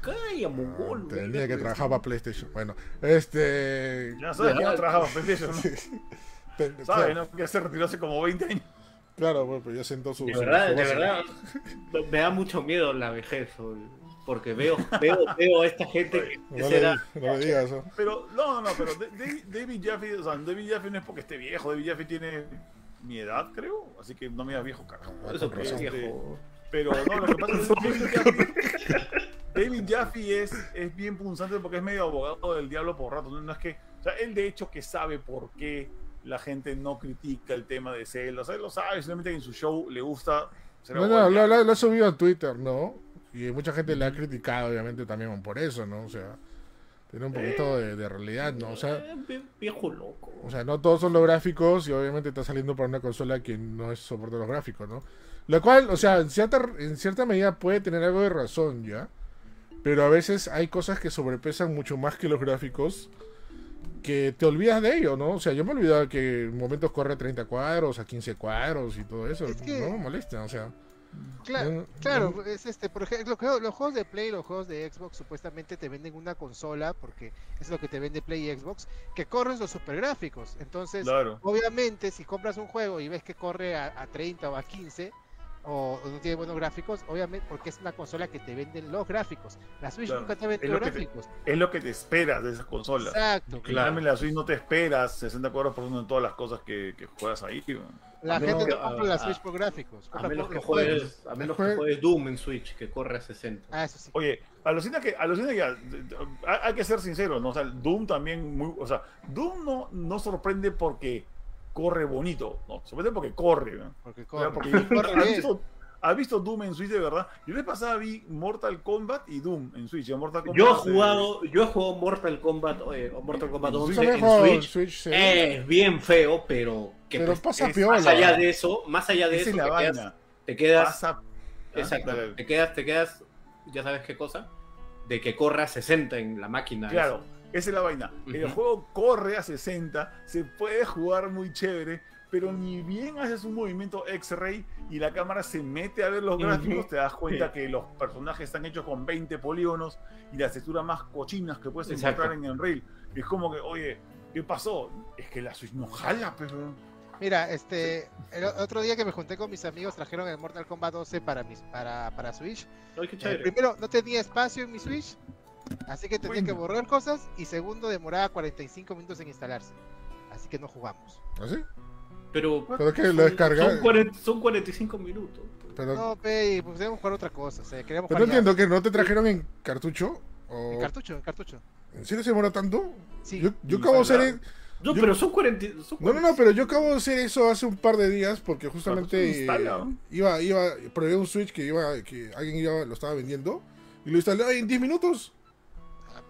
Calla, mongol. Ah, Tenía que trabajar para PlayStation. Bueno, este. Ya sabes que no trabajaba en PlayStation, ¿no? ¿Sabes, claro, no? Que se retiró hace como 20 años. Claro, bueno, pero ya sentó su. De verdad, su de verdad, me da mucho miedo la vejez, porque veo, veo, veo a esta gente que No le, será, no le digas eso. Pero, no, no, no, pero Da- David, Jaffe, o sea, David Jaffe no es porque esté viejo, David Jaffe tiene mi edad, creo, así que no me da viejo, carajo. Eso que es razón. viejo. Pero no, lo que pasa es que David Jaffe, David Jaffe es, es bien punzante porque es medio abogado del diablo por rato. No, No es que, o sea, él de hecho que sabe por qué la gente no critica el tema de sea, él lo sabe, simplemente que en su show le gusta ser No, lo, lo- lo ha subido a Twitter, ¿no? Y mucha gente le ha criticado, obviamente, también por eso, ¿no? O sea, tiene un poquito de, de realidad, ¿no? O sea, Eh, vie- viejo loco. o sea, no todos son los gráficos y obviamente está saliendo para una consola que no es soporte los gráficos, ¿no? Lo cual, o sea, en cierta, en cierta medida puede tener algo de razón, ¿ya? Pero a veces hay cosas que sobrepesan mucho más que los gráficos que te olvidas de ello, ¿no? O sea, yo me olvidaba que en momentos corre a 30 cuadros, a 15 cuadros y todo eso. Es que- No me molesta, o sea. Claro, No, claro, no. es este, por ejemplo, los, los juegos de Play, los juegos de Xbox supuestamente te venden una consola, porque es lo que te vende Play y Xbox, que corres los super gráficos. Entonces, Claro. obviamente, si compras un juego y ves que corre a, a 30 o a 15, o, o no tiene buenos gráficos, obviamente, porque es una consola que te venden los gráficos. La Switch Claro, nunca te vende lo los te- gráficos. Es lo que te esperas de esas consolas. Exacto. Cambio, en la Switch no te esperas 60 cuadros por uno en todas las cosas que, que juegas ahí. La A gente menos no compra a- la a- Switch por gráficos. A menos por que juegues, a menos que juegues Doom en Switch, que corre a 60. Ah, eso sí. Oye, alucina que, alucina que hay, hay que ser sincero, ¿no? O sea, Doom también muy, o sea, Doom no, no sorprende porque corre bonito, no, sorprende porque corre, ¿no? Porque O sea, corre. porque corre ¿has visto, has visto Doom en Switch de verdad? Yo la vez pasada vi Mortal Kombat y Doom en Switch. en Mortal Kombat, Yo he eh, jugado, yo he jugado Mortal Kombat, eh, o Mortal Kombat en 11 Yo Switch. me en Switch. Switch, sí. Es bien feo, pero que pero pues, pasa es- piola. más allá de eso, más allá de esa eso, es te quedas, te quedas, Pasa, exacto, Dale. te quedas, te quedas, ya sabes qué cosa, de que corra a 60 en la máquina. Claro, eso. Esa es la vaina. El juego corre a 60, se puede jugar muy chévere, pero ni bien haces un movimiento X-ray y la cámara se mete a ver los gráficos, te das cuenta Sí. que los personajes están hechos con 20 polígonos y las texturas más cochinas que puedes Exacto. encontrar en Unreal. Es como que, oye, ¿Qué pasó? Es que la Switch no jala, pero. Mira, este, el otro día que me junté con mis amigos trajeron el Mortal Kombat 12 para mis, para, para Switch. Ay, qué Eh, chévere. primero, no tenía espacio en mi Switch, así que tenía que borrar cosas. Y segundo, demoraba 45 minutos en instalarse. Así que no jugamos. ¿Así? Pero, Pero que lo son- descarga. Son, 40 son 45 minutos. Pero, No, pe, pues debemos jugar otra cosa. O sea, queríamos pero no entiendo que no te trajeron en cartucho. ¿O... En cartucho, en cartucho. ¿En serio se demora tanto? Sí. Yo, acabo de hacer. No, Yo- pero son 40. son No, no, no, pero yo acabo de hacer eso hace un par de días porque justamente instala, eh, ¿no? iba, iba, probé un Switch que iba, que alguien iba, lo estaba vendiendo y lo instalé en 10 minutos.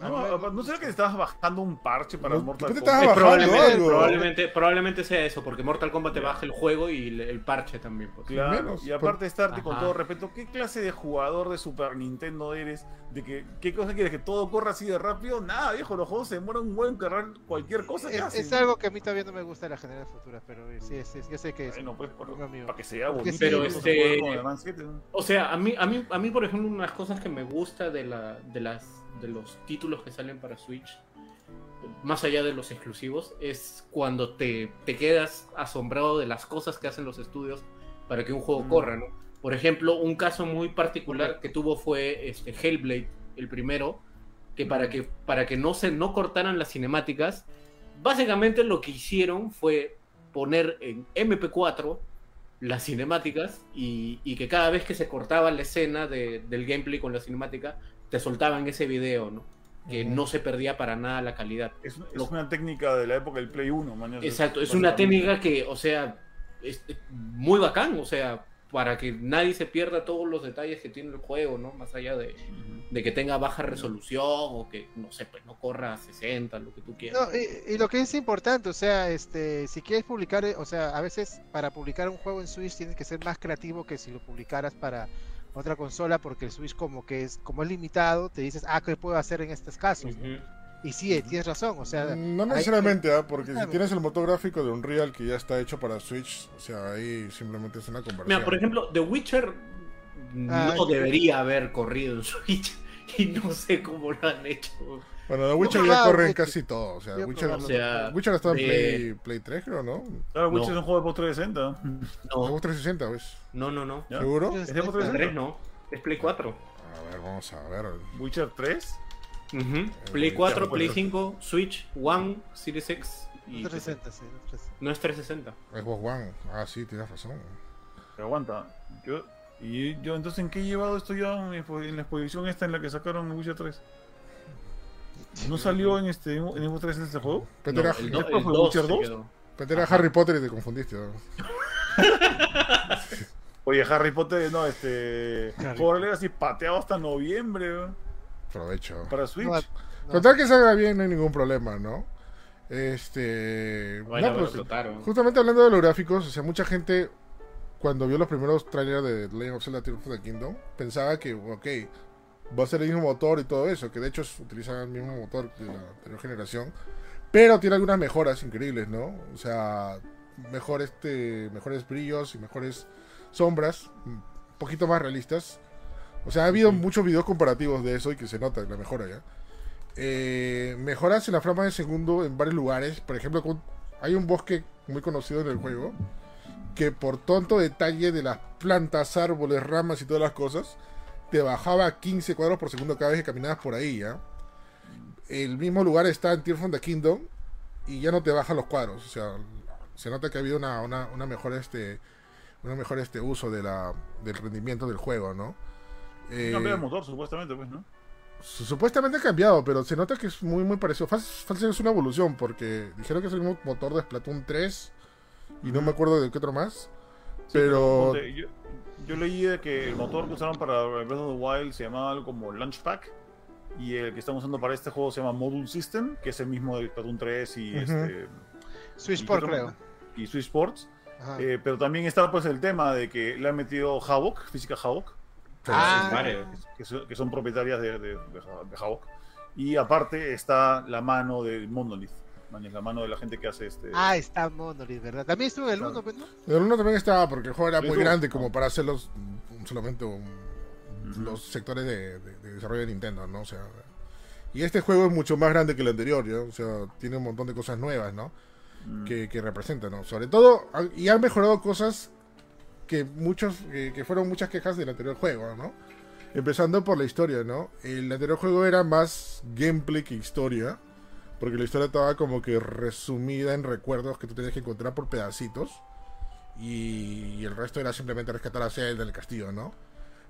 No, ¿no será que estabas bajando un parche para No, Mortal ¿qué te Kombat? Eh, probablemente, algo? probablemente, probablemente sea eso, porque Mortal Kombat te baja el juego y el, el parche también. pues. Claro, menos, y aparte de estarte con todo respeto, ¿qué clase de jugador de Super Nintendo eres? ¿De que, ¿Qué cosa quieres? ¿Que todo corra así de rápido? Nada, viejo, los juegos se demoran un buen cargar cualquier cosa Es, algo que a mí todavía no me gusta de las generaciones futuras, pero sí, es, es- yo sé que es. Bueno, pues, por- para que sea bonito. sí, Pero a este- jugar con el Man 7, ¿no? O sea, a mí, a mí, a mí, por ejemplo, unas cosas que me gusta de la, de las, de los títulos que salen para Switch, más allá de los exclusivos, es cuando te, te quedas asombrado de las cosas que hacen los estudios para que un juego Mm. corra, ¿no? Por ejemplo, un caso muy particular que tuvo fue este Hellblade, el primero, que para que, para que no se no cortaran las cinemáticas, básicamente lo que hicieron fue poner en MP4 las cinemáticas y, y que cada vez que se cortaba la escena de- del gameplay con la cinemática, te soltaban ese video, ¿no? Que no se perdía para nada la calidad. Es, es Lo- una técnica de la época del Play 1, man. Exacto, es una técnica que, o sea, es es muy bacán, o sea, para que nadie se pierda todos los detalles que tiene el juego, ¿no? Más allá de, de que tenga baja resolución o que, no sé, pues no corra a 60, lo que tú quieras. No, y, y lo que es importante, o sea, este, si quieres publicar, eh, o sea, a veces para publicar un juego en Switch tienes que ser más creativo que si lo publicaras para otra consola, porque el Switch como que es, como es limitado, te dices, ah, ¿qué puedo hacer en estos casos? Ujú. Y sí, eh, tienes razón, o sea, No hay- necesariamente, ¿ah? porque si Claro. tienes el motor gráfico de Unreal que ya está hecho para Switch, o sea, ahí simplemente es una conversión. Mira, por ejemplo, The Witcher Ah, no sí. debería haber corrido en Switch y no sé cómo lo han hecho. Bueno, The Witcher No, ya corre en casi todo. O sea, a Witcher. O sea, Witcher está en de- Play, Play 3, creo, ¿no? Claro, Witcher No. es un juego de post 360. No, Xbox 360, ¿ves? no, no, no. ¿Seguro? Es- ¿Es de es- Xbox El 3 360? no, es Play 4. A ver, vamos a ver. Witcher 3. Ujú. Play 4, ya, Play bueno. 5, Switch, One, Series X y 360, sí, 360. no es 360. Xbox One. Ah, sí, tienes razón. Pero aguanta. Yo, y yo, entonces, ¿en qué he llevado esto ya en la exposición esta en la que sacaron Witcher 3? ¿No salió en este en Xbox 360 este juego? Pero era, el, do- do- ¿Después el fue 2 Witcher se 2? quedó. pero era Harry Potter y te confundiste. ¿no? Oye, Harry Potter, no, este. Hogwarts Legacy pateado hasta noviembre ¿no? Aprovecho. para Switch. No, no. Con tal que salga bien, no hay ningún problema, ¿no? Este. Bueno, no, pues, explotaron. justamente hablando de los gráficos, o sea, mucha gente cuando vio los primeros trailers de The Legend of Zelda Tears of the Kingdom pensaba que, ok, va a ser el mismo motor y todo eso, que de hecho utilizan el mismo motor de la anterior generación, pero tiene algunas mejoras increíbles, ¿no? O sea, mejor este, mejores brillos y mejores sombras, un poquito más realistas. O sea, ha habido muchos videos comparativos de eso y que se nota la mejora ya. Eh, mejoras en la frama de segundo en varios lugares. Por ejemplo, con- hay un bosque muy conocido en el juego que por tonto detalle de las plantas, árboles, ramas y todas las cosas, te bajaba 15 cuadros por segundo cada vez que caminabas por ahí, ¿ya? El mismo lugar está en Tears from the Kingdom y ya no te bajan los cuadros. O sea, se nota que ha habido una, una, una mejor este una mejor este uso de la, del rendimiento del juego, ¿no? Eh, Cambió el motor, supuestamente, pues, ¿no? su- Supuestamente ha cambiado, pero se nota que es muy muy parecido. Fácil, es una evolución, porque dijeron que es el mismo motor de Splatoon 3 y no me acuerdo de qué otro más. Sí, Pero yo, yo leí de que el motor que usaron para Breath of the Wild se llamaba algo como Launch Pack. Y el que estamos usando para este juego se llama Module System, que es el mismo de Splatoon 3 y, Ujú. este, Switch Sport, creo. y Switch Sports. Eh, pero también está pues el tema de que le han metido Havok, física Havok, Ah, que son, que son propietarias de, de, de, Ha- de Havok. Y aparte está la mano de Monolith, man, es la mano de la gente que hace este... Ah, está Monolith, ¿verdad? También estuvo en el Claro. 1, pues, ¿no? el uno también estaba, porque el juego era muy tú. grande como para hacerlos mm, solamente un- los sectores de, de- de desarrollo de Nintendo, ¿no? O sea, Y este juego es mucho más grande que el anterior, ¿ya? O sea, tiene un montón de cosas nuevas, ¿no? Mm. Que, que representan, ¿no? Sobre todo, y han mejorado cosas que muchos, que, que fueron muchas quejas del anterior juego, ¿no? Empezando por la historia, ¿no? El anterior juego era más gameplay que historia, porque la historia estaba como que resumida en recuerdos que tú tenías que encontrar por pedacitos, y, y el resto era simplemente rescatar a Zelda en el castillo, ¿no?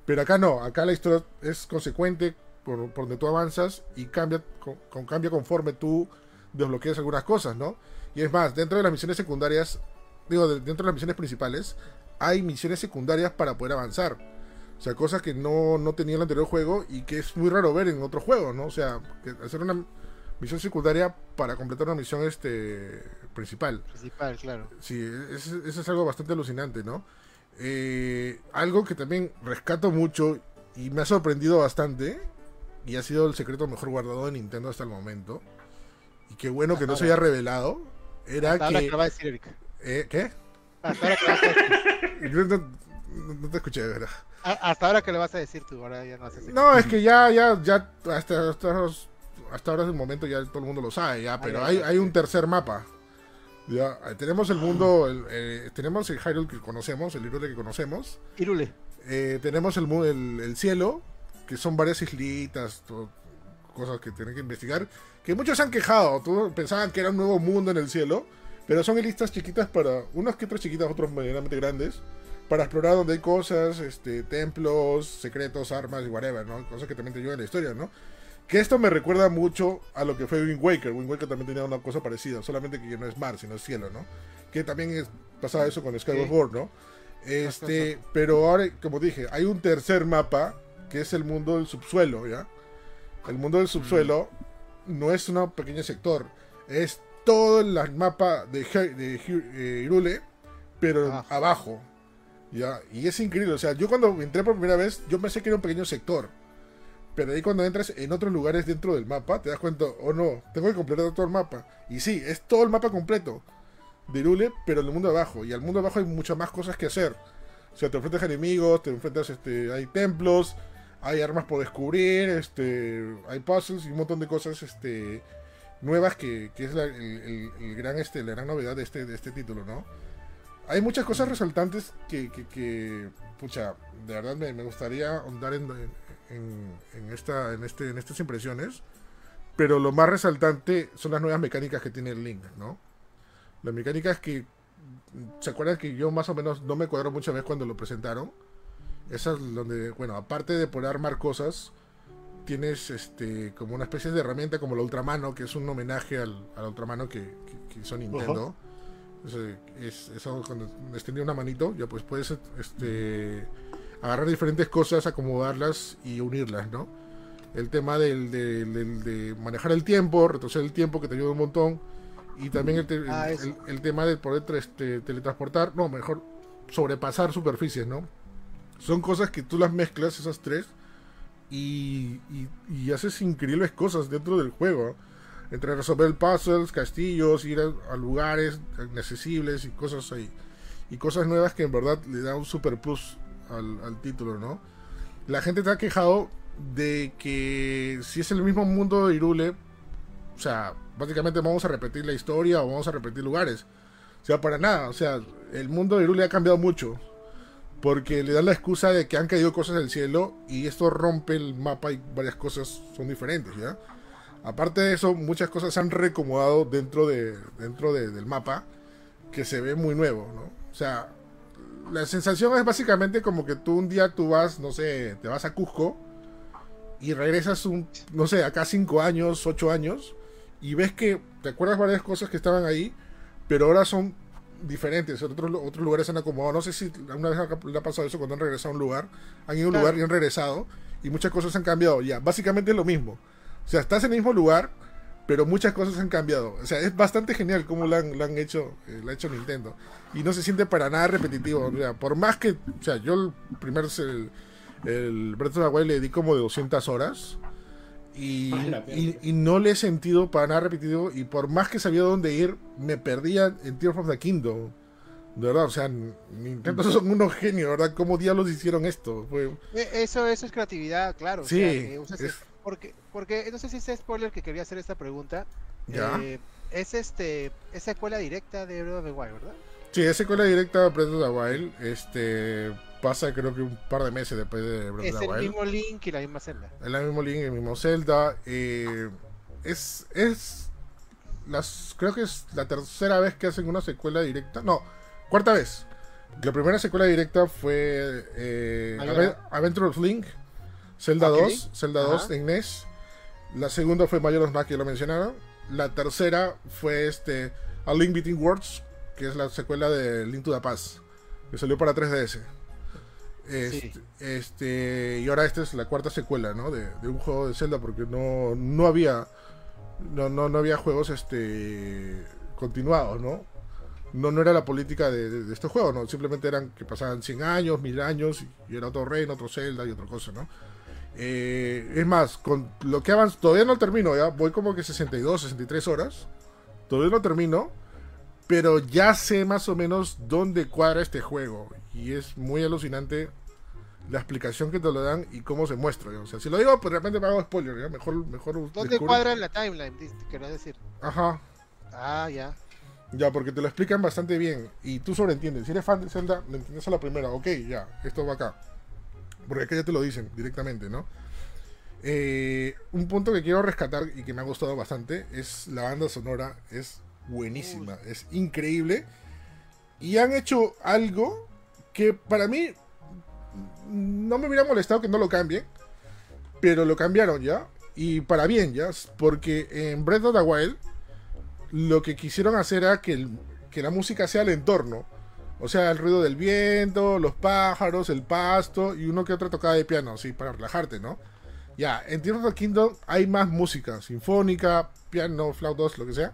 Pero acá no, acá la historia es consecuente por, donde tú avanzas y cambia, con, cambia conforme tú desbloqueas algunas cosas, ¿no? Y es más, dentro de las misiones secundarias, digo, de- dentro de las misiones principales, hay misiones secundarias para poder avanzar. O sea, cosas que no, no tenía el anterior juego y que es muy raro ver en otro juego, ¿no? O sea, hacer una misión secundaria para completar una misión este principal. Principal, claro. Sí, eso, es algo bastante alucinante, ¿no? Eh, algo que también rescato mucho y me ha sorprendido bastante, y ha sido el secreto mejor guardado de Nintendo hasta el momento, y qué bueno que no se haya revelado, era Hasta ahora que... que lo va a decir Eric. eh, ¿Qué? Hasta ahora que lo vas a decir. No, no- no te escuché, de verdad. A- Hasta ahora que lo vas a decir tú, ahora ya no haces No, es que ya, ya, ya, hasta, hasta, hasta ahora del momento ya todo el mundo lo sabe, ya, pero hay, hay un tercer mapa. Ya, eh, tenemos el mundo, el, eh, tenemos el Hyrule que conocemos, el Hyrule que conocemos, Irule. eh, tenemos el, el, el cielo, que son varias islitas, to- cosas que tienen que investigar, que muchos se han quejado, todos pensaban que era un nuevo mundo en el cielo, pero son islitas chiquitas para, unas que otras chiquitas, otros medianamente grandes, para explorar donde hay cosas, este, templos, secretos, armas y whatever, ¿no? Cosas que también te ayudan en la historia, ¿no? Que esto me recuerda mucho a lo que fue Wind Waker. Wind Waker también tenía una cosa parecida, solamente que no es mar, sino es cielo, ¿no? Que también es, pasaba eso con Skyward. Sword, ¿no? Este, pero ahora, como dije, hay un tercer mapa que es el mundo del subsuelo, ¿ya? El mundo del subsuelo no es un pequeño sector, es todo el mapa de, de Hy- eh, Hyrule, pero abajo, ¿ya? Y es increíble, o sea, yo cuando entré por primera vez, yo pensé que era un pequeño sector. Pero ahí cuando entras en otros lugares dentro del mapa, te das cuenta, oh no, tengo que completar todo el mapa. Y sí, es todo el mapa completo de Hyrule, pero en el mundo abajo. Y al mundo abajo hay muchas más cosas que hacer. O sea, te enfrentas a enemigos, te enfrentas, este, hay templos, hay armas por descubrir, este, hay puzzles y un montón de cosas, este, nuevas que, que es la, el, gran, este, la gran novedad de este, de este título, ¿no? Hay muchas cosas resaltantes que, que, que, pucha, de verdad me, me gustaría ahondar en, en esta, en, este, en estas impresiones, pero lo más resaltante son las nuevas mecánicas que tiene el Link, ¿no? Las mecánicas que ¿Se acuerdan que yo más o menos no me cuadro muchas veces cuando lo presentaron? Esas donde, bueno, aparte de poder armar cosas, tienes este como una especie de herramienta como la Ultramano, que es un homenaje al, al Ultramano que, que, que hizo Nintendo. Es, eh, es- eso cuando extendía una manito, ya pues puedes este agarrar diferentes cosas, acomodarlas y unirlas, ¿no? El tema del, del- del- de manejar el tiempo, retroceder el tiempo, que te ayuda un montón. Y también el, te- Ah, el- el tema de poder este, teletransportar, no, mejor sobrepasar superficies, ¿no? Son cosas que tú las mezclas, esas tres, y, y- y haces increíbles cosas dentro del juego. Entre resolver puzzles, castillos, ir a, a lugares inaccesibles y cosas ahí. Y cosas nuevas que en verdad le da un super plus al, título, ¿no? La gente te ha quejado de que si es el mismo mundo de Irule, o sea, básicamente vamos a repetir la historia o vamos a repetir lugares. O sea, para nada. O sea, el mundo de Irule ha cambiado mucho. Porque le dan la excusa de que han caído cosas del cielo y esto rompe el mapa y varias cosas son diferentes, ¿ya? Aparte de eso, muchas cosas se han recomodado dentro, de, dentro de- del mapa que se ve muy nuevo, ¿no? O sea, la sensación es básicamente como que tú un día tú vas, no sé, te vas a Cusco y regresas un, no sé, acá cinco años, ocho años y ves que te acuerdas varias cosas que estaban ahí, pero ahora son diferentes. Otros, otros lugares se han acomodado. No sé si alguna vez le ha pasado eso cuando han regresado a un lugar, han ido a un Claro. lugar y han regresado y muchas cosas han cambiado. Ya, básicamente es lo mismo. O sea, estás en el mismo lugar, pero muchas cosas han cambiado. O sea, es bastante genial cómo lo han, lo han hecho, eh, lo ha hecho Nintendo. Y no se siente para nada repetitivo. O sea, por más que, o sea, yo el primer, el, el Breath of the Wild le di como de 200 horas. Y, y, no le he sentido para nada repetitivo. Y por más que sabía dónde ir, me perdía en Tears of the Kingdom. De verdad, o sea, Nintendo son unos genios, ¿verdad? ¿Cómo diablos hicieron esto? Fue, E- Eso, eso es creatividad, claro. o Sí, sea, que usas es- porque, porque no sé si es spoiler que quería hacer esta pregunta. Ya. Eh, es este, es secuela directa de Breath of the Wild, ¿verdad? Sí, es secuela directa de Breath of the Wild. Este pasa creo que un par de meses después de Breath Es of the el Wild. mismo Link y la misma celda. Es el mismo Link, el mismo Zelda. eh, es, es las, creo que es la tercera vez que hacen una secuela directa. No, cuarta vez. La primera secuela directa fue eh, Adventure of Link, Zelda Ok. 2, Zelda 2 Ajá. en NES. La segunda fue Majora's Mask, que ya lo mencionaron. La tercera fue este A Link Between Worlds, que es la secuela de Link to the Past, que salió para 3DS. Este, Sí. este, y ahora esta es la cuarta secuela, ¿no? De, de un juego de Zelda, porque no, no había no, no, no había juegos este continuados, ¿no? No, no era la política de, de, de estos juegos, ¿no? Simplemente eran que pasaban 100 años, 1000 años, y era otro reino, otro Zelda y otra cosa, ¿no? Eh, es más, con lo que avanza, todavía no termino, ya voy como que 62, 63 horas, todavía no termino, pero ya sé más o menos dónde cuadra este juego, y es muy alucinante la explicación que te lo dan y cómo se muestra. ¿ya? O sea, si lo digo, pues de repente me hago spoiler, ¿ya? Mejor, mejor ¿Dónde descubre- cuadra la timeline? Querés decir. Ajá, Ah, ya. ya, porque te lo explican bastante bien y tú sobreentiendes. Si eres fan de Zelda, lo entiendes a la primera, ok, ya, esto va acá. Porque acá ya te lo dicen directamente, ¿no? Eh, un punto que quiero rescatar y que me ha gustado bastante es la banda sonora, es buenísima, es increíble. Y han hecho algo que para mí no me hubiera molestado que no lo cambien, pero lo cambiaron ya. Y para bien, ya, porque en Breath of the Wild lo que quisieron hacer era que, el- que la música sea el entorno. O sea, el ruido del viento, los pájaros, el pasto y uno que otra tocada de piano, sí, para relajarte, ¿no? Ya, en Tears of the Kingdom hay más música, sinfónica, piano, flautas, lo que sea.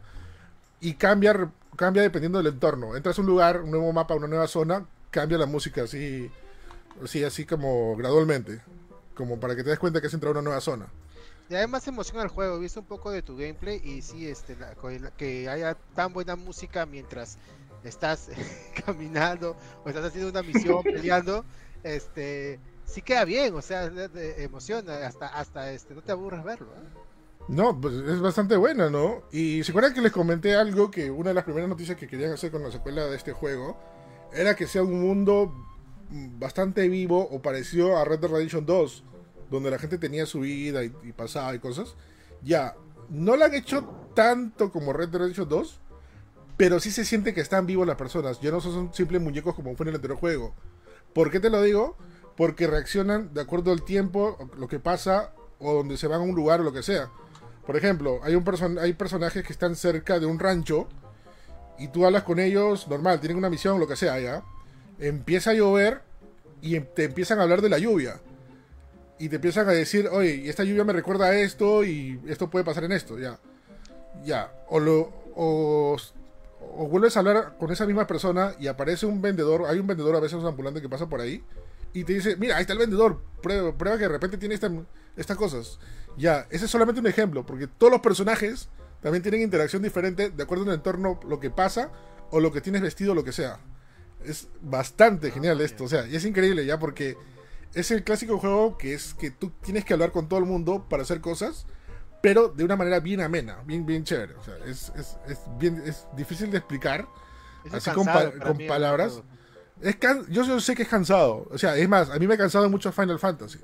Y cambia, cambia dependiendo del entorno. Entras a un lugar, un nuevo mapa, una nueva zona, cambia la música así, así, así como gradualmente. Como para que te des cuenta que has entrado a una nueva zona. Y además emociona el juego, he visto un poco de tu gameplay y sí, este, la- que haya tan buena música mientras estás caminando o estás haciendo una misión, peleando, este, sí queda bien, o sea, emociona, hasta, hasta, este, no te aburres verlo. ¿eh? No, pues es bastante buena, ¿no? Y se acuerdan que les comenté algo que una de las primeras noticias que querían hacer con la secuela de este juego era que sea un mundo bastante vivo o parecido a Red Dead Redemption 2, donde la gente tenía su vida y, y pasaba y cosas. Ya, no lo han hecho tanto como Red Dead Redemption 2, pero sí se siente que están vivos las personas. Ya no son simples muñecos como fue en el anterior juego. ¿Por qué te lo digo? Porque reaccionan de acuerdo al tiempo, lo que pasa, o donde se van a un lugar o lo que sea. Por ejemplo, hay, un person hay personajes que están cerca de un rancho y tú hablas con ellos, normal, tienen una misión, lo que sea, ya. Empieza a llover y em- te empiezan a hablar de la lluvia. Y te empiezan a decir, oye, esta lluvia me recuerda a esto y esto puede pasar en esto, ya. Ya. O, lo, o, o vuelves a hablar con esa misma persona y aparece un vendedor, hay un vendedor a veces ambulante que pasa por ahí y te dice, mira, ahí está el vendedor, prueba, prueba que de repente tiene esta- estas cosas. Ya, ese es solamente un ejemplo, porque todos los personajes también tienen interacción diferente de acuerdo al entorno, lo que pasa o lo que tienes vestido, lo que sea. Es bastante genial esto, o sea, y es increíble ya porque es el clásico juego que es que tú tienes que hablar con todo el mundo para hacer cosas, pero de una manera bien amena, bien, bien chévere. O sea, es, es, es bien, es difícil de explicar. Eso Así con pa- con mí, palabras. Es can- yo, yo sé que es cansado. O sea, es más, a mí me ha cansado mucho Final Fantasy.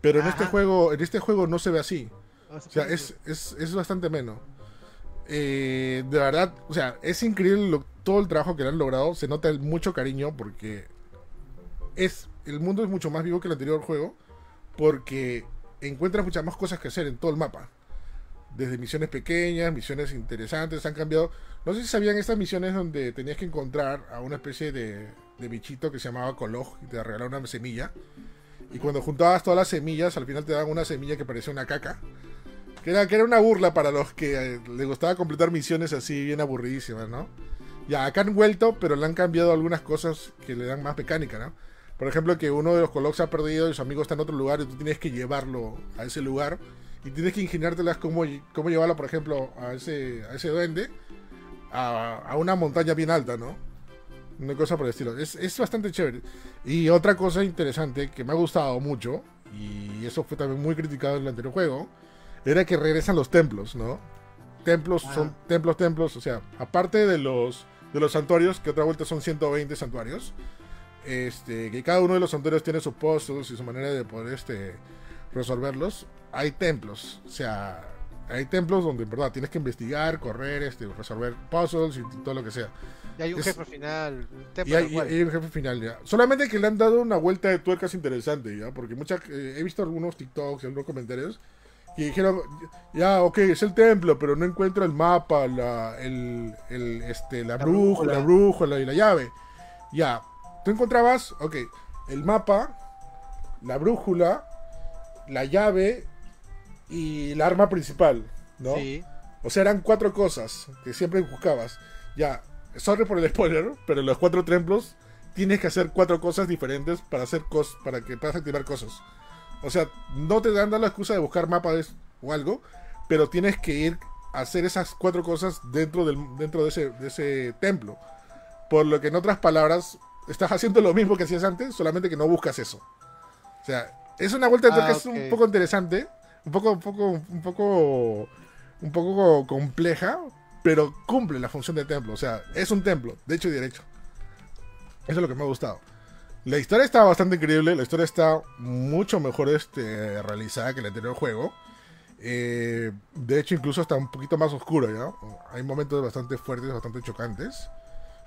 Pero en este juego, en este juego no se ve así. O sea, es, es, es bastante menos. Eh, de verdad, o sea, es increíble lo- todo el trabajo que le han logrado. Se nota mucho cariño porque es el mundo es mucho más vivo que el anterior juego. Porque encuentras muchas más cosas que hacer en todo el mapa. Desde misiones pequeñas, misiones interesantes, han cambiado. No sé si sabían estas misiones donde tenías que encontrar a una especie de, de bichito que se llamaba Kolog y te regalaba una semilla. Y cuando juntabas todas las semillas, al final te daban una semilla que parecía una caca. Que era, que era una burla para los que eh, les gustaba completar misiones así bien aburridísimas, ¿no? Ya, acá han vuelto, pero le han cambiado algunas cosas que le dan más mecánica, ¿no? Por ejemplo, que uno de los Colox se ha perdido y su amigo está en otro lugar y tú tienes que llevarlo a ese lugar. Y tienes que ingeniártelas cómo, cómo llevarlo, por ejemplo, a ese, a ese duende a, a una montaña bien alta, ¿no? Una cosa por el estilo. Es, es bastante chévere. Y otra cosa interesante que me ha gustado mucho, y eso fue también muy criticado en el anterior juego, era que regresan los templos, ¿no? Templos Ah. son templos, templos, o sea, aparte de los de los santuarios, que otra vuelta son 120 santuarios, este, que cada uno de los santuarios tiene sus puzzles y su manera de poder este, resolverlos, hay templos, o sea, hay templos donde en verdad tienes que investigar, correr, este, resolver puzzles y todo lo que sea. Y hay un Es- jefe final. un Y hay, y hay un jefe final ya. Solamente que le han dado una vuelta de tuercas interesante ya, porque muchas eh, he visto algunos TikToks y algunos comentarios que dijeron, ya, ok, es el templo, pero no encuentro el mapa, la, el, el, este, la, La brújula, brújula. la brújula y la llave. Ya, tú encontrabas, ok, el mapa, la brújula, la llave y la arma principal, ¿no? Sí. O sea, eran cuatro cosas que siempre buscabas. Ya, sorry por el spoiler, pero en los cuatro templos tienes que hacer cuatro cosas diferentes para hacer cos para que puedas activar cosas. O sea, no te dan la excusa de buscar mapas o algo, pero tienes que ir a hacer esas cuatro cosas dentro del dentro de ese, de ese templo. Por lo que en otras palabras, estás haciendo lo mismo que hacías antes, solamente que no buscas eso. O sea, es una vuelta de Ah, tuerca es un poco interesante, un poco, un poco, un poco, un poco compleja, pero cumple la función de templo. O sea, es un templo, de hecho y derecho. Eso es lo que me ha gustado. La historia está bastante increíble, la historia está mucho mejor este, realizada que el anterior juego. Eh, de hecho, incluso está un poquito más oscura, ¿ya? Hay momentos bastante fuertes, bastante chocantes.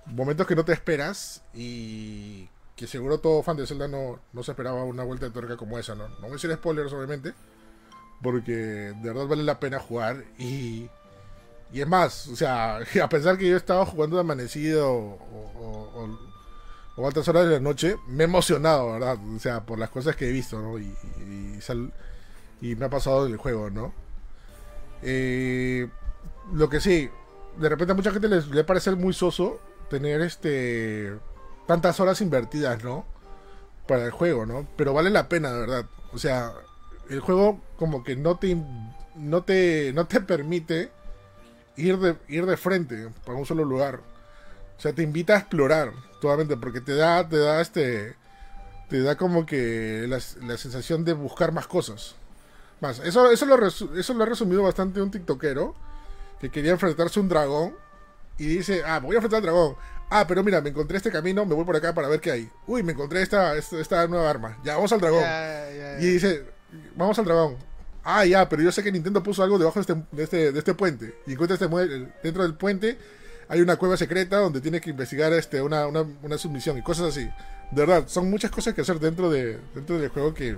Momentos que no te esperas y que seguro todo fan de Zelda no, no se esperaba una vuelta de tuerca como esa, ¿no? No voy a decir spoilers, obviamente, porque de verdad vale la pena jugar y... Y es más, o sea, a pesar que yo estaba jugando de amanecido o, o- o- o altas horas de la noche, me he emocionado, ¿verdad? O sea, por las cosas que he visto, ¿no? Y, y, y me ha pasado en el juego, ¿no? Eh, lo que sí, de repente a mucha gente les, le parece muy soso tener este tantas horas invertidas, ¿no? Para el juego, ¿no? Pero vale la pena, de verdad. O sea, el juego como que no te no te no te permite ir de ir de frente para un solo lugar. O sea, te invita a explorar totalmente porque te da te da este te da como que la, la sensación de buscar más cosas. Más, eso eso lo eso lo ha resumido bastante un tiktokero que quería enfrentarse a un dragón y dice, "Ah, voy a enfrentar al dragón." Ah, pero mira, me encontré este camino, me voy por acá para ver qué hay. Uy, me encontré esta, esta, esta nueva arma. Ya, vamos al dragón. Y dice, vamos al dragón. Ah, ya, pero yo sé que Nintendo puso algo debajo de este, de este, de este puente. Y encuentra este dentro del puente hay una cueva secreta donde tienes que investigar este, una, una, una submisión y cosas así. De verdad, son muchas cosas que hacer dentro, de, dentro del juego que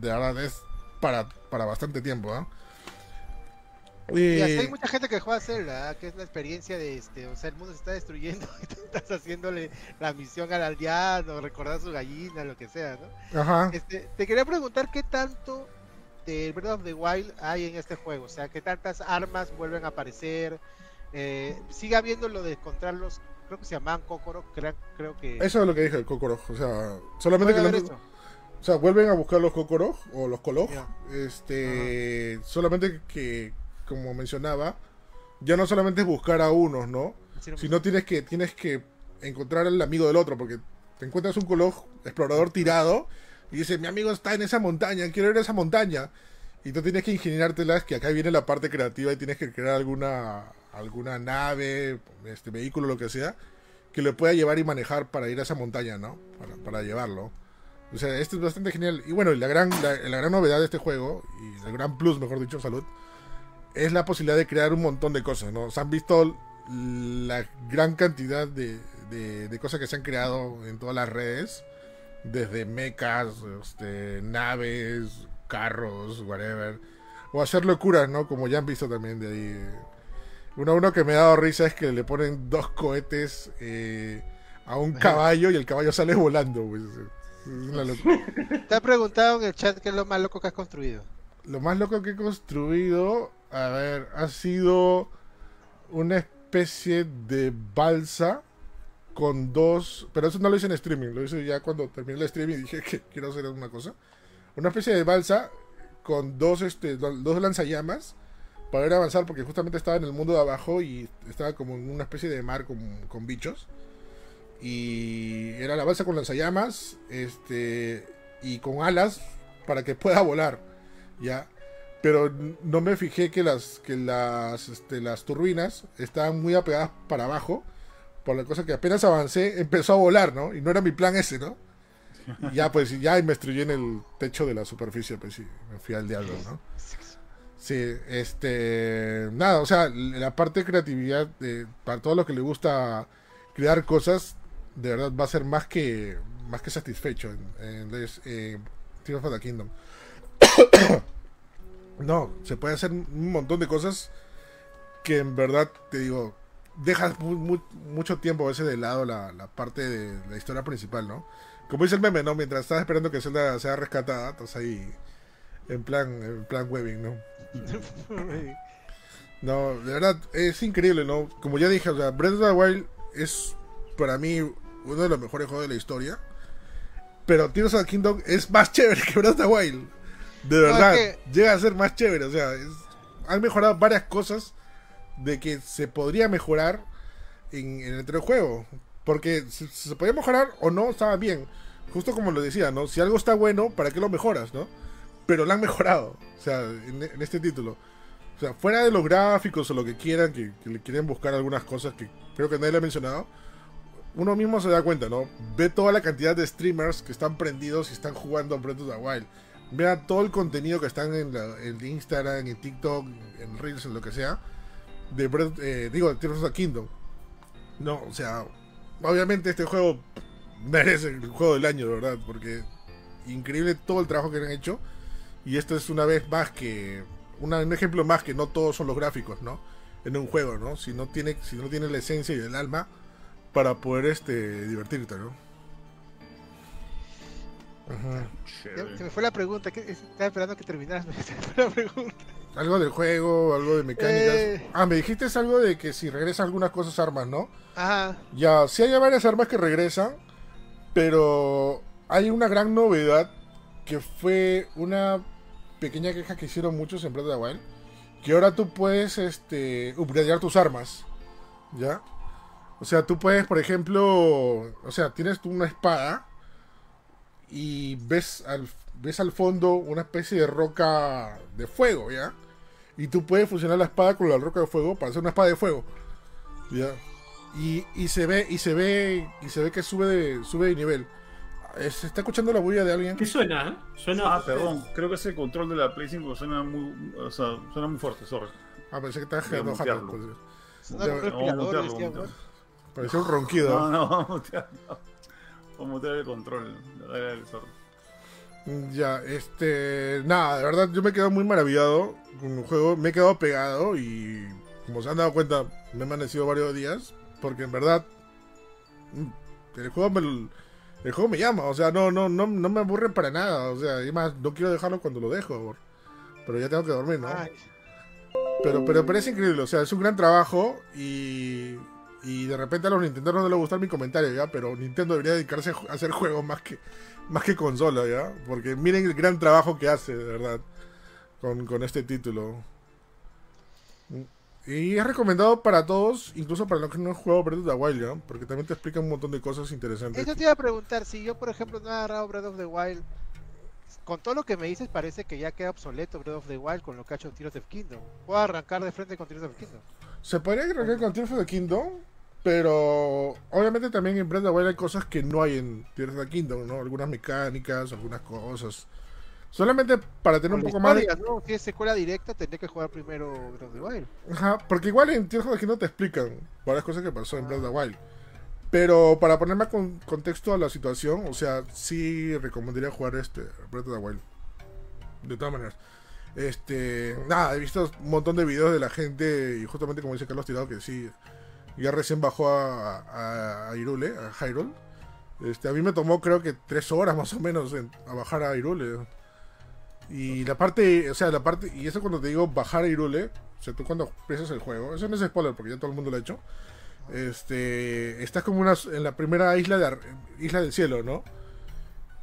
de verdad es para, para bastante tiempo. ¿ah? Y así hay mucha gente que juega Zelda, ¿ah? que es la experiencia de este, o sea, el mundo se está destruyendo y tú estás haciéndole la misión al aldeano, recordar su gallina, lo que sea, ¿no? Ajá. Este, te quería preguntar qué tanto de Breath of the Wild hay en este juego, o sea, qué tantas armas vuelven a aparecer, eh, sigue habiendo lo de encontrar los, creo que se llamaban Kokoro, creo, creo que... Eso es lo que dije el Kokoro. O sea, solamente ¿Puede que haber? O sea, vuelven a buscar los Kokoro o los Kolog. Ya. Este, solamente que, como mencionaba, ya no solamente es buscar a unos, ¿no? Sí, no Sino tienes que, tienes que encontrar al amigo del otro, porque te encuentras un Kolog explorador tirado y dice, mi amigo está en esa montaña, quiero ir a esa montaña. Y tú tienes que ingeniártelas, que acá viene la parte creativa y tienes que crear alguna, alguna nave, este vehículo, lo que sea, que le pueda llevar y manejar para ir a esa montaña, ¿no? Para, para llevarlo. O sea, esto es bastante genial. Y bueno, la gran, la, la gran novedad de este juego, y el gran plus, mejor dicho, salud, es la posibilidad de crear un montón de cosas, ¿no? Se han visto la gran cantidad de, de, de cosas que se han creado en todas las redes, desde mechas, este, naves, carros, whatever. O hacer locuras, ¿no? Como ya han visto también de ahí. Uno, uno que me ha dado risa es que le ponen dos cohetes eh, a un caballo y el caballo sale volando. Pues. Es una locura. Te ha preguntado en el chat qué es lo más loco que has construido. Lo más loco que he construido, a ver, ha sido una especie de balsa con dos, pero eso no lo hice en streaming, lo hice ya cuando terminé el streaming y dije que quiero hacer una cosa. Una especie de balsa con dos, este, do- dos lanzallamas para ir a avanzar porque justamente estaba en el mundo de abajo y estaba como en una especie de mar con, con bichos. Y era la balsa con lanzallamas, este, y con alas para que pueda volar, ya. Pero no me fijé que las que las este, las turbinas estaban muy apegadas para abajo, por la cosa que apenas avancé empezó a volar, ¿no? Y no era mi plan ese, ¿no? Y ya pues ya me estrellé en el techo de la superficie, pues sí, me fui al diablo, ¿no? Sí, este, nada, o sea, la parte de creatividad eh, para todo lo que le gusta crear cosas, de verdad va a ser más que más que satisfecho en, en, eh, Tears of the Kingdom. No, se puede hacer un montón de cosas que en verdad, te digo, dejas mu- mu- mucho tiempo a veces de lado la, la parte de la historia principal, ¿no? Como dice el meme, ¿no? Mientras estás esperando que Zelda sea rescatada, estás ahí en plan, en plan webbing, ¿no? No, de verdad, es increíble, ¿no? Como ya dije, o sea, Breath of the Wild es para mí uno de los mejores juegos de la historia. Pero Tears of the Kingdom es más chévere que Breath of the Wild. De No, es verdad, que- llega a ser más chévere. O sea, es- han mejorado varias cosas de que se podría mejorar en, en el juego. Porque si, se podía mejorar o no, estaba bien. Justo como lo decía, ¿no? Si algo está bueno, ¿para qué lo mejoras, no? Pero lo han mejorado. O sea, en, en este título. O sea, fuera de los gráficos o lo que quieran, que, que le quieren buscar algunas cosas que creo que nadie le ha mencionado, uno mismo se da cuenta, ¿no? Ve toda la cantidad de streamers que están prendidos y están jugando a Breath of the Wild. Vea todo el contenido que están en, la, Instagram, en TikTok, en Reels, en lo que sea, de Breath, eh, digo, de Tears of the Kingdom. No, o sea, obviamente este juego merece el juego del año, de verdad, porque increíble todo el trabajo que han hecho. Y esto es una vez más que una- un ejemplo más que no todos son los gráficos, ¿no? En un juego, ¿no? Si no tiene, si no tiene la esencia y el alma para poder este divertirte, ¿no? Se me fue la pregunta, que estaba esperando que terminaras, se me fue la pregunta. Algo del juego, algo de mecánicas. Eh. Ah, me dijiste algo de que si regresan algunas cosas armas, ¿no? Ajá, Ya, sí hay varias armas que regresan, pero hay una gran novedad que fue una pequeña queja que hicieron muchos en Breath of the Wild, que ahora tú puedes este upgradear tus armas, ¿ya? O sea, tú puedes, por ejemplo, o sea, tienes tú una espada y ves al, ves al fondo una especie de roca de fuego, ¿ya? Y tú puedes fusionar la espada con la roca de fuego para hacer una espada de fuego, ¿ya? Y, y se ve y se ve y se ve que sube de sube de nivel. Eh, ¿Se está escuchando la bulla de alguien? ¿Qué suena? eh? Suena. Ah, perdón, creo que ese control de la Play 5 suena muy, o sea, suena muy fuerte, sorry. Ah, pensé que estaba mutearlo. pues. sonaba Ya, un vamos a respirador, mutearlo, decía, vamos a bueno. Pareció un ronquido. No, no, vamos a mutearlo. A mutear el control. Dale. Ya, este. Nada, de verdad, yo me he quedado muy maravillado con el juego. Me he quedado pegado y, como se han dado cuenta, me he amanecido varios días. Porque en verdad, el juego me, el juego me llama. O sea, no, no, no, no me aburre para nada. O sea, además, no quiero dejarlo cuando lo dejo. Pero ya tengo que dormir, ¿no? Ay, Pero, pero, pero es increíble, o sea, es un gran trabajo y, y de repente a los Nintendo no les gusta mi comentario, ¿ya? Pero Nintendo debería dedicarse a hacer juegos más que, más que consola, ¿ya? Porque miren el gran trabajo que hace, de verdad, con, con este título. Y es recomendado para todos, incluso para los que no han jugado Breath of the Wild, ¿ya? Porque también te explica un montón de cosas interesantes. Eso te iba a preguntar, si yo por ejemplo no he agarrado Breath of the Wild, con todo lo que me dices parece que ya queda obsoleto Breath of the Wild con lo que ha hecho Tears of the Kingdom. Puedo arrancar de frente con Tears of the Kingdom. Se podría agregar con Tears of the Kingdom, pero obviamente también en Breath of the Wild hay cosas que no hay en Tears of the Kingdom, ¿no? Algunas mecánicas, algunas cosas. Solamente para tener un Con poco más de... ¿no? Si es secuela directa, tendría que jugar primero Breath of the Wild. Ajá, porque igual en Tears of the Kingdom te explican varias cosas que pasó en Breath of the Wild. Pero para poner más con contexto a la situación, o sea, sí recomendaría jugar este Breath of the Wild. De todas maneras. Este, nada, he visto un montón de videos de la gente y justamente como dice Carlos Tirado que sí, ya recién bajó a, a, a Hyrule, a Hyrule. Este, a mí me tomó creo que tres horas más o menos en- a bajar a Hyrule. Y la parte, o sea, la parte, y eso cuando te digo bajar a Hyrule, o sea, tú cuando empiezas el juego, eso no es spoiler porque ya todo el mundo lo ha hecho. Este, estás como una, en la primera isla de isla del cielo, ¿no?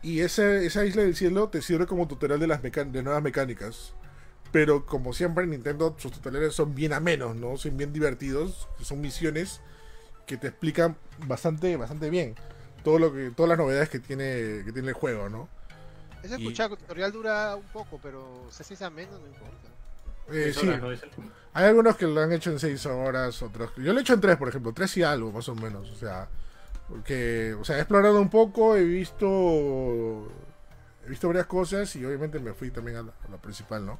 Y ese, esa isla del cielo te sirve como tutorial de las meca- de nuevas mecánicas. Pero como siempre en Nintendo sus tutoriales son bien amenos, ¿no? Son bien divertidos, son misiones que te explican bastante bastante bien todo lo que todas las novedades que tiene que tiene el juego, ¿no? Y- escuchado que el tutorial dura un poco, pero si se hace menos, no importa. Eh, sí, horas, ¿no? Ese- hay algunos que lo han hecho en 6 horas, otros. Yo lo he hecho en 3, por ejemplo, 3 y algo, más o menos. O sea, porque, o sea, he explorado un poco, he visto. He visto varias cosas y obviamente me fui también a la, a la principal, ¿no?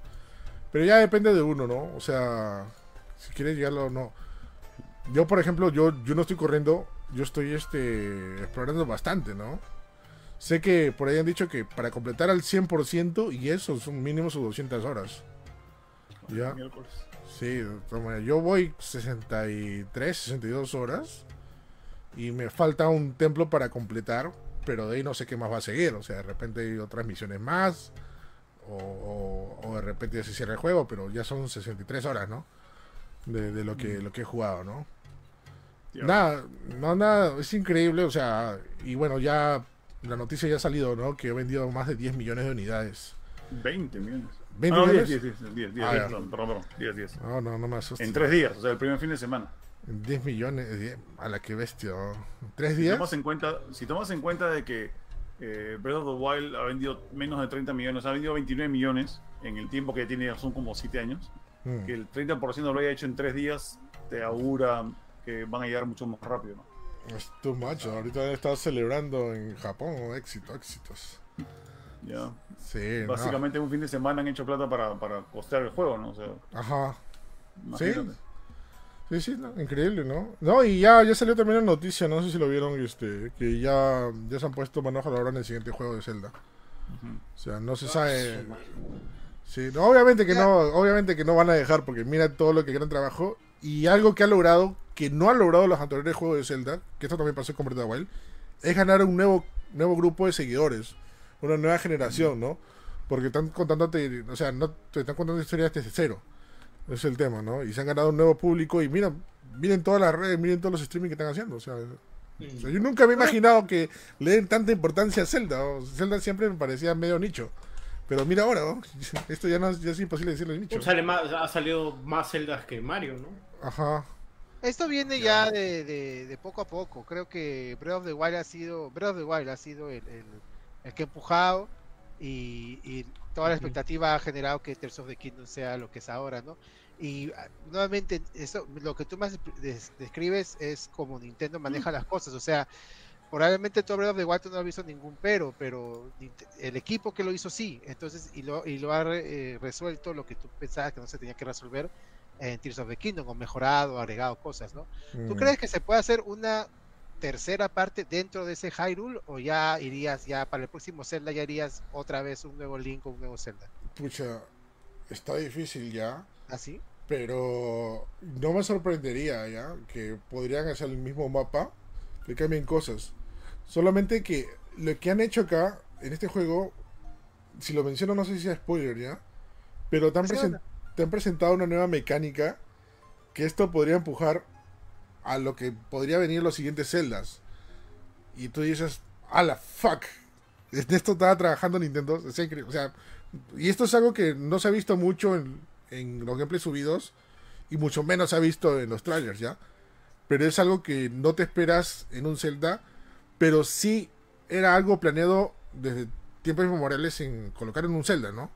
Pero ya depende de uno, ¿no? O sea, si quieres llegarlo o no. Yo, por ejemplo, yo, yo no estoy corriendo, yo estoy este, explorando bastante, ¿no? Sé que por ahí han dicho que para completar al 100% y eso son mínimo sus 200 horas. Ya. Sí, de todas maneras. Yo voy 63, 62 horas y me falta un templo para completar, pero de ahí no sé qué más va a seguir. O sea, de repente hay otras misiones más o, o- o de repente ya se cierra el juego, pero ya son 63 horas, ¿no? De, de lo, que, lo que he jugado, ¿no? Nada, no, nada, es increíble, o sea, y bueno, ya la noticia ya ha salido, ¿no? Que he vendido más de 10 millones de unidades. 20 millones. 20 Ah, no, millones. 10, 10, 10, 10, 10, Ah, 10, ya. perdón, perdón, perdón, 10, 10. No, no, no me asustes. En tres días, o sea, el primer fin de semana. 10 millones, eh, a la que bestia. ¿Tres Si días? tomas en cuenta, si tomas en cuenta de que eh, Breath of the Wild ha vendido menos de 30 millones, ha vendido 29 millones en el tiempo que tiene, son como 7 años, Mm. que el 30% lo haya hecho en 3 días, te augura que van a llegar mucho más rápido. ¿no? Es too much. Ahorita han estado celebrando en Japón éxito, éxitos. Ya. Sí, no. Básicamente un fin de semana han hecho plata para, para costear el juego, ¿no? O sea, Ajá. imagínate. Sí, sí, no, increíble, ¿no? No, y ya, ya salió también la noticia, no sé si lo vieron, este, que ya, ya se han puesto manos a la obra en el siguiente juego de Zelda. O sea, no se sabe. Sí, no, obviamente que no, obviamente que no van a dejar, porque mira todo lo que gran trabajo. Y algo que ha logrado, que no han logrado los anteriores juegos de Zelda, que esto también pasó con Breath of the Wild, es ganar un nuevo, nuevo grupo de seguidores, una nueva generación, ¿no? Porque están contándote, o sea, no te están contando historias desde cero. Es el tema, ¿no? Y se han ganado un nuevo público y miren, miren todas las redes, miren todos los streaming que están haciendo, o sea, o sea, yo nunca me he imaginado que le den tanta importancia a Zelda. ¿no? Zelda siempre me parecía medio nicho. Pero mira ahora, ¿no? esto ya, no, es- ya es imposible decirle nicho. Sale más, ha salido más celdas que Mario, ¿no? Ajá. Esto viene ya de, de- de poco a poco. Creo que Breath of the Wild ha sido, Breath of the Wild ha sido el, el- el que ha empujado y, y toda la expectativa ha generado que Tears of the Kingdom sea lo que es ahora, ¿no? Y ah, nuevamente, eso, lo que tú más des- describes es como Nintendo maneja las cosas. O sea, probablemente tú a Breath of the Wild tú no has visto ningún pero, pero el equipo que lo hizo sí. Entonces, y lo, y lo ha re- eh, resuelto lo que tú pensabas que no se tenía que resolver en Tears of the Kingdom, o mejorado, agregado cosas, ¿no? ¿Tú Mm. crees que se puede hacer una tercera parte dentro de ese Hyrule o ya irías ya para el próximo Zelda ya irías otra vez un nuevo Link o un nuevo Zelda? Pucha, está difícil ya. ¿Así? Pero no me sorprendería ya que podrían hacer el mismo mapa, que cambien cosas. Solamente que lo que han hecho acá, en este juego, si lo menciono no sé si sea spoiler ya, pero te han, Sí, presen- anda. te han presentado una nueva mecánica que esto podría empujar a lo que podría venir los siguientes celdas. Y tú dices, a la fuck. En esto estaba trabajando Nintendo. O sea, y esto es algo que no se ha visto mucho en, en los gameplays subidos. Y mucho menos se ha visto en los trailers, ¿ya? Pero es algo que no te esperas en un Zelda. Pero sí era algo planeado desde tiempos inmemoriales en colocar en un Zelda, ¿no?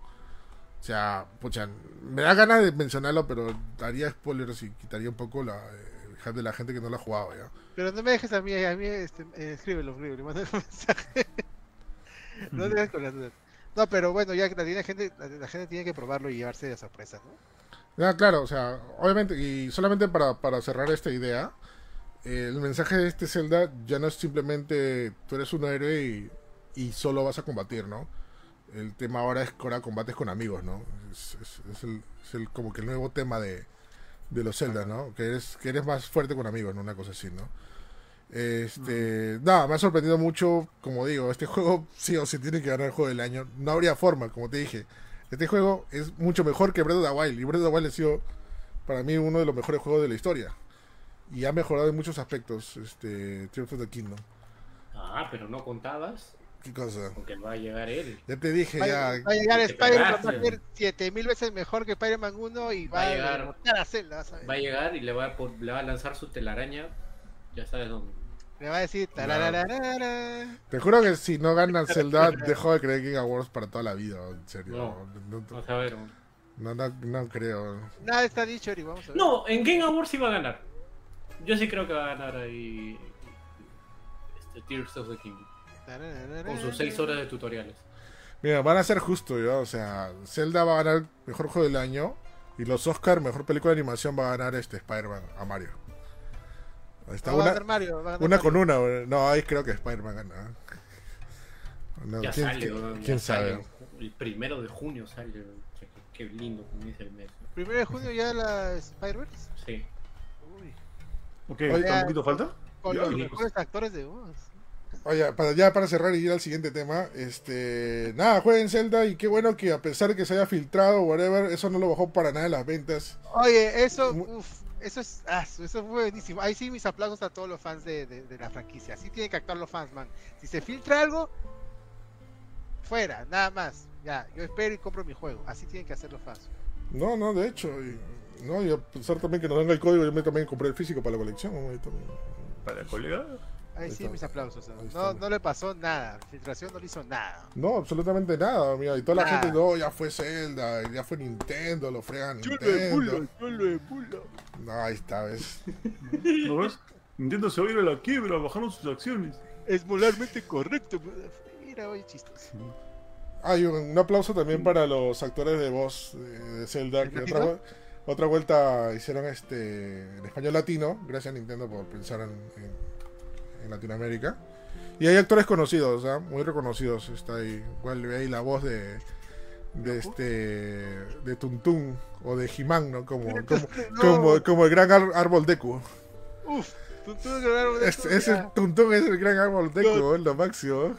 O sea, pucha, me da ganas de mencionarlo, pero daría spoilers y quitaría un poco la eh, hype de la gente que no lo ha jugado, ¿ya? Pero no me dejes a mí, a mí este, eh, escríbelo, escríbelo, manda un mensaje. no te dejes con las dudas. No, pero bueno, ya la, gente, la, la gente tiene que probarlo y llevarse de sorpresa, ¿no? Ah, claro, o sea, obviamente, y solamente para, para cerrar esta idea, el mensaje de este Zelda ya no es simplemente tú eres un héroe y, y solo vas a combatir, ¿no? El tema ahora es que ahora combates con amigos, ¿no? Es, es- es el, es el- como que el nuevo tema de, de los Zelda, ¿no? Que eres, que eres más fuerte con amigos, ¿no? Una cosa así, ¿no? Este, nada, me ha sorprendido mucho, como digo, este juego sí o sí tiene que ganar el juego del año. No habría forma, como te dije. Este juego es mucho mejor que Breath of the Wild. Y Breath of the Wild ha sido para mí uno de los mejores juegos de la historia. Y ha mejorado en muchos aspectos este Tears of the Kingdom. Ah, pero no contabas ¿Qué cosa? con que va a llegar él. Ya te dije, Va, ya. va a llegar Spider-Man, va a pegaste. ser 7000 veces mejor que Spider-Man 1 y va, Va a llegar- a Zelda, vas a ver. Va a llegar y le va a, le va a lanzar su telaraña. Ya sabes dónde. Le va a decir. Te juro que si no ganan Zelda, dejo de creer Game Awards para toda la vida, en serio. No. No, Vamos a ver. no, no- no creo. Nada está dicho, Eri, vamos a ver. No, en Game Awards sí va a ganar. Yo sí creo que va a ganar ahí este, Tears of the Kingdom. Con sus 6 horas de tutoriales. Mira, van a ser justos, ¿ya? O sea, Zelda va a ganar mejor juego del año y los Oscar, mejor película de animación, va a ganar este Spider-Man a Mario. Ahí está, No, una, Mario, una con una. güey. No, ahí creo que Spider-Man gana. ¿eh? No, Ya ¿quién, sale, quién- ya quién sale. sabe? El primero de junio sale. Qué, lindo comienza el mes. ¿no? Primero de junio ya la Spider-Verse. Sí. Uy. Ok, Oye, ¿está un poquito falta? Con Ya, los mejores actores de voz. Oye, para, ya para cerrar y ir al siguiente tema, este, nada, jueguen Zelda y qué bueno que a pesar de que se haya filtrado, whatever, eso no lo bajó para nada en las ventas. Oye, eso, Mu- uf, eso es, ah, eso fue buenísimo. Ahí sí mis aplausos a todos los fans de, de- de la franquicia. Así tienen que actuar los fans, man. Si se filtra algo, fuera, nada más. Ya, yo espero y compro mi juego. Así tienen que hacer los fans. No, no, de hecho, y, no, y a pesar también que nos venga el código, yo me también compré el físico para la colección. Para el colega. Ahí, sí mis aplausos. No, no le pasó nada. Filtración no le hizo nada. No, absolutamente nada, mira, y toda la Nada. gente, no, ya fue Zelda, ya fue Nintendo, lo fregan Nintendo. yo lo emulo. No, ahí está, ¿ves? ¿No ves? Nintendo se va a ir a la quiebra, bajaron sus acciones. Es molarmente correcto. Mira, oye, chistos. Hay un, un aplauso también para los actores de voz de, Zelda, que otra, otra vuelta hicieron este en español latino, gracias a Nintendo por pensar en, en- en Latinoamérica. Y hay actores conocidos, ¿ah? muy reconocidos. Está ahí, igual ve ahí la voz de de este de Tuntún o de He-Man, ¿no? Como, como, No. como, como el gran ar- árbol Deku. Uf, tú tú grabaron Es, esto, es ya. el Tuntún es el gran árbol Deku, es lo máximo.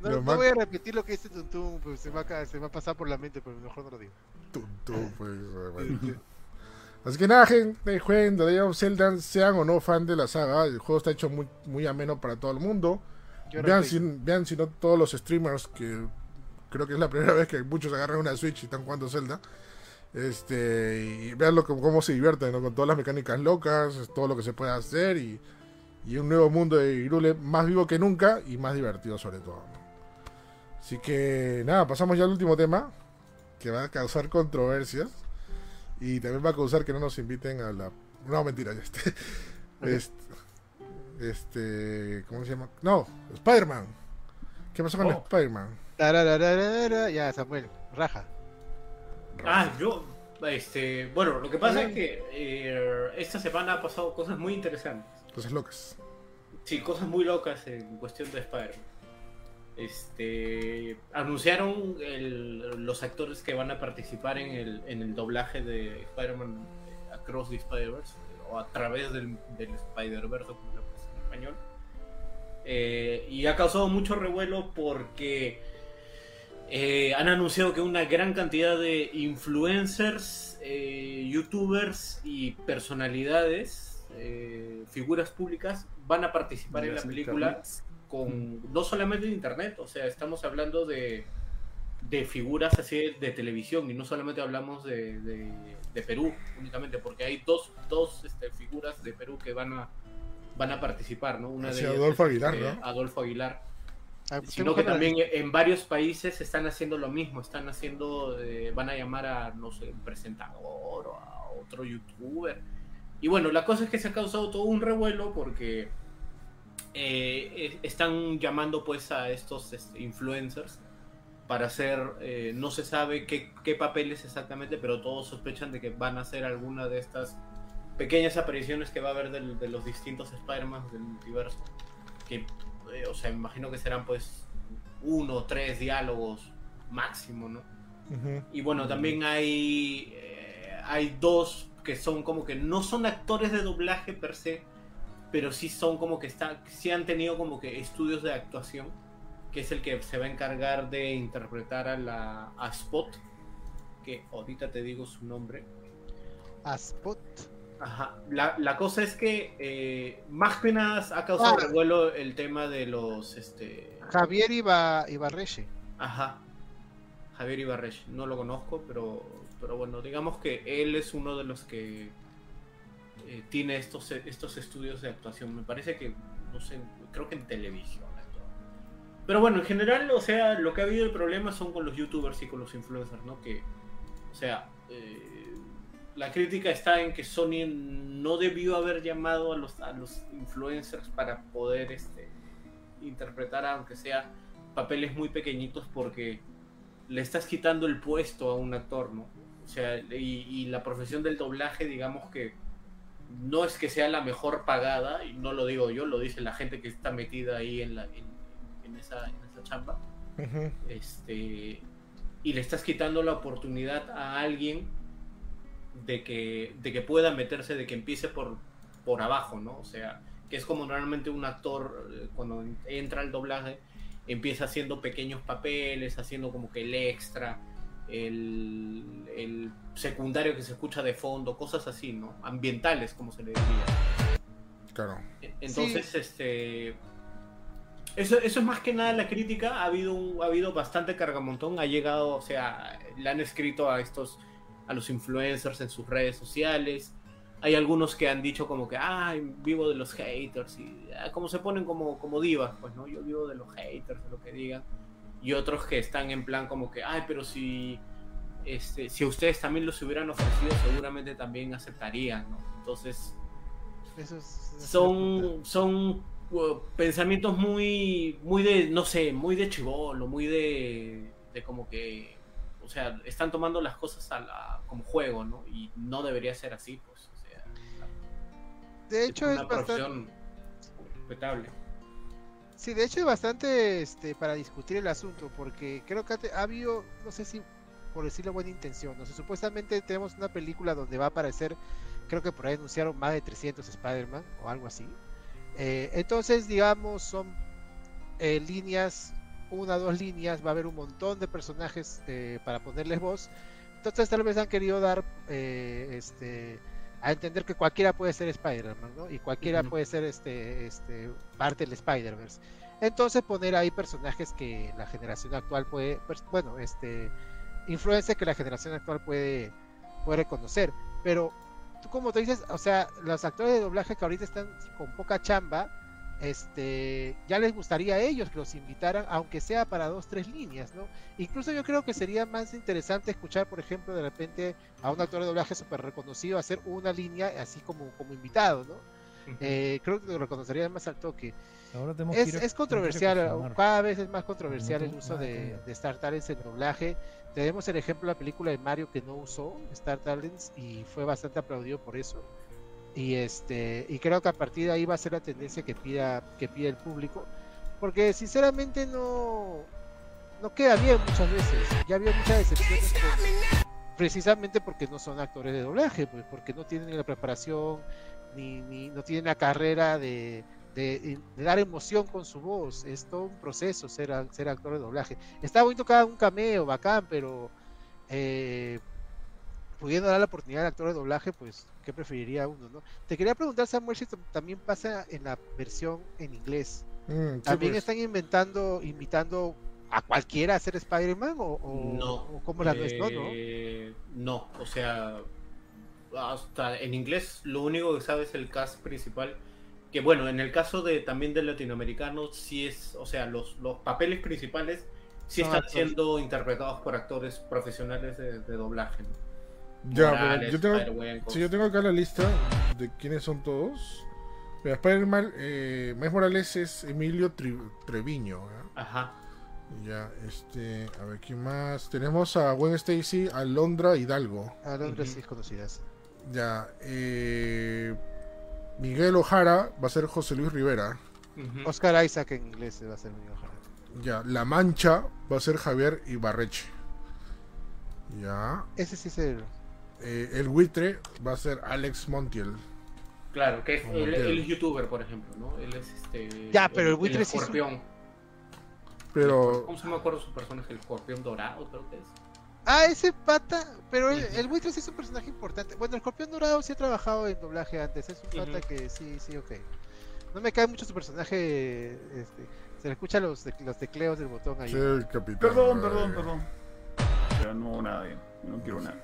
No, no voy a repetir lo que dice Tuntum, pues se me, va a, se va a pasar por la mente, pero mejor no lo digo. Tuntún, pues. Así que nada, gente, jueguen The Legend of Zelda, sean o no fan de la saga. El juego está hecho muy, muy ameno para todo el mundo. Yo Vean si, vean si no todos los streamers, que creo que es la primera vez que muchos agarran una Switch y están jugando Zelda. Este, y vean lo, cómo se divierten, ¿no? con todas las mecánicas locas, todo lo que se puede hacer y, y un nuevo mundo de Hyrule más vivo que nunca y más divertido sobre todo. Así que nada, pasamos ya al último tema que va a causar controversias y también va a causar que no nos inviten a la... No, mentira, ya este... este este, ¿cómo se llama? No, Spider-Man. ¿Qué pasó con Oh. Spider-Man? Ya, Samuel, raja. Ah, yo. Este, bueno, lo que pasa es que eh, esta semana ha pasado cosas muy interesantes. Cosas locas. Sí, cosas muy locas en cuestión de Spider-Man. Este, anunciaron el- los actores que van a participar en el, en el doblaje de Spider-Man eh, Across the Spider-Verse o a través del, del Spider-Verse, como lo puse en español. Eh, y ha causado mucho revuelo porque eh, han anunciado que una gran cantidad de influencers, eh, youtubers y personalidades, figuras públicas, van a participar en la película. Con no solamente de internet, o sea, estamos hablando de, de figuras así de, de televisión y no solamente hablamos de, de- de Perú únicamente, porque hay dos, dos este, figuras de Perú que van a van a participar, ¿no? Una Así, de ellas Adolfo Aguilar, este, ¿no? Adolfo Aguilar Ah, sino que también en varios países están haciendo lo mismo, están haciendo, eh, van a llamar a, no sé, un presentador o a otro youtuber. Y bueno, la cosa es que se ha causado todo un revuelo porque eh, están llamando pues a estos este, influencers para hacer, eh, no se sabe qué, qué papeles exactamente, pero todos sospechan de que van a hacer alguna de estas pequeñas apariciones que va a haber del- de los distintos Spider-Man del multiverso. Que, eh, o sea, me imagino que serán pues uno o tres diálogos máximo, ¿no? Y bueno, también hay, eh, hay dos que son como que no son actores de doblaje per se, pero sí son como que están, sí han tenido como que estudios de actuación, que es el que se va a encargar de interpretar a la a Spot, que ahorita te digo su nombre. A Spot. Ajá. La, la cosa es que eh, más que nada ha causado Ah. revuelo el tema de los este Javier Iba, Ibarreche. Ajá. Javier Ibarreche. No lo conozco, pero, pero bueno, digamos que él es uno de los que eh, tiene estos, estos estudios de actuación. Me parece que, no sé, creo que en televisión. Pero bueno, en general, o sea, lo que ha habido el problema son con los youtubers y con los influencers, ¿no? Que, o sea, eh, la crítica está en que Sony no debió haber llamado a los, a los influencers para poder este, interpretar, aunque sea papeles muy pequeñitos, porque le estás quitando el puesto a un actor, ¿no? O sea, y la profesión del doblaje, digamos que no es que sea la mejor pagada, y no lo digo yo, lo dice la gente que está metida ahí en, la, en, en esa, en esa chamba. Este, y le estás quitando la oportunidad a alguien de que, de que pueda meterse, de que empiece por, por abajo, ¿no? O sea, que es como normalmente un actor eh, cuando entra al doblaje empieza haciendo pequeños papeles, haciendo como que el extra, el, el secundario que se escucha de fondo, cosas así, ¿no? Ambientales, como se le diría. Claro. Entonces, este. Eso, eso es más que nada la crítica. Ha habido, ha habido bastante cargamontón. Ha llegado, o sea, le han escrito a estos, a los influencers en sus redes sociales. Hay algunos que han dicho como que, ay, vivo de los haters. Y ah, como se ponen como, como divas, pues, ¿no? Yo vivo de los haters, de lo que digan. Y otros que están en plan como que, ay, pero si, este, si ustedes también los hubieran ofrecido, seguramente también aceptarían, ¿no? Entonces, Eso es- es son son uh, pensamientos muy muy de no sé muy de chivolo muy de, de como que o sea están tomando las cosas a la- como juego no y no debería ser así pues o sea De hecho, es una bastante. profesión respetable Sí, de hecho es bastante este, para discutir el asunto, porque creo que ha habido, no sé si por decirlo buena intención, no sé, supuestamente tenemos una película donde va a aparecer, creo que por ahí anunciaron más de 300 Spider-Man o algo así. Eh, entonces, digamos, son eh, líneas, una o dos líneas, va a haber un montón de personajes eh, para ponerles voz. Entonces tal vez han querido dar eh, este a entender que cualquiera puede ser Spider-Man, ¿no? Y cualquiera puede ser este, este parte del Spider-Verse. Entonces poner ahí personajes que la generación actual puede, pers- bueno, este, influencias que la generación actual puede, puede reconocer. Pero tú como te dices, o sea, los actores de doblaje que ahorita están con poca chamba, este, ya les gustaría a ellos que los invitaran, aunque sea para dos, tres líneas, ¿no? Incluso yo creo que sería más interesante escuchar, por ejemplo, de repente a un actor de doblaje súper reconocido hacer una línea así como, como invitado, ¿no? Eh, creo que lo reconocería más al toque. Ahora tenemos Es, que ir a- es controversial, tenemos que reflexionar. cada vez es más controversial el uso de, de Star Talents en doblaje. Tenemos el ejemplo de la película de Mario que no usó Star Talents y fue bastante aplaudido por eso. Y este y creo que a partir de ahí va a ser la tendencia que pida que pide el público, porque sinceramente no no queda bien muchas veces. Ya había muchas decepciones precisamente porque no son actores de doblaje, pues porque no tienen la preparación ni, ni no tienen la carrera de, de, dar emoción con su voz. Es todo un proceso ser, ser actor de doblaje. Está bonito cada un cameo, bacán, pero eh, pudiendo dar la oportunidad al actor de doblaje, pues, ¿qué preferiría uno? no? Te quería preguntar, Samuel, si también pasa en la versión en inglés. Mm, sí, ¿También pues. están inventando, invitando a cualquiera a ser Spider-Man? ¿O, o, no o cómo la ves? No, no. Eh, no o sea hasta en inglés lo único que sabe es el cast principal que bueno en el caso de también del latinoamericano sí es o sea los, los papeles principales sí están actores. siendo interpretados por actores profesionales de, de doblaje ¿no? Ya, Morales, pero yo tengo, sí, yo tengo acá la lista de quiénes son todos. Mira, Spider-Man, eh, Miles Morales es Emilio Tri- Treviño. ¿ya? ajá Ya, este, a ver, ¿quién más? Tenemos a Gwen Stacy, a Londra Hidalgo. A Londres Ujú. sí es conocidas. Ya, eh, Miguel Ojara va a ser José Luis Rivera. Oscar Isaac en inglés va a ser mi Ojara. Ya, La Mancha va a ser Javier Ibarreche. Ya, Ese sí es el. Eh, El Buitre va a ser Alex Montiel. claro que es él, es youtuber por ejemplo no él es este Ya, pero el buitre sí es un- escorpión Pero, cómo se me acuerdo su personaje el escorpión dorado creo que es Ah, ese pata. Pero el, el buitre sí es un personaje importante. Bueno, el escorpión dorado sí ha trabajado en doblaje antes. Es un pata que sí, sí, ok. No me cae mucho su personaje. Este, se le escucha los, los tecleos del botón ahí. sí, el capitán. Perdón, perdón, perdón. Ya no hago nada bien. No quiero nada.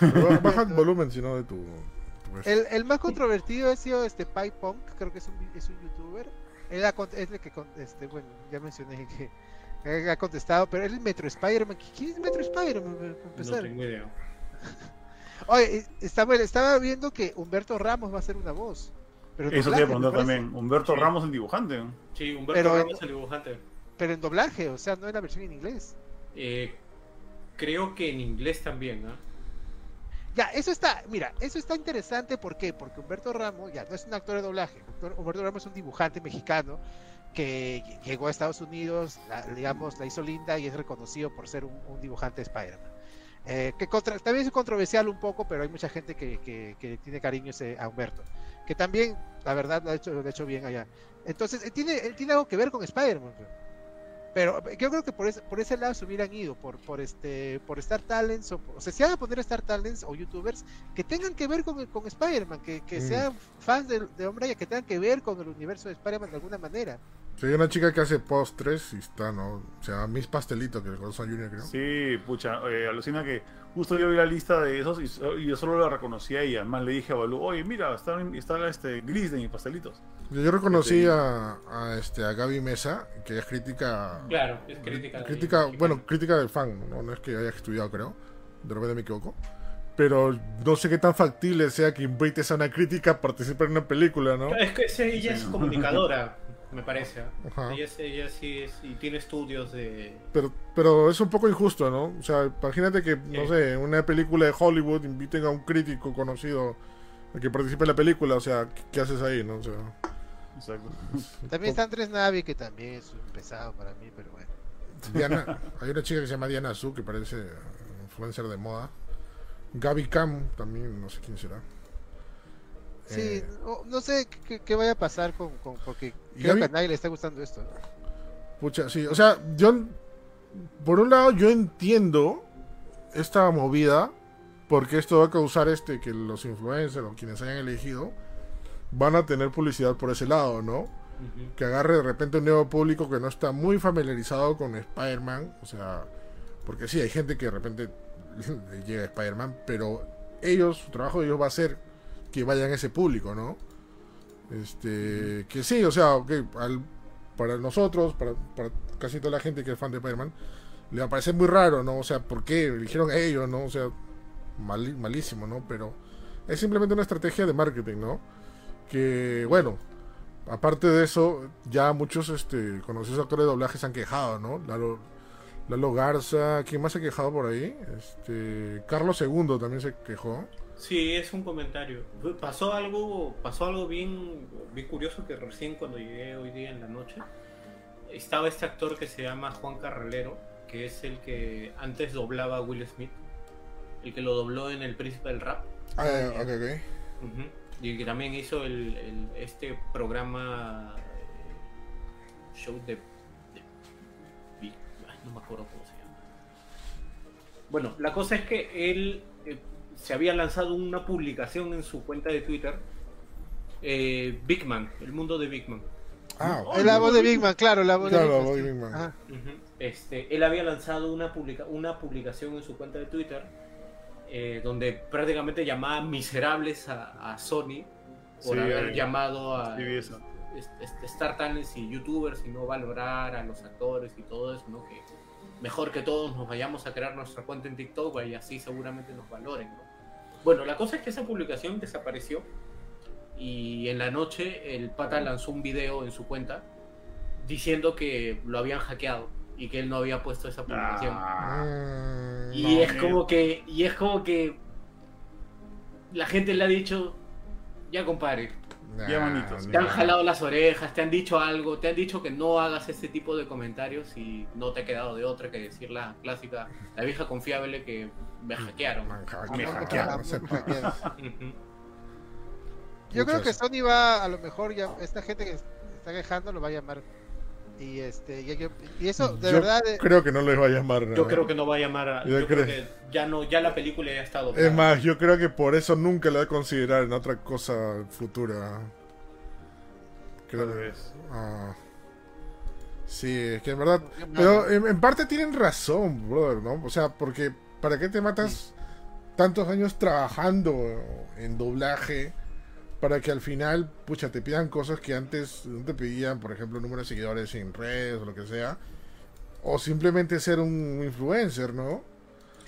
Baja el volumen, si no, de tu, tu. El, el más controvertido ha sido este Pi Punk, creo que es un, es un youtuber. Él ha es el que, este, bueno, ya mencioné que que ha contestado, pero él es Metro Spider-Man. ¿Quién es Metro Spider-Man? No tengo idea. Oye, eh, estaba, estaba viendo que Humberto Ramos va a ser una voz. Pero Eso te iba a doblaje, me preguntar parece. también. Humberto Sí. Ramos, el dibujante. Sí, Humberto Pero- Ramos, el dibujante. Pero en doblaje, o sea, no en la versión en inglés. Eh, creo que en inglés también, ¿ah? Ya, eso está, mira, eso está interesante, ¿por qué? Porque Humberto Ramos, ya, no es un actor de doblaje, Humber- Humberto Ramos es un dibujante mexicano que ll- llegó a Estados Unidos, la- digamos, la hizo linda y es reconocido por ser un, un dibujante de Spider-Man. Eh, que contra- también es controversial un poco, pero hay mucha gente que, que- que tiene cariño ese- a Humberto, que también, la verdad, lo ha hecho, lo ha hecho bien allá. Entonces, él tiene, él tiene algo que ver con Spider-Man. Pero eh, yo creo que por ese, por ese lado se hubieran ido, por, por este, por Star Talents, o, o sea, si van a poner Star Talents o youtubers que tengan que ver con, con Spider-Man, que, que Mm. sean fans de, de Hombre que tengan que ver con el universo de Spider-Man de alguna manera. Sí, hay una chica que hace postres y está, ¿no? O sea, Miss Pastelito, que es Son Junior, creo. Sí, pucha, eh, alucina que justo yo vi la lista de esos y, y yo solo la reconocí a ella. Además le dije a Balú, oye, mira, está, está este gris de mis pastelitos. Yo, yo reconocí Sí. a, a, este, a Gaby Mesa, que es crítica. Claro, es crítica. de- Crítica, bueno, crítica del fan, ¿no? No es que haya estudiado, creo. De repente me equivoco. Pero no sé qué tan factible sea que invites a una crítica a participar en una película, ¿no? Es que ella es comunicadora, me parece. ¿ah? Ajá. Ella, ella sí es, y tiene estudios de... Pero, pero es un poco injusto, ¿no? O sea, imagínate que, no Sí. sé, en una película de Hollywood inviten a un crítico conocido a que participe en la película. O sea, ¿qué, qué haces ahí, no? O sea, Exacto. También está Andrés Navi, que también es un pesado para mí, pero bueno. Diana, hay una chica que se llama Diana Su, que parece influencer de moda. Gaby Cam, también, no sé quién será. Sí, Eh, no, no sé qué, qué vaya a pasar con, con- porque creo que a nadie le está gustando esto. Pucha, sí, o sea, yo, por un lado, yo entiendo esta movida, porque esto va a causar este que los influencers o quienes hayan elegido van a tener publicidad por ese lado, ¿no? Que agarre de repente un nuevo público que no está muy familiarizado con Spider-Man, o sea, porque sí, hay gente que de repente le llega a Spider-Man, pero ellos, su trabajo de ellos va a ser que vayan ese público, ¿no? Este, que sí, o sea, al- para nosotros, para, casi toda la gente que es fan de Spider-Man, le va a parecer muy raro, ¿no? O sea, ¿por qué eligieron a ellos, no? O sea, mali- malísimo, ¿no? Pero es simplemente una estrategia de marketing, ¿no? Que, bueno, aparte de eso, ya muchos este, conocidos actores de doblaje se han quejado, ¿no? Lalo, Lalo Garza, ¿quién más se ha quejado por ahí? Este, Carlos II también se quejó. Sí, es un comentario. Pasó algo, pasó algo bien, bien curioso que recién cuando llegué hoy día en la noche, estaba este actor que se llama Juan Carralero, que es el que antes doblaba a Will Smith, el que lo dobló en El Príncipe del Rap, Ah, ok, ok. Y que también hizo el, el- este programa eh, show de, de- ay, no me acuerdo cómo se llama. Bueno, la cosa es que él se había lanzado una publicación en su cuenta de Twitter, eh, Big Man, el mundo de Big Man. Ah, Oh, Es la voz de Big Man, claro, la voz Claro, de Big Man. Este, él había lanzado una, publica una publicación en su cuenta de Twitter eh, donde prácticamente llamaba miserables a, a Sony por Sí, haber ahí. llamado a Star Talents y YouTubers y no valorar a los actores y todo eso, ¿no? Que mejor que todos nos vayamos a crear nuestra cuenta en TikTok y así seguramente nos valoren, ¿no? Bueno, la cosa es que esa publicación desapareció y en la noche el pata lanzó un video en su cuenta diciendo que lo habían hackeado y que él no había puesto esa publicación. Ah, y no. es como que y es como que la gente le ha dicho ya compadre Te han jalado las orejas te han dicho algo te han dicho que no hagas este tipo de comentarios y no te ha quedado de otra que decir la clásica la vieja confiable que me hackearon Man, Ah, me hackearon, ah, hackearon. Yo creo que Sony va, a lo mejor ya, esta gente que está quejando lo va a llamar. Y este, y, y eso, de Yo verdad, eh, Creo que no les va a llamar. ¿no? yo creo que no va a llamar a, Yo yo creo- que ya no ya la película ya ha estado Es más, yo creo que por eso nunca le va a considerar en otra cosa futura. Creo tal vez. ah. Sí, es que en verdad. no, Pero en, en parte tienen razón, brother, ¿no? O sea, porque ¿para qué te matas tantos años trabajando en doblaje para que al final, pucha, te pidan cosas que antes no te pedían, por ejemplo, número de seguidores en redes o lo que sea, o simplemente ser un influencer, ¿no?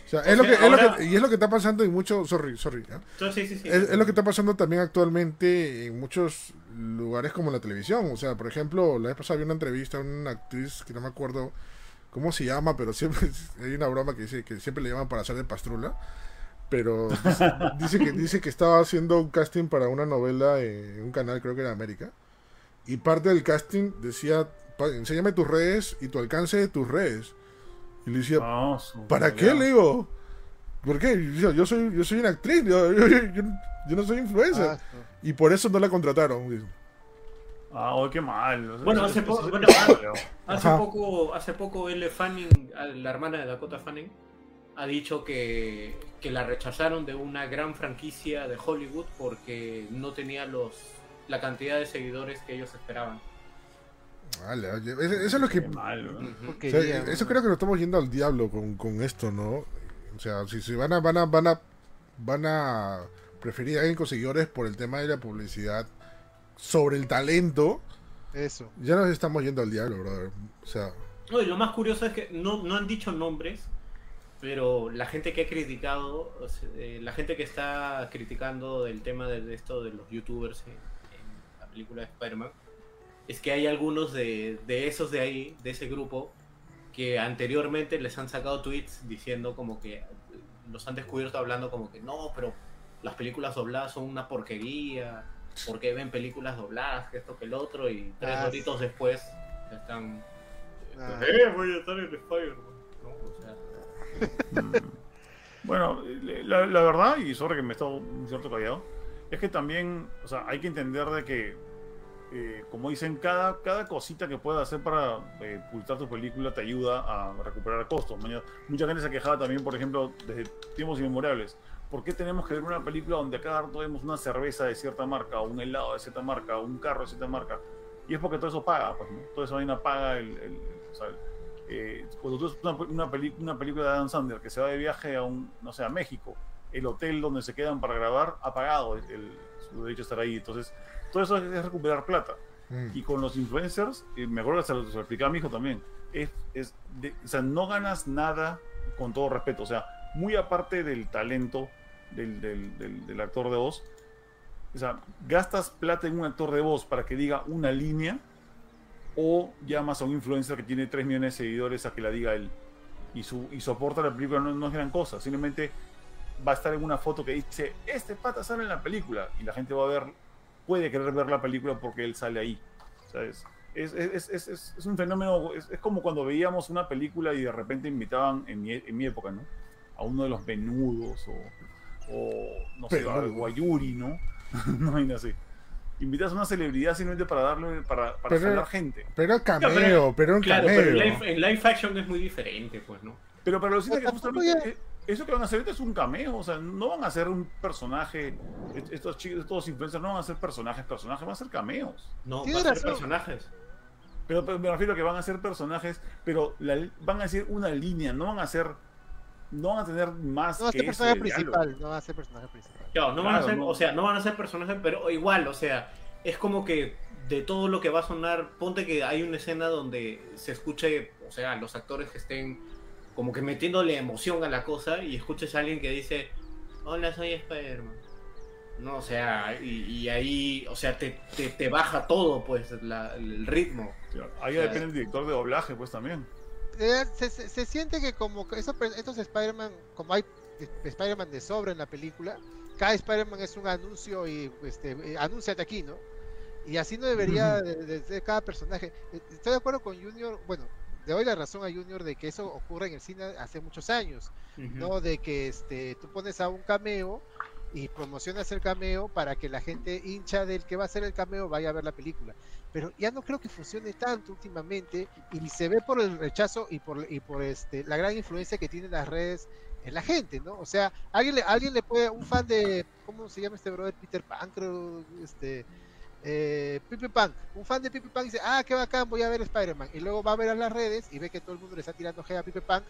O sea, es, lo que, es lo que- y es lo que está pasando en muchos, sorry, sorry, sí, sí, sí. Es, es lo que está pasando también actualmente en muchos lugares como la televisión. O sea, por ejemplo, la vez pasada vi una entrevista a una actriz que no me acuerdo cómo se llama, pero siempre hay una broma que dice que siempre le llaman para hacer de pastrula. Pero dice, dice que dice que estaba haciendo un casting para una novela en un canal, creo que era América. Y parte del casting decía, "Pa- enséñame tus redes y tu alcance de tus redes. Y le decía, Ah, ¿Para qué? Le digo. ¿Por qué? Yo, yo soy, yo soy una actriz, yo, yo- yo- yo no soy influencer. Ah, Y por eso no la contrataron. Ah, oh, qué mal. Bueno, hace bueno, eso- Hace poco, hace poco Elle Fanning, la hermana de Dakota Fanning, ha dicho que, que la rechazaron de una gran franquicia de Hollywood porque no tenía los la cantidad de seguidores que ellos esperaban. Vale, oye, eso es lo que. Eso creo que nos estamos yendo al diablo con, con esto, ¿no? O sea, si, si van a, van a, van a, van a preferir a alguien con seguidores por el tema de la publicidad sobre el talento, Eso. ya nos estamos yendo al diablo, brother. O sea, No, y lo más curioso es que no, no han dicho nombres, pero la gente que ha criticado, o sea, eh, la gente que está criticando del tema de, esto de los youtubers en, en la película de Spider-Man, es que hay algunos de, de esos de ahí, de ese grupo, que anteriormente les han sacado tweets diciendo como que eh, los han descubierto hablando como que no, pero las películas dobladas son una porquería, porque ven películas dobladas, que esto que el otro, y tres Ah, horitos después ya están... Ah. Eh, voy a estar en Spider-Man. ¿no? O sea. Bueno, la, verdad, y sobre que me he estado un cierto callado, es que también, o sea, hay que entender de que, eh, como dicen, cada, cada cosita que puedas hacer para eh, publicar tu película te ayuda a recuperar costos. Mucha gente se quejaba también, por ejemplo, desde tiempos inmemorables. ¿Por qué tenemos que ver una película donde cada rato vemos una cerveza de cierta marca, o un helado de cierta marca, o un carro de cierta marca? Y es porque todo eso paga, pues, ¿no? Toda esa vaina paga el- eh, cuando tú ves una, una, una película de Adam Sandler que se va de viaje a un, no sé, a México, el hotel donde se quedan para grabar ha pagado el, el- su derecho a estar ahí. Entonces, todo eso es, recuperar plata. mm, Y con los influencers, y me acuerdo que se lo, se lo explicaba a mi hijo también, es, es de- o sea, no ganas nada con todo respeto. O sea, muy aparte del talento del, del- del- del actor de voz, o sea, gastas plata en un actor de voz para que diga una línea o llamas a un influencer que tiene 3 millones de seguidores a que la diga él. Y su, y su aporte a la película no, no es gran cosa, simplemente va a estar en una foto que dice, este pata sale en la película, y la gente va a ver, puede querer ver la película porque él sale ahí. ¿sabes? Es, es, es, es, un fenómeno, es, como cuando veíamos una película y de repente invitaban, en mi, en mi época, ¿no? A uno de los venudos o, o no sé, Pero- a Guayuri, ¿no? no hay así. Invitas a una celebridad simplemente para darle, para, para Pero- jalar gente. pero cameo, pero- pero un claro, cameo. pero en live, en live action es muy diferente, pues, ¿no? Pero para los que justamente eh, eso que van a hacer ahorita es un cameo, o sea, no van a ser un personaje, est- estos chicos, estos influencers no van a ser personajes, personajes, van a ser cameos. No, Tienes va a ser razón. personajes. Pero, pero me refiero a que van a ser personajes, pero la- van a decir una línea, no van a ser, no van a tener más No va a que ser personaje principal, no va a ser personaje principal. Claro, no van a ser, no. o sea, no van a ser personajes, pero igual, o sea, es como que de todo lo que va a sonar, ponte que hay una escena donde se escuche, o sea, los actores que estén como que metiéndole emoción a la cosa y escuches a alguien que dice, hola, soy Spider-Man. No, o sea, y, y ahí, o sea, te, te, te baja todo, pues, la- el ritmo. Ahí depende el director de doblaje, pues también. Eh, se, se- se siente que como esos, per- estos Spider-Man, como hay eh, Spider-Man de sobra en la película, cada Spider-Man es un anuncio y este, eh, anúnciate aquí, ¿no? Y así no debería de, de cada personaje. Estoy de acuerdo con Junior, bueno, le doy la razón a Junior de que eso ocurre en el cine hace muchos años, ¿no? De que este, tú pones a un cameo y promocionas el cameo para que la gente hincha del que va a hacer el cameo vaya a ver la película. Pero ya no creo que funcione tanto últimamente y se ve por el rechazo y por, y por este, la gran influencia que tienen las redes en la gente, ¿no? O sea, alguien le, alguien le puede, un fan de, ¿cómo se llama este brother? Peter Pan, creo, este, eh, Pipi Punk, un fan de Pipi Punk dice, ah, qué bacán, voy a ver Spider-Man. Y luego va a ver a las redes y ve que todo el mundo le está tirando hate a Pipi Punk.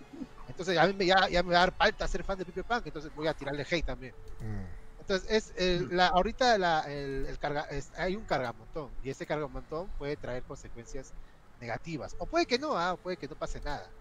Entonces a mí me, ya, ya me va a dar falta ser fan de Pipi Punk, entonces voy a tirarle hate también. Mm. Entonces, es el- la, ahorita la, el, el carga, es- hay un cargamontón y ese cargamontón puede traer consecuencias negativas. O puede que no, ah, o puede que no pase nada.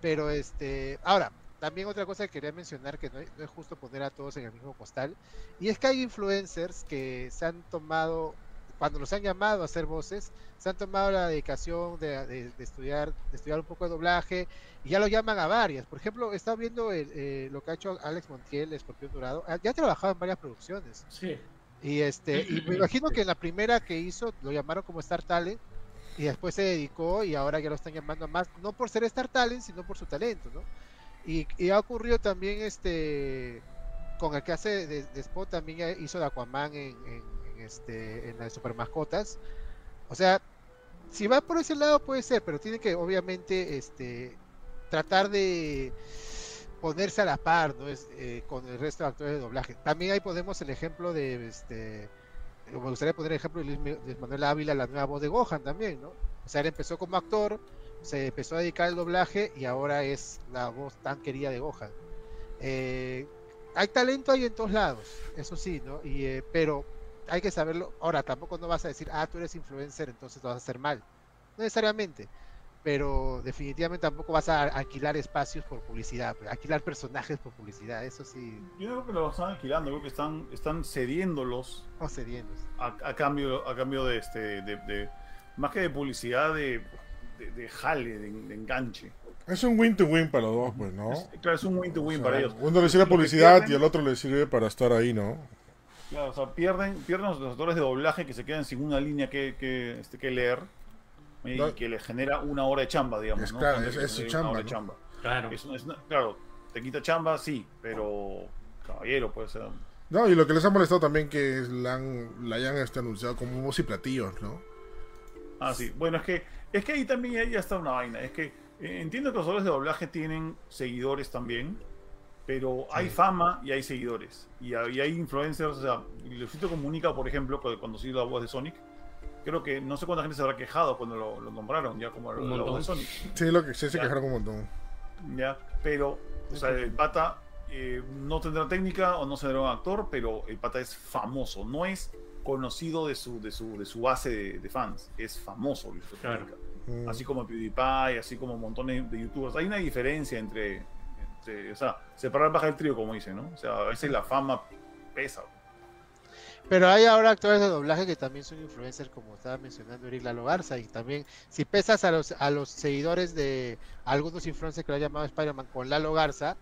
Pero este, ahora, también otra cosa que quería mencionar que no, es- no es justo poner a todos en el mismo costal. Y es que hay influencers que se han tomado, cuando los han llamado a hacer voces, se han tomado la dedicación de, de- de estudiar, de estudiar un poco de doblaje y ya lo llaman a varias. Por ejemplo, he estado viendo el, eh, lo que ha hecho Alex Montiel, Escorpión Dorado. Ah, Ya ha trabajado en varias producciones. Sí. Y este, y me imagino que en la primera que hizo lo llamaron como Star Talent y después se dedicó y ahora ya lo están llamando más, no por ser Star Talent, sino por su talento, ¿no? Y, y ha ocurrido también este con el que hace de, de Spot también hizo de Aquaman en, en este en las super mascotas. O sea, si va por ese lado puede ser, pero tiene que obviamente este tratar de ponerse a la par ¿no? es, eh, con el resto de actores de doblaje. También ahí podemos el ejemplo de este me gustaría poner el ejemplo de Luis, Manuel Ávila, la nueva voz de Gohan también, ¿no? O sea, él empezó como actor, se empezó a dedicar al doblaje y ahora es la voz tan querida de Gohan. Eh, hay talento ahí en todos lados, eso sí, ¿no? Eh, pero hay que saberlo. Ahora, tampoco no vas a decir, ah, tú eres influencer, entonces lo vas a hacer mal. No necesariamente. Pero definitivamente tampoco vas a alquilar espacios por publicidad, pues, alquilar personajes por publicidad, eso sí, Yo creo que lo están alquilando, creo que están, están cediéndolos no cediendo. a, a cambio, a cambio de este, de, de- más que de publicidad, de, de, de jale, de, de enganche. Es un win to win para los dos, pues, ¿no? Es, claro, es un win to win O sea, para ellos. Uno le sirve publicidad y al otro le sirve para estar ahí, ¿no? Claro, o sea, pierden, pierden los actores de doblaje que se quedan sin una línea que, que, este, que leer y No. que les genera una hora de chamba, digamos. Es ¿no? claro, es- su una hora de chamba, Claro. Es- es- claro, te quita chamba, sí, pero caballero, pues. o sea, No, y lo que les ha molestado también que la, han, la hayan este, anunciado como voz y platillos, ¿no? Ah, sí. Bueno, es que, es que ahí también ya está una vaina. Es que eh, entiendo que los actores de doblaje tienen seguidores también, pero hay fama y hay seguidores. Y hay, y hay influencers, o sea, Luisito Comunica, por ejemplo, cu- cuando se hizo la voz de Sonic, creo que no sé cuánta gente se habrá quejado cuando lo, lo nombraron ya como la, Un la voz de. Sonic. Sí, lo que sí se quejaron un montón. Ya, pero, o sea, el pata eh, no tendrá técnica o no será un actor, pero el pata es famoso, no es conocido de su, de su, de su base de, de fans, es famoso Luisito Claro. Comunica. Mm. Así como PewDiePie, así como montones de youtubers. Hay una diferencia entre, entre- o sea, separar baja del trío, como dicen, ¿no? O sea, a veces la fama pesa. Pero hay ahora actores de doblaje que también son influencers, como estaba mencionando Eric Lalo Garza, y también si pesas a los, a los seguidores de algunos influencers que lo han llamado Spider-Man con Lalo Garza,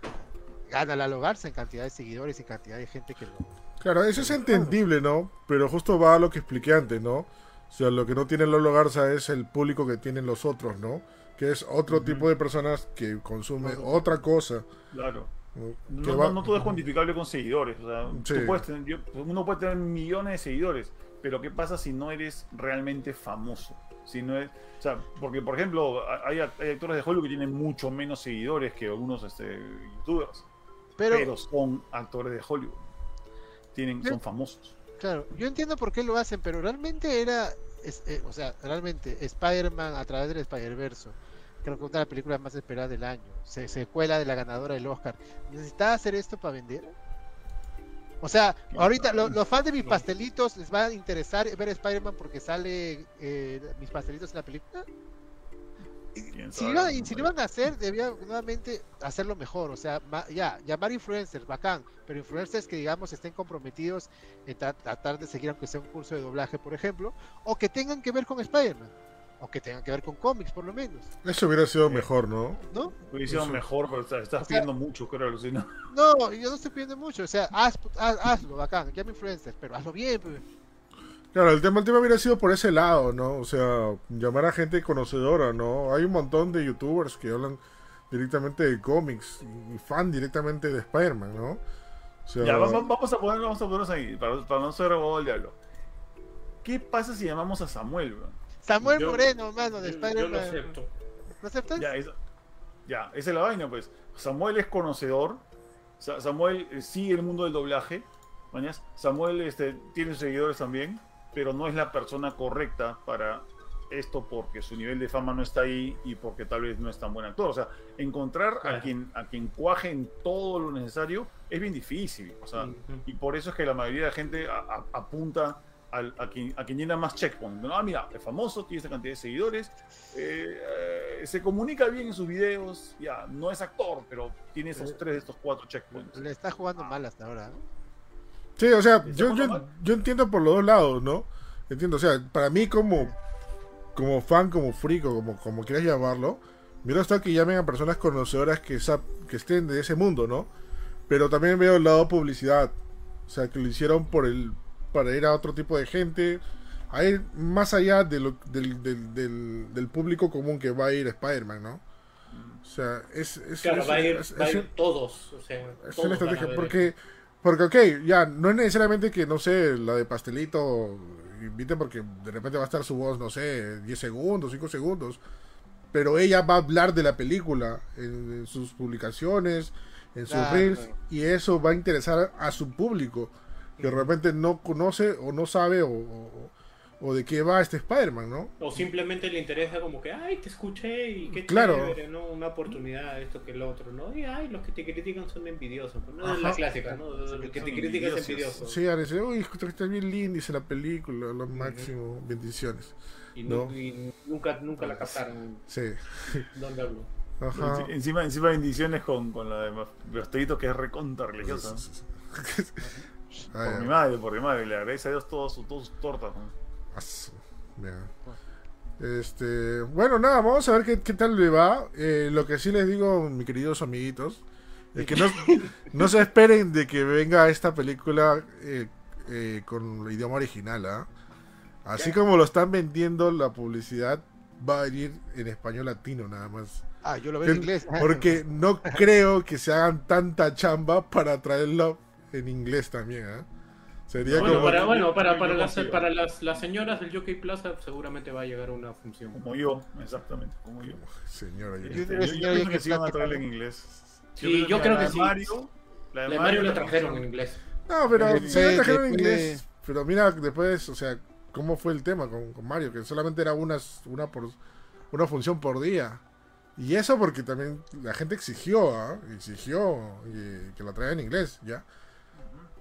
gana Lalo Garza en cantidad de seguidores y cantidad de gente que lo... Claro, eso es entendible, ¿no? Pero justo va a lo que expliqué antes, ¿no? O sea, lo que no tiene Lolo Garza es el público que tienen los otros, ¿no? Que es otro tipo de personas que consume otra cosa. Claro. ¿no? Que No, va- no, no todo es cuantificable con seguidores. O sea, Sí. tú puedes tener- yo- uno puede tener millones de seguidores, pero ¿qué pasa si no eres realmente famoso? Si no es, o sea, porque por ejemplo, hay, hay actores de Hollywood que tienen mucho menos seguidores que algunos este, youtubers, Pero, pero son actores de Hollywood. Tienen, son famosos. claro, yo entiendo por qué lo hacen, pero realmente era, es- eh, o sea, realmente Spider-Man a través del Spider-Verso, creo que una de las películas más esperadas del año, se, secuela de la ganadora del Oscar, ¿necesitaba hacer esto para vender? O sea, ahorita lo- los fans de mis pastelitos les va a interesar ver Spider-Man porque sale eh, mis pastelitos en la película. ¿Quién Si, iba- y si lo iban a hacer, debían nuevamente hacerlo mejor. O sea, ma- ya, llamar influencers, bacán, pero influencers que, digamos, estén comprometidos en tra- tratar de seguir, aunque sea un curso de doblaje, por ejemplo, o que tengan que ver con Spider-Man, o que tengan que ver con cómics, por lo menos, Eso hubiera sido mejor, ¿no? ¿no? Lo hicieron Eso. mejor, pero estás, estás O sea- pidiendo mucho, creo, alucina. No, yo no estoy pidiendo mucho. O sea, haz- haz- hazlo, bacán, llama influencers, pero hazlo bien, pues. Claro, el tema, el tema hubiera sido por ese lado, ¿no? O sea, llamar a gente conocedora, ¿no? Hay un montón de youtubers que hablan directamente de cómics y fan directamente de Spider-Man, ¿no? O sea, Ya, va- va- vamos a poner, vamos a ponernos ahí, para, para no ser abogado del diablo. ¿Qué pasa si llamamos a Samuel, weón? Samuel Yo- Moreno, mano, de Yo, yo lo Spider-Man. acepto. ¿No aceptas? Ya, es- ya, esa es la vaina, pues. Samuel es conocedor. Sa- Samuel eh, sigue el mundo del doblaje. ¿mañas? Samuel este, tiene seguidores también. Pero no es la persona correcta para esto porque su nivel de fama no está ahí y porque tal vez no es tan buen actor. O sea, encontrar a quien a quien cuaje en todo lo necesario es bien difícil. O sea, y por eso es que la mayoría de la gente a- a- apunta al- a, quien, a quien llena más checkpoints. ¿no? Ah, mira, es famoso, tiene esta cantidad de seguidores, eh, eh, se comunica bien en sus videos, ya, no es actor, pero tiene esos tres de estos cuatro checkpoints. Le está jugando mal hasta ahora. ¿no? Sí, o sea, ¿Está yo, yo, yo entiendo por los dos lados, ¿no? Entiendo, o sea, para mí como, como fan, como frico, como, como quieras llamarlo, me hubiera gustado que llamen a personas conocedoras que, que estén de ese mundo, ¿no? Pero también veo el lado publicidad, o sea, que lo hicieron por el para ir a otro tipo de gente, a ir más allá de lo- del, del, del, del público común que va a ir Spider-Man, ¿no? O sea, es... es, Claro, es- va a ir, es- va a es- ir todos. O sea, es todos una estrategia, porque, porque, ok, ya, no es necesariamente que, no sé, la de pastelito invite porque de repente va a estar su voz, no sé, 10 segundos, 5 segundos, pero ella va a hablar de la película en, en sus publicaciones, en sus Claro, reels, y eso va a interesar a su público, que de repente no conoce o no sabe o, o- o de qué va este Spider-Man, ¿no? O simplemente le interesa como que, ay, te escuché y qué Claro. chévere, ¿no? Una oportunidad, esto que el otro, ¿no? Y ay, los que te critican son envidiosos. pues, ¿no? Es la Ajá. clásica, ¿no? El que te Son critica es envidiosos. envidioso. Sí, ahora dice, uy, justo que está bien linda, dice la película, lo máximo, bendiciones. Y, No. y nunca, nunca la captaron. Sí, ¿Dónde hablo? ajá. Enci- Encima, encima bendiciones con, con la de Pastelito que es recontra religiosa. Por mi madre, por mi madre, le agradece a Dios todas sus, todas sus tortas. ¿no? Este, bueno, nada, vamos a ver qué, qué tal le va. Eh, lo que sí les digo, mis queridos amiguitos, es que no, no se esperen de que venga esta película eh, eh, con el idioma original. ¿ah? Así como lo están vendiendo, la publicidad va a venir en español latino nada más. Ah, yo lo veo en inglés. Porque no creo que se hagan tanta chamba para traerlo en inglés también. ¿ah? Sería Bueno, como... para, bueno, para, para, las, para las, las señoras del Jockey Plaza seguramente va a llegar una función. Como yo, exactamente, como yo. Señora, yo- Yo, Yo- yo- yo- yo yo- pienso yo- que sí van a yo- traerla en inglés. Sí, yo creo la que de sí. Mario, la de La de Mario la la trajeron en inglés. No, pero se lo eh, trajeron en inglés. Pero mira, después, o sea, ¿cómo fue el tema con, con Mario? Que solamente era unas, una por una función por día. Y eso porque también la gente exigió, ¿ah? exigió eh, que la traigan en inglés, ¿ya?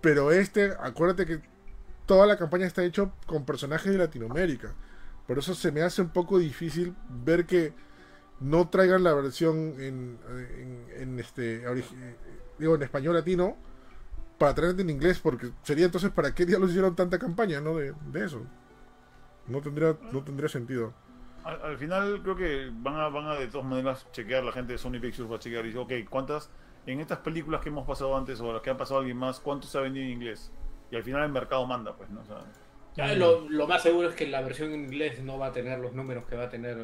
Pero este, acuérdate que toda la campaña está hecha con personajes de Latinoamérica. Por eso se me hace un poco difícil ver que no traigan la versión en, en, este digo en español latino para traerte en inglés porque sería entonces para qué diablos hicieron tanta campaña no de, de eso. No tendría no tendría sentido. Al, al final creo que van a, van a de todas maneras chequear, la gente de Sony Pictures va a chequear y dice, ok, ¿cuántas, en estas películas que hemos pasado antes o las que ha pasado alguien más, cuánto se ha vendido en inglés? Y al final el mercado manda, pues, ¿no? O sea, Ya, lo, lo más seguro es que la versión en inglés no va a tener los números que va a tener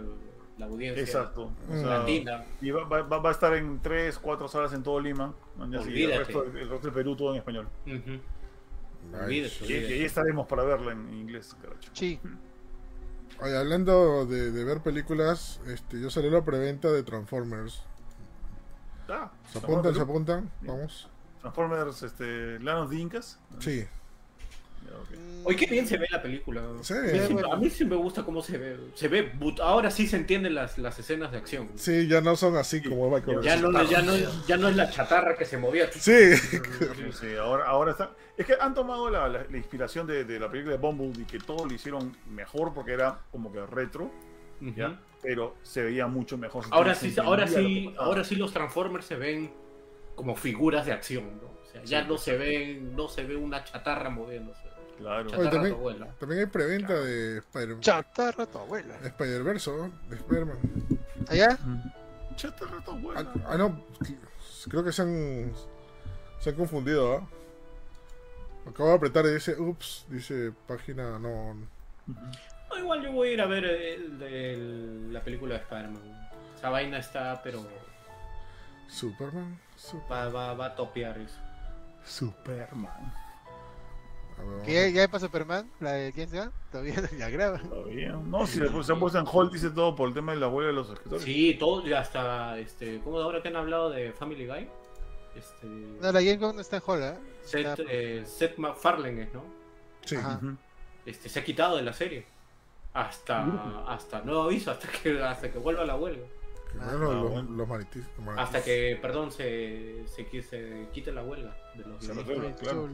la audiencia exacto. O Mm. sea, latina. y va, va- va a estar en 3, 4 salas en todo Lima. Y así, el, resto, el resto del Perú todo en español. Ay, Olvídate, Y, y ahí estaremos para verla en inglés, caracho. Sí. Oye, hablando de, de ver películas este yo salió la preventa de Transformers Ah, se apuntan se apuntan vamos Transformers, este, Land of the Incas. sí Ya, ok. Oye, qué bien se ve la película. Sí. A mí sí- bueno. A mí sí me gusta cómo se ve. Se ve, but- ahora sí se entienden las, las escenas de acción. sí ya no son así como Michael Ya no, ya, no, ya no es la chatarra que se movía. sí Sí, sí, ahora, ahora está. Es que han tomado la, la- la inspiración de, de la película de Bumblebee, que todo lo hicieron mejor porque era como que retro, Pero se veía mucho mejor. Ahora sí, ahora sí, ahora sí los Transformers se ven como figuras de acción, ¿no? O sea, ya Sí, no se ven, no se ve una chatarra moviéndose. Claro. Oye, Chatarra también- tu abuela. también hay preventa de Spider- Chatarra tu abuela. Spider-Verse ¿no? de Spider-Man ¿Allá? Chatarra tu abuela. Ah, ah, no, creo que se han, se han confundido, ¿ah? Acabo de apretar y dice, ups, dice página, no. No, igual yo voy a ir a ver el- el- la película de Spider-Man. Esa vaina está, pero Superman. Sup- va, va, va a topear eso. Superman. ¿Que ya, ya hay para Superman? ¿La de quién se va? Todavía ya graba. Todavía. No, si después se han puesto en hold, dice todo por el tema de la huella de los escritores. Sí, todo, y hasta, este, ¿cómo ahora que han hablado de Family Guy? Este, No, la Game no está en Hall, ¿eh? Seth, está- eh, Seth MacFarlane es, ¿no? Sí, Ajá. Este, se ha quitado de la serie. Hasta, hasta nuevo aviso, hasta que, hasta que vuelva la huelga. Ah, no, los, bueno. los. Hasta que, perdón, se, se, se quite la huelga de los Se claro.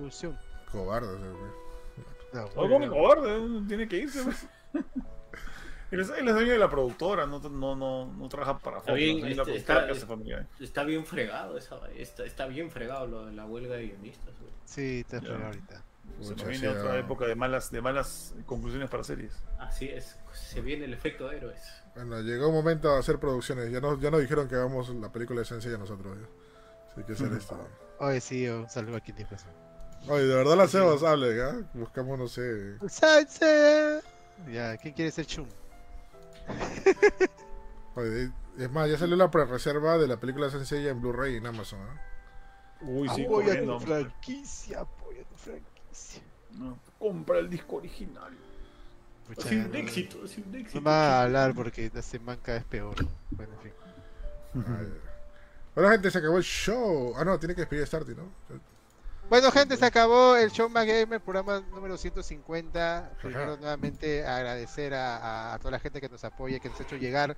Eh, güey. No, No, como cobarde, tiene que irse. pues. Él es, él es dueño de la productora, no, no, no, no trabaja para Fox. bien, es dueño de la este, está-. Está bien fregado esa, está, está bien fregado lo de la huelga de guionistas. güey. Sí, te Ya. fregado ahorita. Se nos viene otra ah. época de malas, de malas conclusiones para series. Así es, se viene el efecto de héroes. Bueno, llegó un momento a hacer producciones. Ya nos, ya nos dijeron que hagamos la película de Sensei a nosotros. Así que hacer esto. Oye, sí, un saludo aquí en Oye, de verdad la hacemos, hable, ¿ya? Buscamos, no sé. Salsa. Ya, ¿quién quiere ser Chum? Oye, es más, ya salió la pre-reserva de la película Sensei en Blu-ray en Amazon. Uy, sí, apoya corriendo. tu franquicia, apoya tu franquicia. No, compra el disco original. Pucha, Ha sido un no- éxito, ha sido un No éxito. va a hablar porque la semana cada vez peor. Bueno, en fin. Bueno, gente, se acabó el show. Ah, no, tiene que despedir a Starty, ¿no? Bueno, gente, se acabó el Show Más Gamer, programa número 150. Primero, Ajá. nuevamente, agradecer a, a toda la gente que nos apoya, que nos ha hecho llegar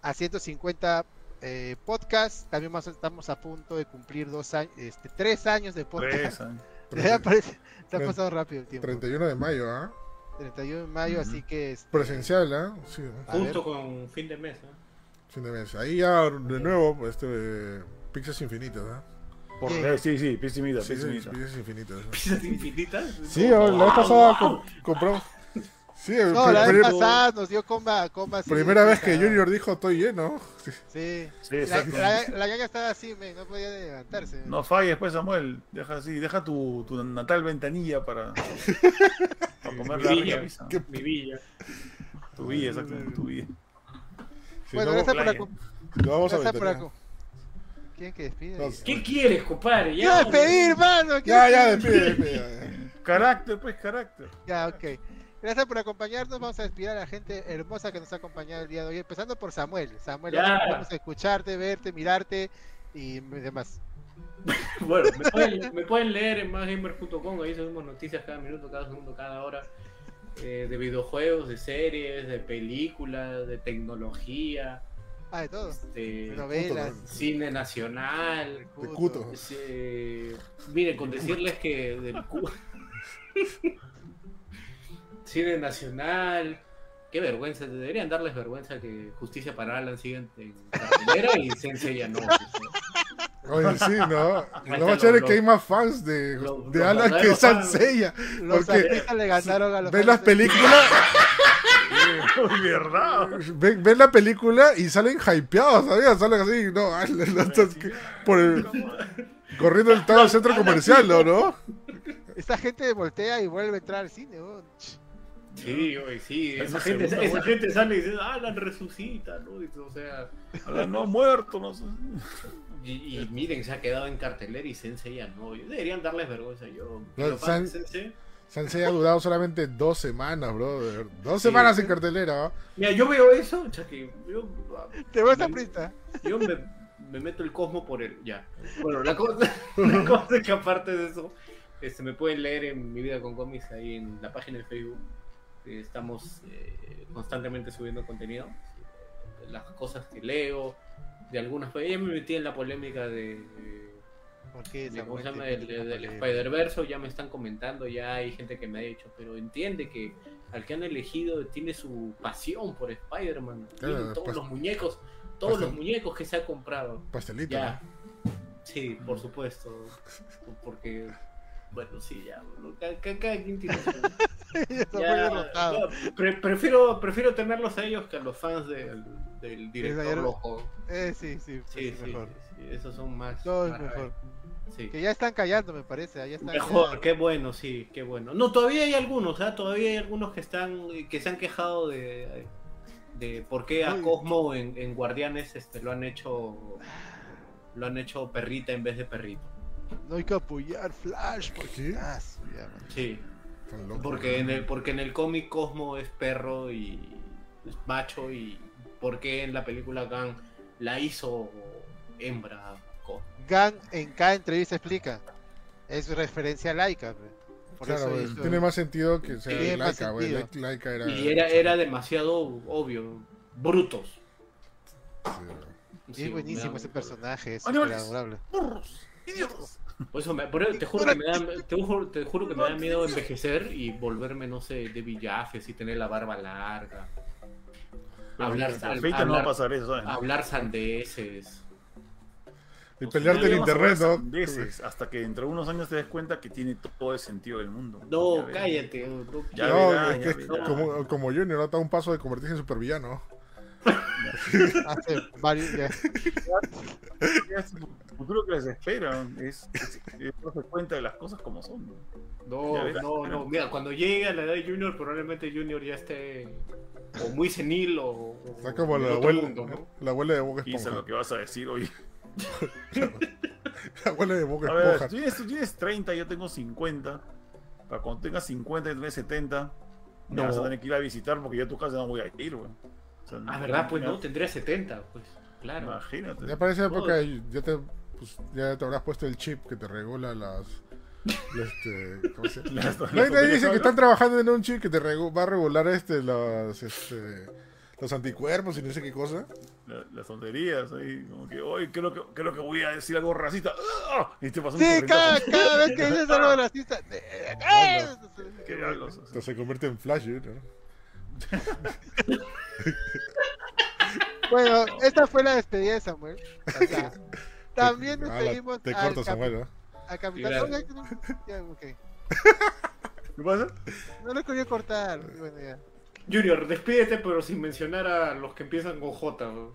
a 150 eh, podcasts. También más, estamos a punto de cumplir dos años, este, tres años de podcast. Tres, ¿eh? Se ha pasado rápido el tiempo. 31 de mayo, ¿ah? 31 de mayo, así que. este, Presencial, ¿ah? Sí, ¿no? A Justo con fin de mes. ¿eh? fin de mes. Ahí ya, de nuevo, este, eh, Pizzas Infinitas, ¿ah? Por- Sí. eh, sí, sí, Pissimita, Sí, sí. Pizzas Infinitas. ¿Pizzas infinitas? Sí, la vez pasada com- compró. Sí, el No, pri- la vez pasada nos dio comba, comba primera vez que Junior dijo estoy lleno. Sí. Sí. Sí, La, exacto. la, la ñaña estaba así, men, no podía levantarse. No falles, pues, Samuel. Deja así, deja tu, tu natal ventanilla para, para comer Mi la villa, pizza. mi villa. Tu villa, exacto, tu villa. Sí, bueno, no, gracias por, acu- lo vamos a gracias por meter. acu- ¿Quién que despide? No, ¿Qué quieres, compadre? ¡Quiero despedir, mano! Ya, ya, despide, despide. ya. Carácter, pues, carácter. Ya, ok. Gracias por acompañarnos. Vamos a despedir a la gente hermosa que nos ha acompañado el día de hoy. Empezando por Samuel. Samuel, Ya. vamos a escucharte, verte, mirarte y demás. Bueno, me pueden, me pueden leer en másgamer.com, ahí subimos noticias cada minuto, cada segundo, cada hora. eh, de videojuegos, de series, de películas, de tecnología, Ah, de todo. este, novelas. Puto, cine nacional. De cuto. este, miren, con decirles que del cu- cine nacional. Qué vergüenza, deberían darles vergüenza que Justicia para Alan siga en cartelera y Sensei ya no. ¿no? Oye, sí, ¿no? Lo más chévere es lo- que hay más fans de, lo- de los Alan que. Sansella. Los Porque artistas le ganaron a los ven las películas, verdad. ven, ven la película y salen hypeados, ¿sabías? Salen así, no, no, no, por el, corriendo el todo al centro comercial, ¿no? ¿no? Esta gente voltea y vuelve a entrar al cine. weón. Sí, oye, sí, Esa gente, segunda esa gente sale y dice, Alan resucita, ¿no? Y, o sea, Alan no ha muerto, no sé. y, y miren, se ha quedado en cartelera y Sensei ya no. Deberían darles vergüenza. Yo, No, San- Sensei. Sansella ha durado solamente dos semanas, brother. Dos semanas en cartelera. Mira, yo veo eso, o sea, que yo, Te vas a prisa. yo me, me meto el cosmo por el. Ya. Bueno, la cosa, la cosa es que aparte de eso, este, me pueden leer en Mi Vida con Cómics ahí en la página de Facebook. Que Estamos eh, constantemente subiendo contenido. Las cosas que leo, de algunas. Ya me metí en la polémica de. ¿Por qué de- del? Spider-Verse, ya me están comentando, ya hay gente que me ha dicho, pero entiende que al que han elegido tiene su pasión por Spider-Man. Claro, todos los muñecos, todos los muñecos que se ha comprado. Pastelito. Ya. Sí, por supuesto. Porque, bueno, sí, ya. bueno, Cada, quien tiene su. Está ya, muy derrotado. no, pre- prefiero, prefiero tenerlos a ellos que a los fans del, del director ayer- rojo. Eh, sí, sí, pues, Sí, sí, sí, mejor. sí, sí, esos son más. Todo es más- mejor. Sí. Que ya están callando, me parece. Ya están Mejor, ya- qué bueno, sí, qué bueno. No, todavía hay algunos, ¿ah? todavía hay algunos que están, que se han quejado de, de por qué a Uy. Cosmo en, en Guardianes este, lo han hecho, lo han hecho perrita en vez de perrito. No hay que apoyar Flash. ¿Por Porque... qué? Ah, sí. Sí, loco. porque en el, porque en el cómic Cosmo es perro y es macho y por qué en la película Gun la hizo hembra Cosmo. Gang en cada entrevista explica. Es referencia a Laika. pe. Por Claro, eso hizo- tiene más sentido que sea sentido. Laika era. Y era, era demasiado obvio. Brutos. sí, Sí, es buenísimo ese personaje, es adorable. ¡Burros! ¡Idiotas! Por eso me- por eso te juro que me da, te juro, te juro que me da miedo envejecer y volverme, no sé, de villafes y tener la barba larga. Hablar, A Feita no va a hablar, pasar eso, ¿sabes? hablar sandeces. Y Pues pelearte en internet, hablar ¿no? sandeces, hasta que dentro de unos años te des cuenta que tiene todo el sentido del mundo. No, cállate. no Ya no, verás, es ya que verás. como, como Junior, ¿no? Está un paso de convertirse en supervillano. Hace varios futuro que les espera. Es, es, es darse cuenta de las cosas como son. ¿no? No, Ya no, no. Mira, cuando llegue a la edad de Junior, probablemente Junior ya esté o muy senil o. o Está como la abuela, mundo, ¿no? la abuela de Boca Piensa Esponja. lo que vas a decir hoy. La abuela de Boca A ver, Esponja. tú tienes, tú tienes 30, yo tengo 50. Para cuando tengas 50 y tengas 70, me No. vas a tener que ir a visitar porque yo a tu casa no voy a ir, güey. O sea, Ah, ¿verdad? Pues ya- no, tendría 70, pues. Claro. Imagínate. Ya para esa época ya te, pues, ya te habrás puesto el chip que te regula las... Este, ¿cómo se llama? Las- las No, y te dice que están trabajando en un chip que te regu- va a regular este, los, este, los anticuerpos y no sé qué cosa. la- las tonterías ahí, como que hoy creo que, creo que voy a decir algo racista. ¡Ah! Y te pasó un Sí, cada, cada vez que dices algo racista. Qué diablos, o sea. Entonces se convierte en Flash, ¿no? Bueno, esta fue la despedida de Samuel. O sea, también Ah, la- despedimos Te al, corto, cap- Samuel, ¿no? al capitán. Ya. ¿Qué pasa? No lo quería cortar. Bueno, ya. Junior, despídete, pero sin mencionar a los que empiezan con J. ¿no?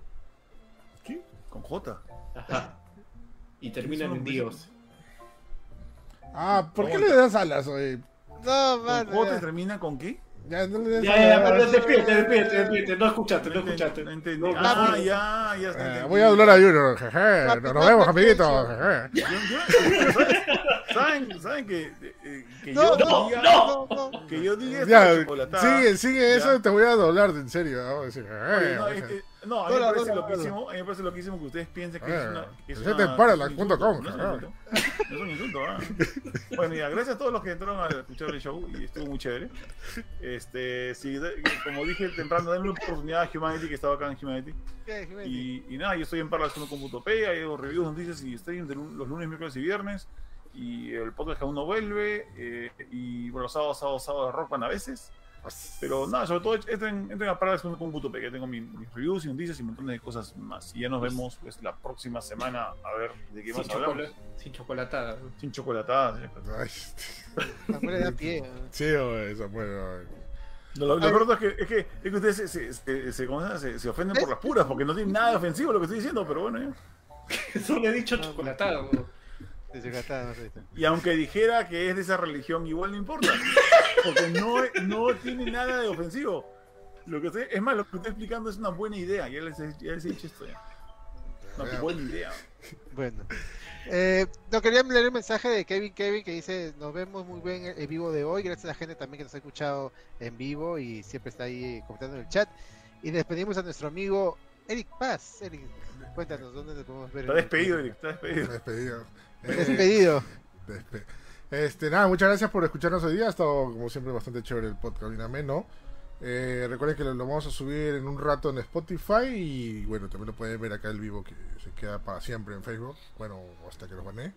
¿Qué? Con J. Ajá. Y terminan en Dios. Ah, ¿por qué ¿Cómo le das alas, oye? No, ¿Con mano. J ya. termina con qué? Ya, no le des Ya, ya, pero despídete, despídete, despídete. No escuchaste, no escuchaste. no entendí. No, ah, no, ya, ya está. Eh, voy a hablar a Junior, jeje. Nos vemos, amiguitos. ¿saben, ¿Saben que, eh, que No, yo no, diga, no, no. que yo diga Ya, esta chocolatada? sigue, sigue Ya. eso, te voy a doblar, en serio. ¿no? Voy a decir, Oye, jeje, no, jeje. es que- no, a mí me parece loquísimo, a mí me parece loquísimo que ustedes piensen que es Eh, una... que es presente una- en Paralac es un insulto, punto com, No es un insulto, no es un insulto, ah. Bueno, ya, gracias a todos los que entraron a escuchar el show y estuvo muy chévere. Este, sí, de- como dije temprano, denle una oportunidad a Humanity, que estaba acá en Humanity. Y, y nada, yo estoy en Paralac con Computopea, hay reviews, noticias y lu- los lunes, miércoles y viernes. Y el podcast que aún no vuelve. eh, y bueno, los sábados, sábados, sábados de rock van a veces. Pero nada, sobre todo entren, entren a Computopea, que tengo mi- mis reviews y noticias y un montón de cosas más. Y ya nos vemos pues la próxima semana a ver de qué Sin, más hablamos. chocolate, sin chocolatada. Sin. Ay, Samuel le da pie. ¿no? Sí, oye, Samuel. No, Lo, lo peor es que, es que, es que ustedes se, se, se, se- ofenden por las puras, porque no tiene nada de ofensivo lo que estoy diciendo, pero bueno. ya. Solo he dicho chocolatada. ¿no? De no sé. Y aunque dijera que es de esa religión, igual no importa. Porque no, no tiene nada de ofensivo. Lo que estoy- es más, lo que estoy explicando es una buena idea. Ya les, he- ya les he dicho esto ya. Una buena idea. Bueno. Eh, no quería leer el mensaje de Kevin Kevin que dice nos vemos muy bien en vivo de hoy, gracias a la gente también que nos ha escuchado en vivo y siempre está ahí comentando en el chat. Y despedimos a nuestro amigo Eric Paz. Eric, cuéntanos dónde te podemos ver. Está despedido, Eric, está despedido. Despedido. Eh, Despedido. despe- Este, nada, muchas gracias por escucharnos hoy día. Ha estado, como siempre, bastante chévere el podcast, bien ameno. Eh, recuerden que lo, lo vamos a subir en un rato en Spotify y bueno, también lo pueden ver acá el vivo que se queda para siempre en Facebook. Bueno, hasta que lo bané.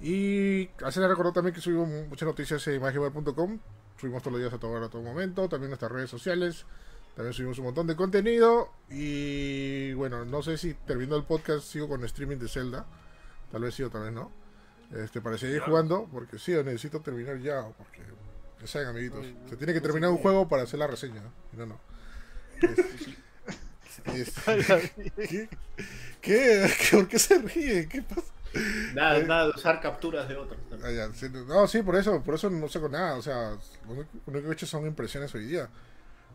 Y hacer recordar también que subimos muchas noticias en magibar.com. Subimos todos los días a todo a todo momento. También nuestras redes sociales. También subimos un montón de contenido. Y bueno, no sé si terminó el podcast sigo con streaming de Zelda. Tal vez sí o tal vez no. Este, para seguir Claro. jugando, porque sí, necesito terminar ya, porque ya saben, amiguitos, Uy, se tiene que terminar un qué. juego para hacer la reseña, ¿no? No, no. Es- es- ¿Qué? ¿Qué? ¿Por qué se ríe? ¿Qué pasa? Nada, Eh. nada de usar capturas de otros. Ah, no, sí, por eso, por eso no saco nada, o sea, lo único que he hecho son impresiones hoy día.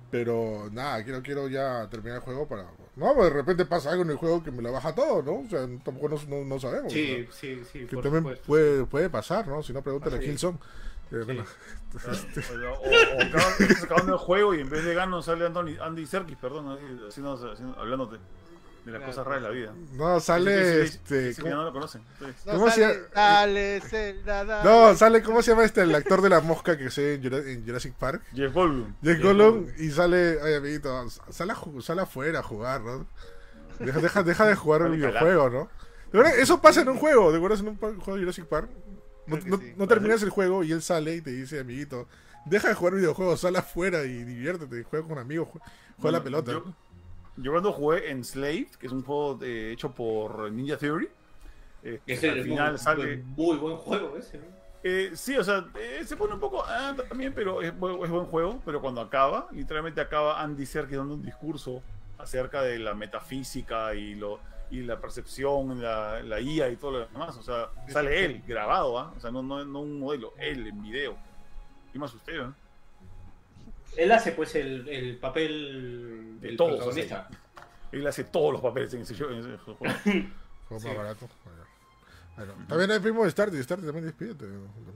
Pero nada, quiero, quiero ya terminar el juego para... No, pues de repente pasa algo en el juego que me la baja todo, ¿no? O sea, tampoco no, no, no sabemos. Sí, ¿no? sí, sí. Que por también supuesto. puede, puede pasar, ¿no? Si no, pregúntale a Así. Hilson. Eh, bueno, O, o, o acabando el juego y en vez de Ganon sale Anthony, Andy Serkis, perdón, así, haciendo- hablándote. De las Claro. cosas raras de la vida. No, sale Sí, sí, sí, este. sí, ¿cómo- ya no lo conocen. Entonces, No ¿Cómo se sale, llama? Dale, Zelda, dale. No, sale, ¿cómo se llama este? El actor de la mosca que se en Jura- en Jurassic Park. Jeff Goldblum. Jack Gollum y sale, ay amiguito, sale, a sale afuera a jugar, ¿no? Deja, deja, deja de jugar un Sale a videojuego, ¿no? De verdad, eso pasa en un juego, ¿de acuerdas en un juego de Jurassic Park? No, Creo que no- sí. no terminas el juego y él sale y te dice, amiguito, deja de jugar videojuegos, sal afuera y diviértete, juega con amigos, jue- juega la pelota. Yo, yo cuando jugué en Slave, que es un juego eh, hecho por Ninja Theory, eh, Ese al es final muy, sale... muy buen juego ese, ¿no? Eh, sí, o sea, eh, se pone un poco ah, también, pero es, es buen juego. Pero cuando acaba, literalmente acaba Andy Serkis dando un discurso acerca de la metafísica y lo y la percepción, la, la IA y todo lo demás. O sea, sale él grabado, ¿ah? O sea, no, no, no un modelo, él en video. Y más usted, ¿eh? Él hace pues el, el papel De todos, protagonista. Él hace todos los papeles en ese, show- en ese juego. Juego más barato. Bueno. Bueno, también hay primo de Starty, Starty también despídete.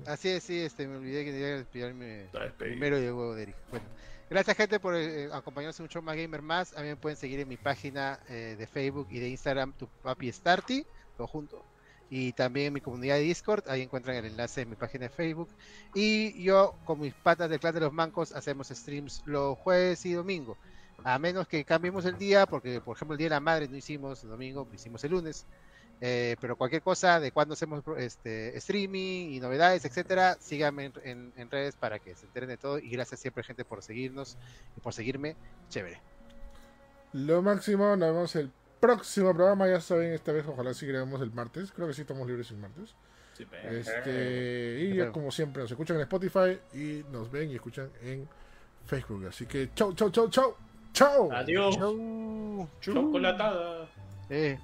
Así es, sí, este, me olvidé que tenía que despedirme Está despedido. primero y luego de Eric. Bueno, gracias gente por eh, acompañarnos en un show más gamer más. Me pueden seguir en mi página eh, de Facebook y de Instagram, tu papi Starty, todo junto. Y también en mi comunidad de Discord, ahí encuentran el enlace en mi página de Facebook. Y yo, con mis patas del clan de los mancos, hacemos streams los jueves y domingo. A menos que cambiemos el día, porque por ejemplo el día de la madre no hicimos el domingo, hicimos el lunes. Eh, pero cualquier cosa de cuando hacemos este streaming y novedades, etcétera, síganme en, en- en redes para que se enteren de todo. Y gracias siempre, gente, por seguirnos y por seguirme. Chévere. Lo máximo, nos vemos el próximo programa. Ya saben, esta vez ojalá sí grabemos el martes. Creo que sí estamos libres el martes. Sí. Este, y ya como siempre, nos escuchan en Spotify y nos ven y escuchan en Facebook. Así que chau, chau, chau, chau. Chau. Adiós. Chau. Chocolatada. Eh.